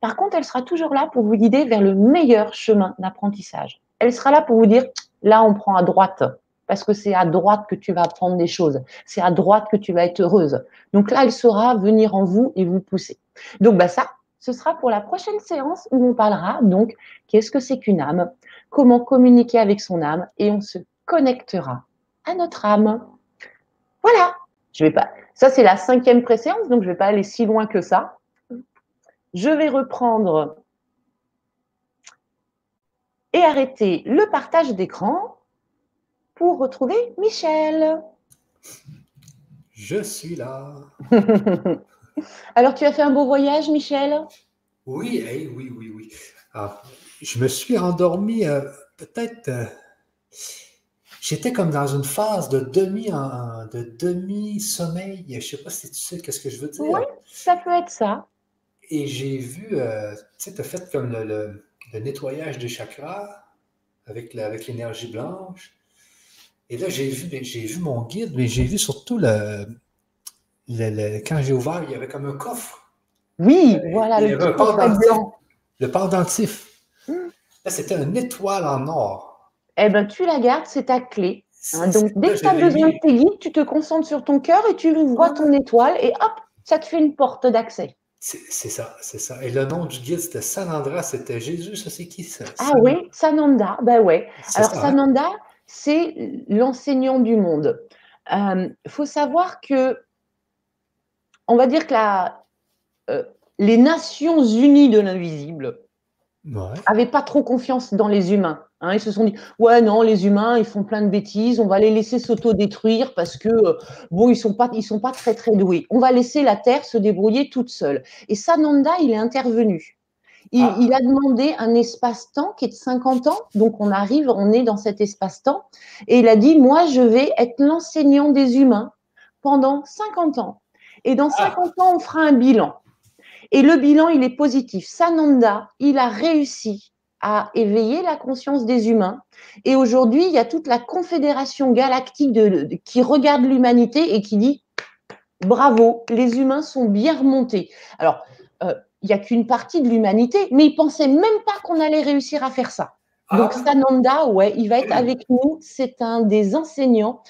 Speaker 2: Par contre, elle sera toujours là pour vous guider vers le meilleur chemin d'apprentissage. Elle sera là pour vous dire, là, on prend à droite parce que c'est à droite que tu vas apprendre des choses. C'est à droite que tu vas être heureuse. Donc là, elle saura venir en vous et vous pousser. Donc bah ça, ce sera pour la prochaine séance où on parlera donc qu'est-ce que c'est qu'une âme, comment communiquer avec son âme et on se connectera à notre âme. Voilà. Je vais pas. Ça c'est la cinquième préséance, donc je vais pas aller si loin que ça. Je vais reprendre et arrêter le partage d'écran pour retrouver Michel.
Speaker 1: Je suis là.
Speaker 2: Alors, tu as fait un beau voyage, Michel?
Speaker 1: Oui, oui, oui, oui. je me suis endormi euh, peut-être. Euh, j'étais comme dans une phase de demi de demi sommeil. Je ne sais pas si tu sais qu'est-ce que je veux dire.
Speaker 2: Oui, ça peut être ça.
Speaker 1: Et j'ai vu, euh, tu sais, tu as fait comme le, nettoyage des chakras avec l'énergie blanche. Et là, j'ai vu, j'ai vu mon guide, mais j'ai vu surtout le, quand j'ai ouvert, il y avait comme un coffre.
Speaker 2: Oui, euh, voilà, le coffre blanc.
Speaker 1: Le pendentif. Hmm. Là, c'était une étoile en or.
Speaker 2: Eh bien, tu la gardes, c'est ta clé. Hein. donc, dès que tu as besoin de tes guides, tu te concentres sur ton cœur et tu vois ton étoile et hop, ça te fait une porte d'accès.
Speaker 1: C'est ça, c'est ça. Et le nom du guide, c'était Sanandra, c'était Jésus, ça c'est qui ça?
Speaker 2: Ah oui, Sananda, ben ouais. Alors hein? Sananda, c'est l'enseignant du monde. Il euh, faut savoir que, on va dire que la, euh, les Nations Unies de l'invisible n'avaient pas trop confiance dans les humains. Hein. ils se sont dit, ouais, non, les humains, ils font plein de bêtises, on va les laisser s'autodétruire parce que, euh, bon, ils sont pas, ils sont pas très, très doués. On va laisser la Terre se débrouiller toute seule. Et Sananda, il est intervenu. Il, ah. il a demandé un espace-temps qui est de 50 ans. Donc, on arrive, on est dans cet espace-temps. Et il a dit, moi, je vais être l'enseignant des humains pendant 50 ans. Et dans 50 ah. ans, on fera un bilan. Et le bilan, il est positif. Sananda, il a réussi à éveiller la conscience des humains. Et aujourd'hui, il y a toute la confédération galactique de, qui regarde l'humanité et qui dit bravo, les humains sont bien remontés. Alors, euh, il n'y a qu'une partie de l'humanité, mais ils pensaient même pas qu'on allait réussir à faire ça. Ah. Donc, Sananda, ouais, il va être avec nous. C'est un des enseignants.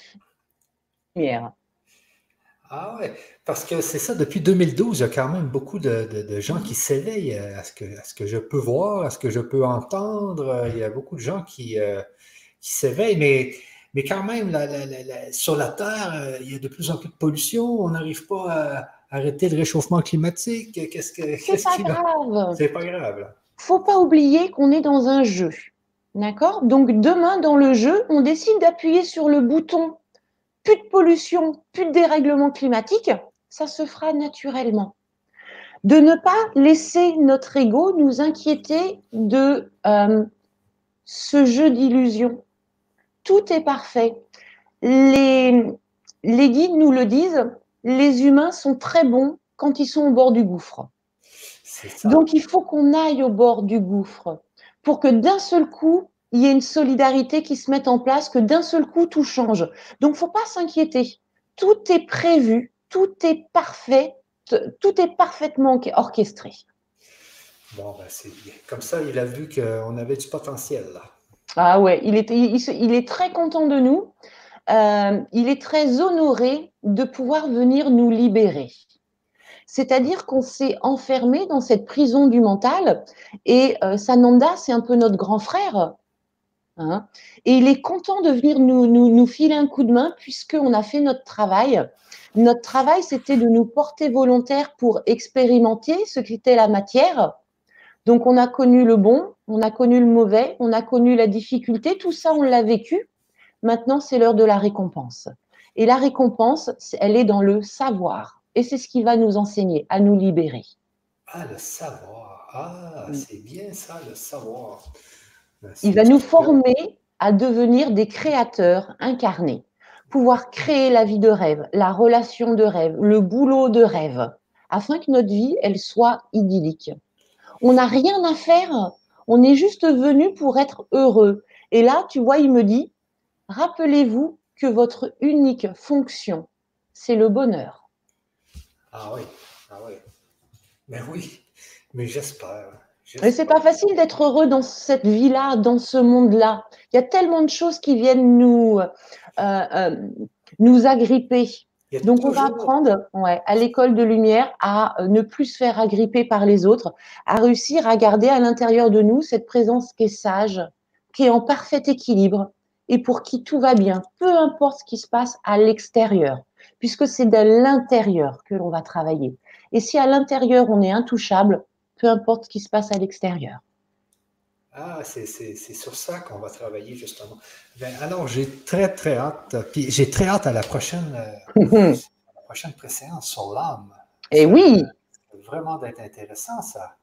Speaker 1: Ah ouais, parce que c'est ça, depuis 2012, il y a quand même beaucoup de, gens qui s'éveillent à ce, que, à ce que je peux voir, à ce que je peux entendre. Il y a beaucoup de gens qui, euh, qui s'éveillent, mais, mais quand même, sur la Terre, euh, il y a de plus en plus de pollution. On n'arrive pas à arrêter le réchauffement climatique. Qu'est-ce que
Speaker 2: c'est pas, grave.
Speaker 1: C'est pas grave.
Speaker 2: Faut pas oublier qu'on est dans un jeu. D'accord? Donc demain, dans le jeu, on décide d'appuyer sur le bouton plus de pollution, plus de dérèglement climatique, ça se fera naturellement. De ne pas laisser notre ego nous inquiéter de euh, ce jeu d'illusion. Tout est parfait. Les, les guides nous le disent, les humains sont très bons quand ils sont au bord du gouffre. Donc il faut qu'on aille au bord du gouffre pour que d'un seul coup, il y ait une solidarité qui se mette en place, que d'un seul coup, tout change. Donc, faut pas s'inquiéter. Tout est prévu, tout est parfait, tout est parfaitement orchestré.
Speaker 1: Bon, ben c'est comme ça, il a vu qu'on avait du potentiel là.
Speaker 2: Ah ouais, il est, il, est très content de nous. Euh, il est très honoré de pouvoir venir nous libérer. C'est-à-dire qu'on s'est enfermé dans cette prison du mental et euh, Sananda, c'est un peu notre grand frère. Hein. et il est content de venir nous, nous, filer un coup de main puisqu'on a fait notre travail. Notre travail, c'était de nous porter volontaires pour expérimenter ce qu'était la matière. Donc, on a connu le bon, on a connu le mauvais, on a connu la difficulté, tout ça, on l'a vécu. Maintenant, c'est l'heure de la récompense. Et la récompense, elle est dans le savoir. Et c'est ce qui va nous enseigner à nous libérer.
Speaker 1: Ah, le savoir. Ah, c'est bien ça, le savoir.
Speaker 2: Il va nous former à devenir des créateurs incarnés, pouvoir créer la vie de rêve, la relation de rêve, le boulot de rêve, afin que notre vie, elle soit idyllique. On n'a rien à faire, on est juste venu pour être heureux. Et là, tu vois, il me dit, rappelez-vous que votre unique fonction, c'est le bonheur.
Speaker 1: Ah oui, ah oui. Mais oui, mais j'espère.
Speaker 2: Mais c'est pas facile d'être heureux dans cette vie-là, dans ce monde-là. Il y a tellement de choses qui viennent nous, euh, euh, nous agripper. Donc, on va apprendre ouais, à l'école de lumière à euh, ne plus se faire agripper par les autres, à réussir à garder à l'intérieur de nous cette présence qui est sage, qui est en parfait équilibre et pour qui tout va bien, peu importe ce qui se passe à l'extérieur, puisque c'est de l'intérieur que l'on va travailler. Et si à l'intérieur on est intouchable, peu importe ce qui se passe à l'extérieur.
Speaker 1: Ah, c'est sur ça qu'on va travailler justement. Ben, alors, j'ai très, très hâte, puis j'ai très hâte à la prochaine, euh, la prochaine préséance sur l'âme.
Speaker 2: Et eh oui!
Speaker 1: Vraiment d'être intéressant, ça.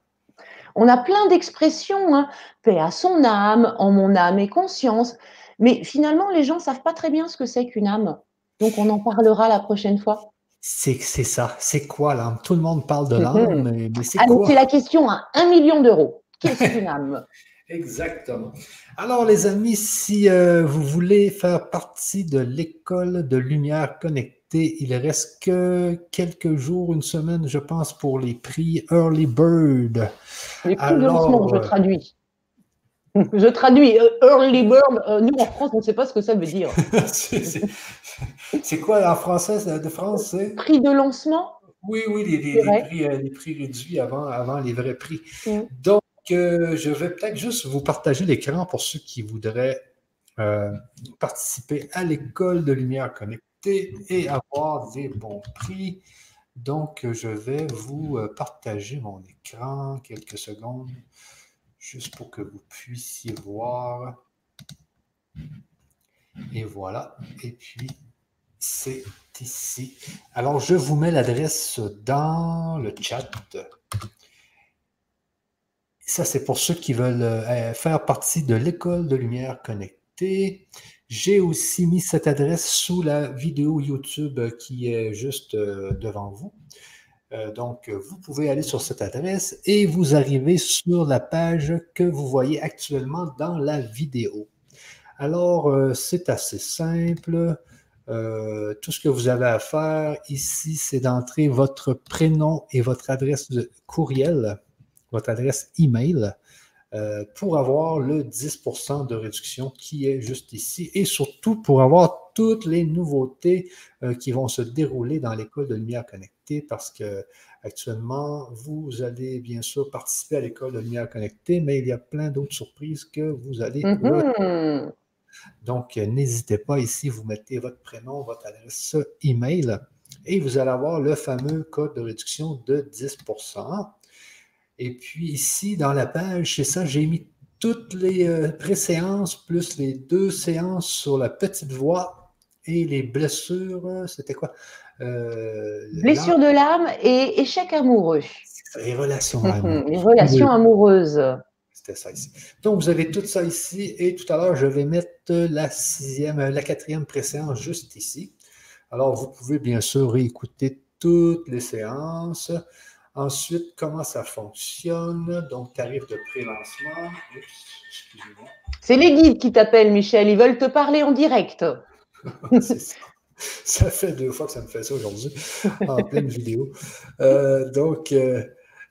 Speaker 2: On a plein d'expressions, hein. paix à son âme, en mon âme et conscience. Mais finalement, les gens ne savent pas très bien ce que c'est qu'une âme. Donc, on en parlera la prochaine fois.
Speaker 1: C'est ça. C'est quoi l'âme? Tout le monde parle de l'âme, mais, c'est ah, quoi?
Speaker 2: C'est la question à un million d'euros. Qu'est-ce qu'une âme?
Speaker 1: Exactement. Alors, les amis, si euh, vous voulez faire partie de l'école de lumière connectée, il reste que quelques jours, une semaine, je pense, pour les prix Early Bird.
Speaker 2: Les prix de lancement, je euh, traduis. Je traduis euh, early bird. Euh, nous, en France, on ne sait pas ce que ça veut dire.
Speaker 1: c'est quoi en français de France?
Speaker 2: Prix de lancement?
Speaker 1: Oui, oui, les, prix, euh, les prix, réduits avant, avant les vrais prix. Mm. Donc, je vais peut-être juste vous partager l'écran pour ceux qui voudraient participer à l'école de lumière connectée et avoir des bons prix. Donc, je vais vous partager mon écran quelques secondes. Juste pour que vous puissiez voir. Et voilà. Et puis, c'est ici. Alors, je vous mets l'adresse dans le chat. Ça, c'est pour ceux qui veulent euh, faire partie de l'école de lumière connectée. J'ai aussi mis cette adresse sous la vidéo YouTube qui est juste euh, devant vous. Euh, donc, vous pouvez aller sur cette adresse et vous arrivez sur la page que vous voyez actuellement dans la vidéo. Alors, c'est assez simple. tout ce que vous avez à faire ici, c'est d'entrer votre prénom et votre adresse de courriel votre adresse email euh, pour avoir le 10% de réduction qui est juste ici et surtout pour avoir toutes les nouveautés euh, qui vont se dérouler dans l'école de lumière parce que actuellement, vous allez bien sûr participer à l'école de lumière connectée, mais il y a plein d'autres surprises que vous allez. Mm-hmm. Donc, n'hésitez pas ici, vous mettez votre prénom, votre adresse email et vous allez avoir le fameux code de réduction de 10%. Et puis ici, dans la page, c'est ça, j'ai mis toutes les euh, préséances plus les deux séances sur la petite voix et les blessures, c'était quoi?
Speaker 2: Euh, Blessure de l'âme et échec amoureux.
Speaker 1: Les relations amoureuses.
Speaker 2: les relations amoureuses.
Speaker 1: C'était ça ici. Donc, vous avez tout ça ici et tout à l'heure, je vais mettre la sixième, la quatrième préséance juste ici. Alors, vous pouvez bien sûr réécouter toutes les séances. Ensuite, comment ça fonctionne? Donc, tarif de pré-lancement.
Speaker 2: C'est les guides qui t'appellent, Michel. Ils veulent te parler en direct.
Speaker 1: ça. ça. fait deux fois que ça me fait ça aujourd'hui, en pleine vidéo. Euh, donc, euh,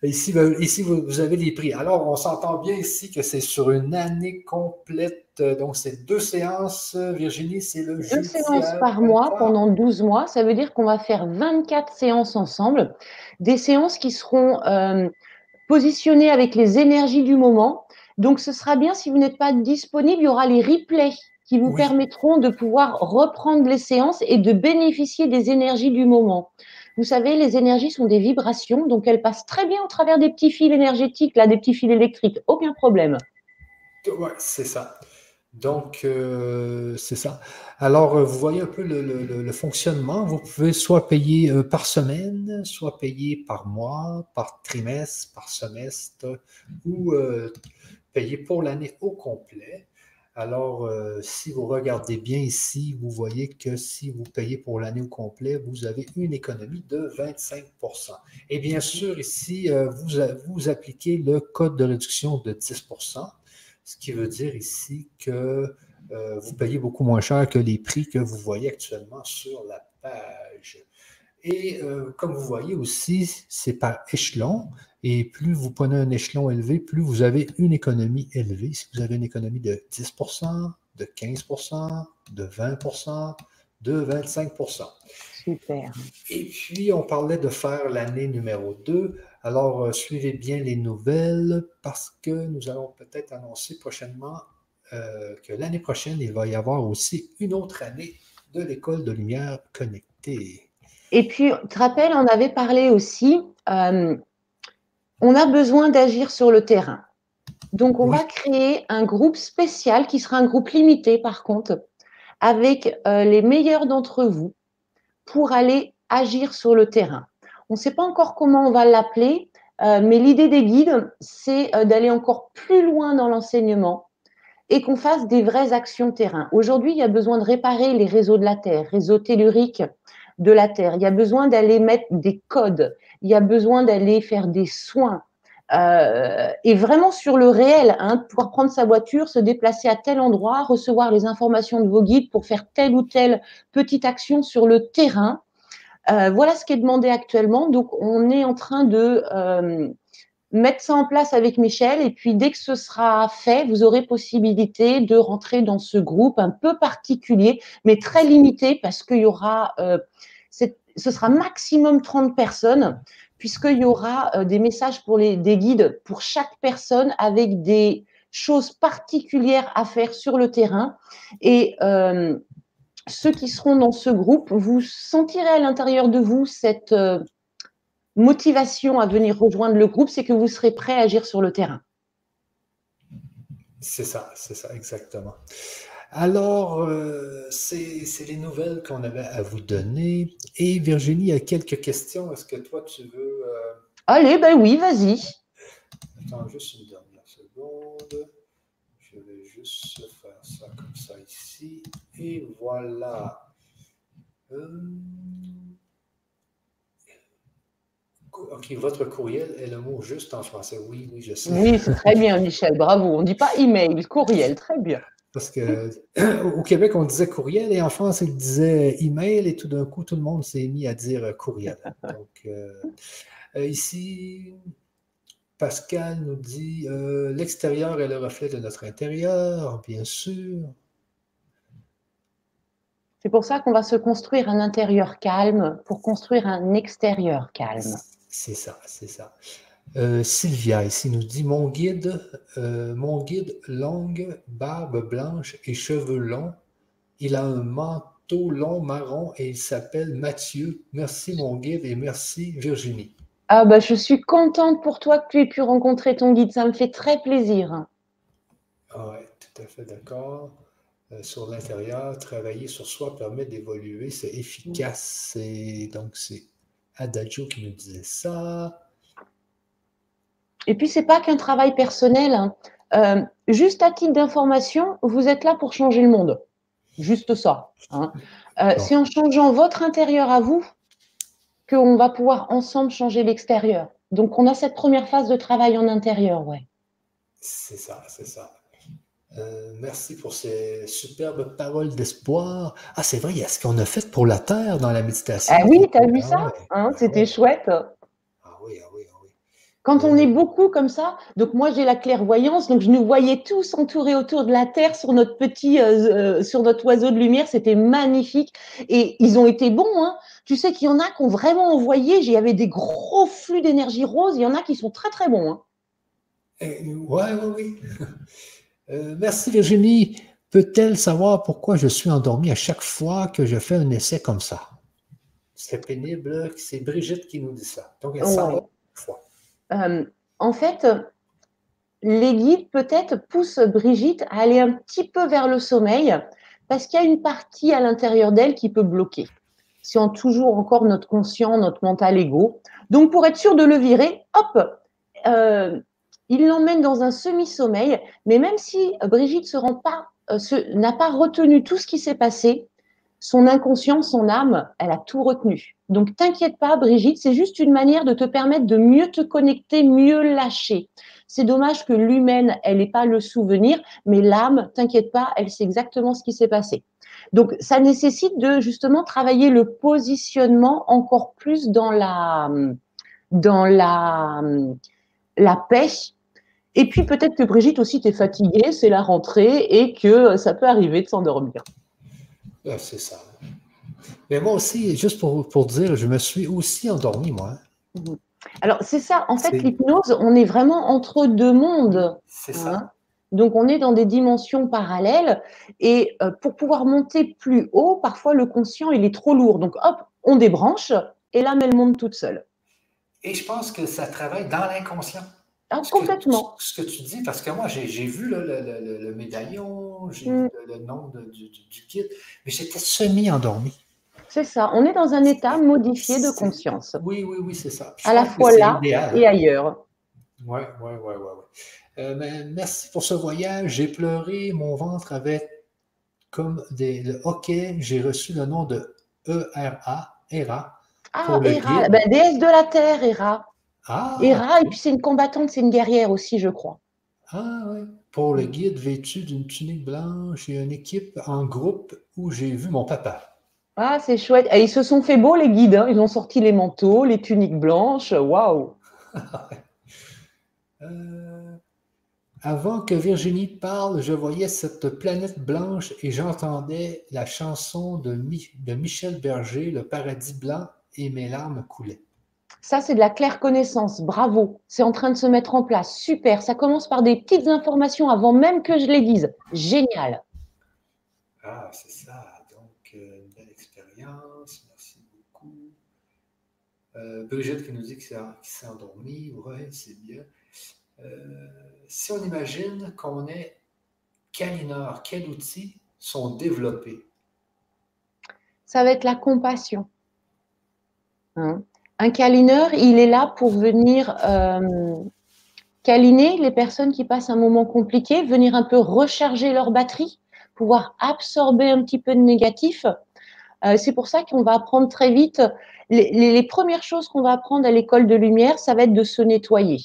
Speaker 1: Ici, ben, ici vous, avez les prix. Alors, on s'entend bien ici que c'est sur une année complète. Donc, c'est deux séances, Virginie, c'est le
Speaker 2: Deux séances par mois pendant 12 mois. Ça veut dire qu'on va faire 24 séances ensemble. Des séances qui seront euh, positionnées avec les énergies du moment. Donc, ce sera bien si vous n'êtes pas disponible, il y aura les replays qui vous permettront de pouvoir reprendre les séances et de bénéficier des énergies du moment. Vous savez, les énergies sont des vibrations, donc elles passent très bien au travers des petits fils énergétiques, là, des petits fils électriques, aucun problème.
Speaker 1: Oui, c'est ça. Donc, euh, c'est ça. Alors, euh, vous voyez un peu le, fonctionnement. Vous pouvez soit payer euh, par semaine, soit payer par mois, par trimestre, par semestre, ou payer pour l'année au complet. Alors, euh, si vous regardez bien ici, vous voyez que si vous payez pour l'année au complet, vous avez une économie de 25% Et bien sûr, ici, euh, vous, appliquez le code de réduction de 10% ce qui veut dire ici que euh, vous payez beaucoup moins cher que les prix que vous voyez actuellement sur la page. Et comme vous voyez aussi, c'est par échelon. Et plus vous prenez un échelon élevé, plus vous avez une économie élevée. Si vous avez une économie de 10% de 15% de 20% de 25%
Speaker 2: Super.
Speaker 1: Et puis, on parlait de faire l'année numéro 2. Alors, euh, suivez bien les nouvelles parce que nous allons peut-être annoncer prochainement euh, que l'année prochaine, il va y avoir aussi une autre année de l'école de lumière connectée.
Speaker 2: Et puis, tu te rappelles, on avait parlé aussi euh, on a besoin d'agir sur le terrain. Donc, on va créer un groupe spécial qui sera un groupe limité, par contre, avec euh, les meilleurs d'entre vous pour aller agir sur le terrain. On ne sait pas encore comment on va l'appeler, euh, mais l'idée des guides, c'est d'aller encore plus loin dans l'enseignement et qu'on fasse des vraies actions terrain. Aujourd'hui, il y a besoin de réparer les réseaux de la Terre, réseaux telluriques de la Terre. Il y a besoin d'aller mettre des codes il y a besoin d'aller faire des soins. Euh, et vraiment sur le réel, hein, pouvoir prendre sa voiture, se déplacer à tel endroit, recevoir les informations de vos guides pour faire telle ou telle petite action sur le terrain. Euh, voilà ce qui est demandé actuellement. Donc, on est en train de euh, mettre ça en place avec Michel. Et puis, dès que ce sera fait, vous aurez possibilité de rentrer dans ce groupe un peu particulier, mais très limité parce qu'il y aura cette ce sera maximum 30 personnes, puisqu'il y aura euh, des messages pour les, des guides pour chaque personne avec des choses particulières à faire sur le terrain. Et euh, ceux qui seront dans ce groupe, vous sentirez à l'intérieur de vous cette euh, motivation à venir rejoindre le groupe, c'est que vous serez prêt à agir sur le terrain.
Speaker 1: C'est ça, c'est ça, exactement. Alors, euh, c'est les nouvelles qu'on avait à vous donner. Et Virginie, a quelques questions. Est-ce que toi, tu veux... Euh,
Speaker 2: Allez, ben oui, vas-y.
Speaker 1: Attends juste une dernière seconde. Je vais juste faire ça comme ça ici. Et voilà. Euh, OK, votre courriel est le mot juste en français. Oui, oui, je sais.
Speaker 2: Oui, c'est très bien, Michel. Bravo. On ne dit pas email, courriel. Très bien.
Speaker 1: Parce que au Québec, on disait courriel et en France, ils disaient email et tout d'un coup, tout le monde s'est mis à dire courriel. Donc, euh, euh, ici, Pascal nous dit euh, l'extérieur est le reflet de notre intérieur, bien sûr.
Speaker 2: C'est pour ça qu'on va se construire un intérieur calme pour construire un extérieur calme.
Speaker 1: C'est ça, c'est ça. Euh, Sylvia ici nous dit Mon guide, euh, mon guide longue, barbe blanche et cheveux longs. Il a un manteau long marron et il s'appelle Mathieu. Merci mon guide et merci Virginie.
Speaker 2: Ah bah je suis contente pour toi que tu aies pu rencontrer ton guide, ça me fait très plaisir.
Speaker 1: Ah oui, tout à fait d'accord. Euh, sur l'intérieur, travailler sur soi permet d'évoluer, c'est efficace. Et donc c'est Adagio qui nous disait ça.
Speaker 2: Et puis, c'est pas qu'un travail personnel. Hein. Euh, juste à titre d'information, vous êtes là pour changer le monde. Juste ça. Hein. Euh, c'est en changeant votre intérieur à vous qu'on va pouvoir ensemble changer l'extérieur. Donc, on a cette première phase de travail en intérieur, ouais.
Speaker 1: C'est ça, c'est ça. Euh, merci pour ces superbes paroles d'espoir. Ah, c'est vrai, il y a ce qu'on a fait pour la Terre dans la méditation?
Speaker 2: Ah oui, tu as vu ça? Hein, c'était ah chouette. Quand on est beaucoup comme ça, donc moi j'ai la clairvoyance, donc je nous voyais tous entourés autour de la Terre sur notre petit, euh, euh, sur notre oiseau de lumière, c'était magnifique. Et ils ont été bons, hein. Tu sais qu'il y en a qui ont vraiment envoyé, il y avait des gros flux d'énergie rose, il y en a qui sont très très bons. Hein.
Speaker 1: Ouais, oui, oui. Euh, merci Virginie. Peut-elle savoir pourquoi je suis endormi à chaque fois que je fais un essai comme ça? C'est pénible, c'est Brigitte qui nous dit ça. Donc elle ouais. fois.
Speaker 2: Euh, en fait, les guides peut-être poussent Brigitte à aller un petit peu vers le sommeil parce qu'il y a une partie à l'intérieur d'elle qui peut bloquer. Si on toujours encore notre conscient, notre mental ego. Donc, pour être sûr de le virer, hop, euh, il l'emmène dans un semi-sommeil. Mais même si Brigitte euh, n'a pas retenu tout ce qui s'est passé, son inconscient, son âme, elle a tout retenu. Donc, t'inquiète pas, Brigitte, c'est juste une manière de te permettre de mieux te connecter, mieux lâcher. C'est dommage que l'humaine, elle n'ait pas le souvenir, mais l'âme, t'inquiète pas, elle sait exactement ce qui s'est passé. Donc, ça nécessite de justement travailler le positionnement encore plus dans la, dans la, la paix. Et puis, peut-être que Brigitte aussi, t'es fatiguée, c'est la rentrée et que ça peut arriver de s'endormir.
Speaker 1: Ah, c'est ça. Mais moi aussi, juste pour, pour, dire, je me suis aussi endormi, moi.
Speaker 2: Mhm. Alors, c'est ça. En fait, l'hypnose, on est vraiment entre deux mondes.
Speaker 1: C'est ça. Hein.
Speaker 2: Donc, on est dans des dimensions parallèles. Et euh, pour pouvoir monter plus haut, parfois, le conscient, il est trop lourd. Donc, hop, on débranche et l'âme, elle monte toute seule.
Speaker 1: Et je pense que ça travaille dans l'inconscient.
Speaker 2: Ah, complètement.
Speaker 1: ce que tu dis, parce que moi, j'ai vu le, le, le, médaillon, j'ai mm. vu le, nom de, du, du, guide, mais j'étais semi-endormi.
Speaker 2: C'est ça. On est dans un état modifié de conscience.
Speaker 1: Oui, oui, oui, c'est ça.
Speaker 2: à la fois là et ailleurs.
Speaker 1: Oui, oui, oui, oui. merci pour ce voyage. J'ai pleuré, mon ventre avait comme des, le hockey. J'ai reçu le nom de ERA, ERA.
Speaker 2: Ah, ERA, ben, déesse de la terre, ERA. Ah, Hera, et puis c'est une combattante, c'est une guerrière aussi, je crois.
Speaker 1: Ah oui. Pour le guide vêtu d'une tunique blanche et une équipe en groupe où j'ai vu mon papa.
Speaker 2: Ah, c'est chouette. Et ils se sont fait beaux, les guides. Hein. Ils ont sorti les manteaux, les tuniques blanches. Waouh!
Speaker 1: Euh, avant que Virginie parle, je voyais cette planète blanche et j'entendais la chanson de, de Michel Berger, Le paradis blanc, et mes larmes coulaient.
Speaker 2: Ça, c'est de la claire connaissance. Bravo. C'est en train de se mettre en place. Super. Ça commence par des petites informations avant même que je les dise. Génial.
Speaker 1: Ah, c'est ça. Donc, euh, une belle expérience. Merci beaucoup. Euh, Brigitte qui nous dit qu'il s'est endormi. Oui, c'est bien. Euh, si on imagine qu'on est câlineurs, quels outils sont développés?
Speaker 2: Ça va être la compassion. Hein? Un câlineur, il est là pour venir euh, câliner les personnes qui passent un moment compliqué, venir un peu recharger leur batterie, pouvoir absorber un petit peu de négatif. Euh, c'est pour ça qu'on va apprendre très vite. Les, premières choses qu'on va apprendre à l'école de lumière, ça va être de se nettoyer.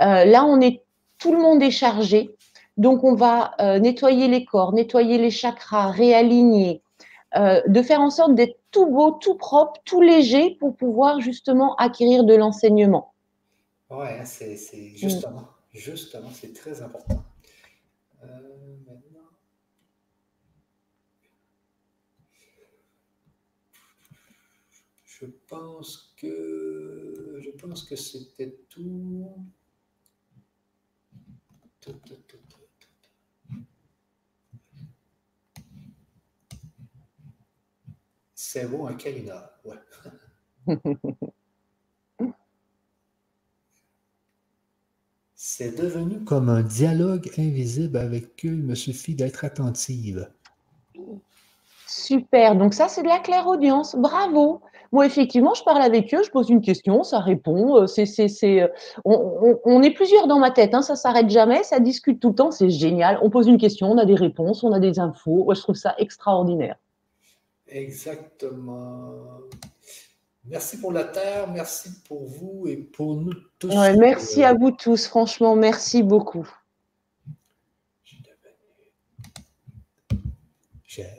Speaker 2: Euh, là, on est, tout le monde est chargé. Donc, on va nettoyer les corps, nettoyer les chakras, réaligner, de faire en sorte d'être tout beau, tout propre, tout léger pour pouvoir justement acquérir de l'enseignement.
Speaker 1: Ouais, c'est justement, justement, c'est très important. Je pense que je pense que c'était tout. C'est un ouais. C'est devenu comme un dialogue invisible avec eux. Il me suffit d'être attentive.
Speaker 2: Super. Donc ça, c'est de la claire audience. Bravo. Moi, effectivement, je parle avec eux, je pose une question, ça répond. Euh, c'est, c'est, c'est, euh, on, est plusieurs dans ma tête, hein, ça s'arrête jamais, ça discute tout le temps, c'est génial. On pose une question, on a des réponses, on a des infos. Je trouve ça extraordinaire.
Speaker 1: Exactement. Merci pour la Terre, merci pour vous et pour nous tous.
Speaker 2: merci à vous tous, franchement, merci beaucoup.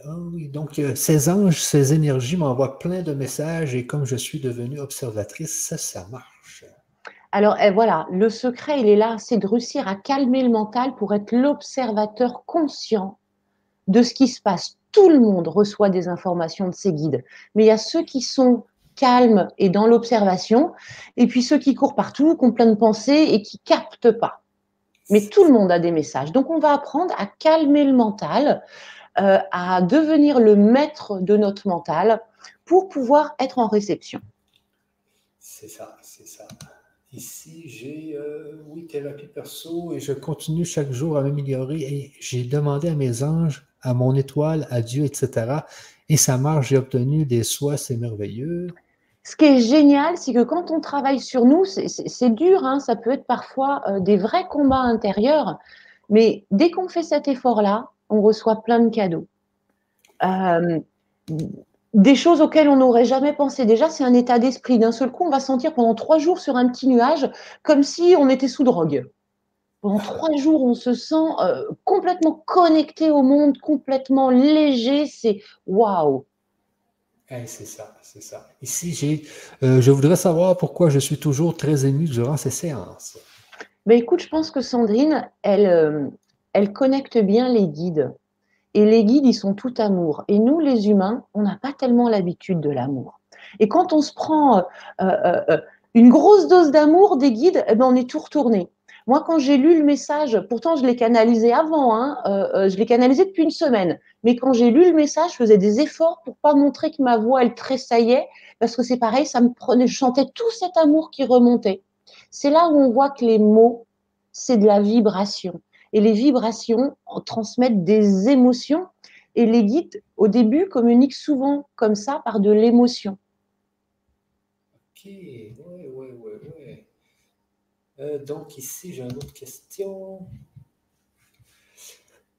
Speaker 1: Ah oui, donc euh, ces anges, ces énergies m'envoient plein de messages et comme je suis devenue observatrice, ça, ça marche.
Speaker 2: Alors eh, voilà, le secret, il est là, c'est de réussir à calmer le mental pour être l'observateur conscient de ce qui se passe. Tout le monde reçoit des informations de ses guides, mais il y a ceux qui sont calmes et dans l'observation, et puis ceux qui courent partout, qui ont plein de pensées et qui captent pas. Mais tout le monde a des messages. Donc on va apprendre à calmer le mental euh, à devenir le maître de notre mental pour pouvoir être en réception.
Speaker 1: C'est ça, c'est ça. Ici, j'ai, euh, oui, thérapie perso et je continue chaque jour à m'améliorer et j'ai demandé à mes anges, à mon étoile, à Dieu, etc. Et ça marche, j'ai obtenu des soins, c'est merveilleux.
Speaker 2: Ce qui est génial, c'est que quand on travaille sur nous, c'est dur, hein, ça peut être parfois euh, des vrais combats intérieurs, mais dès qu'on fait cet effort-là, on reçoit plein de cadeaux. Euh, des choses auxquelles on n'aurait jamais pensé. Déjà, c'est un état d'esprit. D'un seul coup, on va sentir pendant trois jours sur un petit nuage comme si on était sous drogue. Pendant trois jours, on se sent euh, complètement connecté au monde, complètement léger. C'est waouh!
Speaker 1: Eh, c'est ça, c'est ça. Ici, j'ai, euh, je voudrais savoir pourquoi je suis toujours très ému durant ces séances.
Speaker 2: Ben écoute, je pense que Sandrine, elle, elle connecte bien les guides. Et les guides, ils sont tout amour. Et nous, les humains, on n'a pas tellement l'habitude de l'amour. Et quand on se prend euh, euh, euh, une grosse dose d'amour des guides, eh ben, on est tout retourné. Moi, quand j'ai lu le message, pourtant je l'ai canalisé avant, hein, je l'ai canalisé depuis une semaine, mais quand j'ai lu le message, je faisais des efforts pour pas montrer que ma voix, elle tressaillait, parce que c'est pareil, ça me prenait, je chantais tout cet amour qui remontait. C'est là où on voit que les mots, c'est de la vibration. Et les vibrations transmettent des émotions. Et les guides, au début, communiquent souvent comme ça par de l'émotion.
Speaker 1: Ok, oui, oui, oui, oui. donc ici, j'ai une autre question.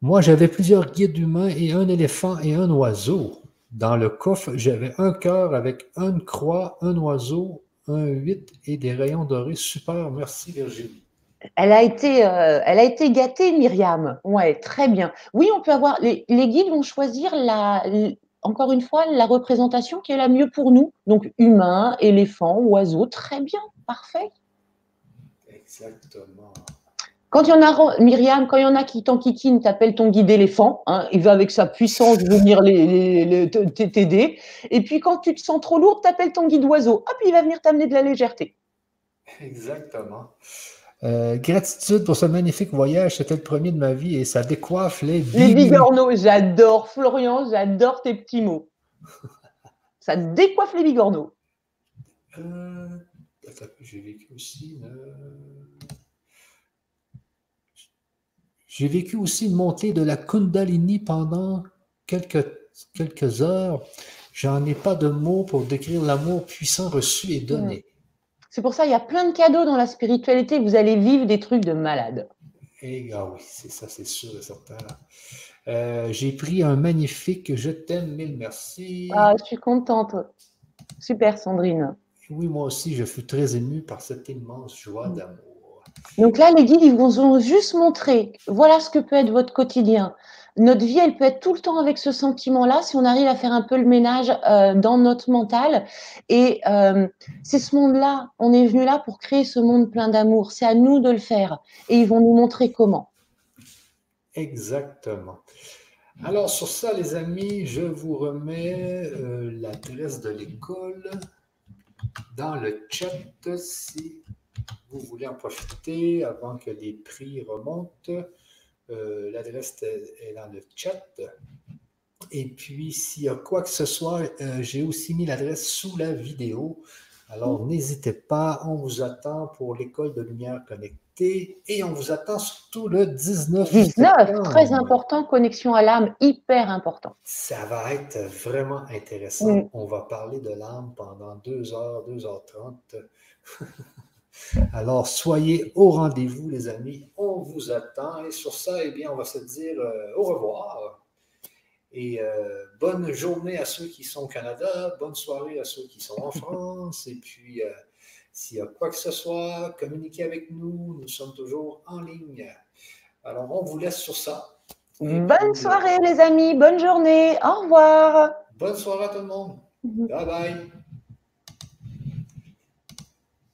Speaker 1: Moi, j'avais plusieurs guides humains et un éléphant et un oiseau. Dans le coffre, j'avais un cœur avec une croix, un oiseau, un huit et des rayons dorés. Super, merci Virginie.
Speaker 2: Elle a été, euh, elle a été gâtée, Myriam. Ouais, très bien. Oui, on peut avoir. Les, guides vont choisir la, encore une fois, la représentation qui est la mieux pour nous. Donc, humain, éléphant, oiseau, très bien, parfait.
Speaker 1: Exactement.
Speaker 2: Quand il y en a, Myriam, quand il y en a qui t'enquiquinent, t'appelles ton guide éléphant. Hein, il va avec sa puissance venir t'aider. Et puis, quand tu te sens trop lourd, t'appelles ton guide oiseau. Hop, il va venir t'amener de la légèreté.
Speaker 1: Exactement. Euh, gratitude pour ce magnifique voyage. C'était le premier de ma vie et ça décoiffe les
Speaker 2: Les bigorneaux, j'adore. Florian, j'adore tes petits mots. ça décoiffe les bigorneaux.
Speaker 1: Euh, j'ai vécu aussi. J'ai vécu aussi une montée de la Kundalini pendant quelques, quelques heures. J'en ai pas de mots pour décrire l'amour puissant reçu et donné.
Speaker 2: C'est pour ça qu'il y a plein de cadeaux dans la spiritualité. Vous allez vivre des trucs de malade.
Speaker 1: Et, ah oui, c'est ça, c'est sûr et certain. Euh, j'ai pris un magnifique Je t'aime, mille merci.
Speaker 2: Ah, je suis contente. Super, Sandrine.
Speaker 1: Oui, moi aussi, je fus très ému par cette immense joie d'amour.
Speaker 2: Donc là, les guides, ils vous ont juste montré, voilà ce que peut être votre quotidien. Notre vie, elle peut être tout le temps avec ce sentiment-là si on arrive à faire un peu le ménage euh, dans notre mental. Et euh, c'est ce monde-là, on est venu là pour créer ce monde plein d'amour. C'est à nous de le faire. Et ils vont nous montrer comment.
Speaker 1: Exactement. Alors, sur ça, les amis, je vous remets euh, l'adresse de l'école dans le chat si vous voulez en profiter avant que les prix remontent. Euh, l'adresse est dans le chat. Et puis, s'il y a quoi que ce soit, euh, j'ai aussi mis l'adresse sous la vidéo. Alors, n'hésitez pas, on vous attend pour l'école de lumière connectée et on vous attend surtout le 19.
Speaker 2: 19, très important, connexion à l'âme, hyper important.
Speaker 1: Ça va être vraiment intéressant. Mm. On va parler de l'âme pendant 2 heures, 2h30. Alors, soyez au rendez-vous, les amis. On vous attend. Et sur ça, eh bien, on va se dire euh, au revoir. Et euh, bonne journée à ceux qui sont au Canada, bonne soirée à ceux qui sont en France. Et puis, euh, s'il y a quoi que ce soit, communiquez avec nous. Nous sommes toujours en ligne. Alors, on vous laisse sur ça.
Speaker 2: Bonne soirée, les amis. Bonne journée. Au revoir.
Speaker 1: Bonne soirée à tout le monde. Mhm. Bye bye.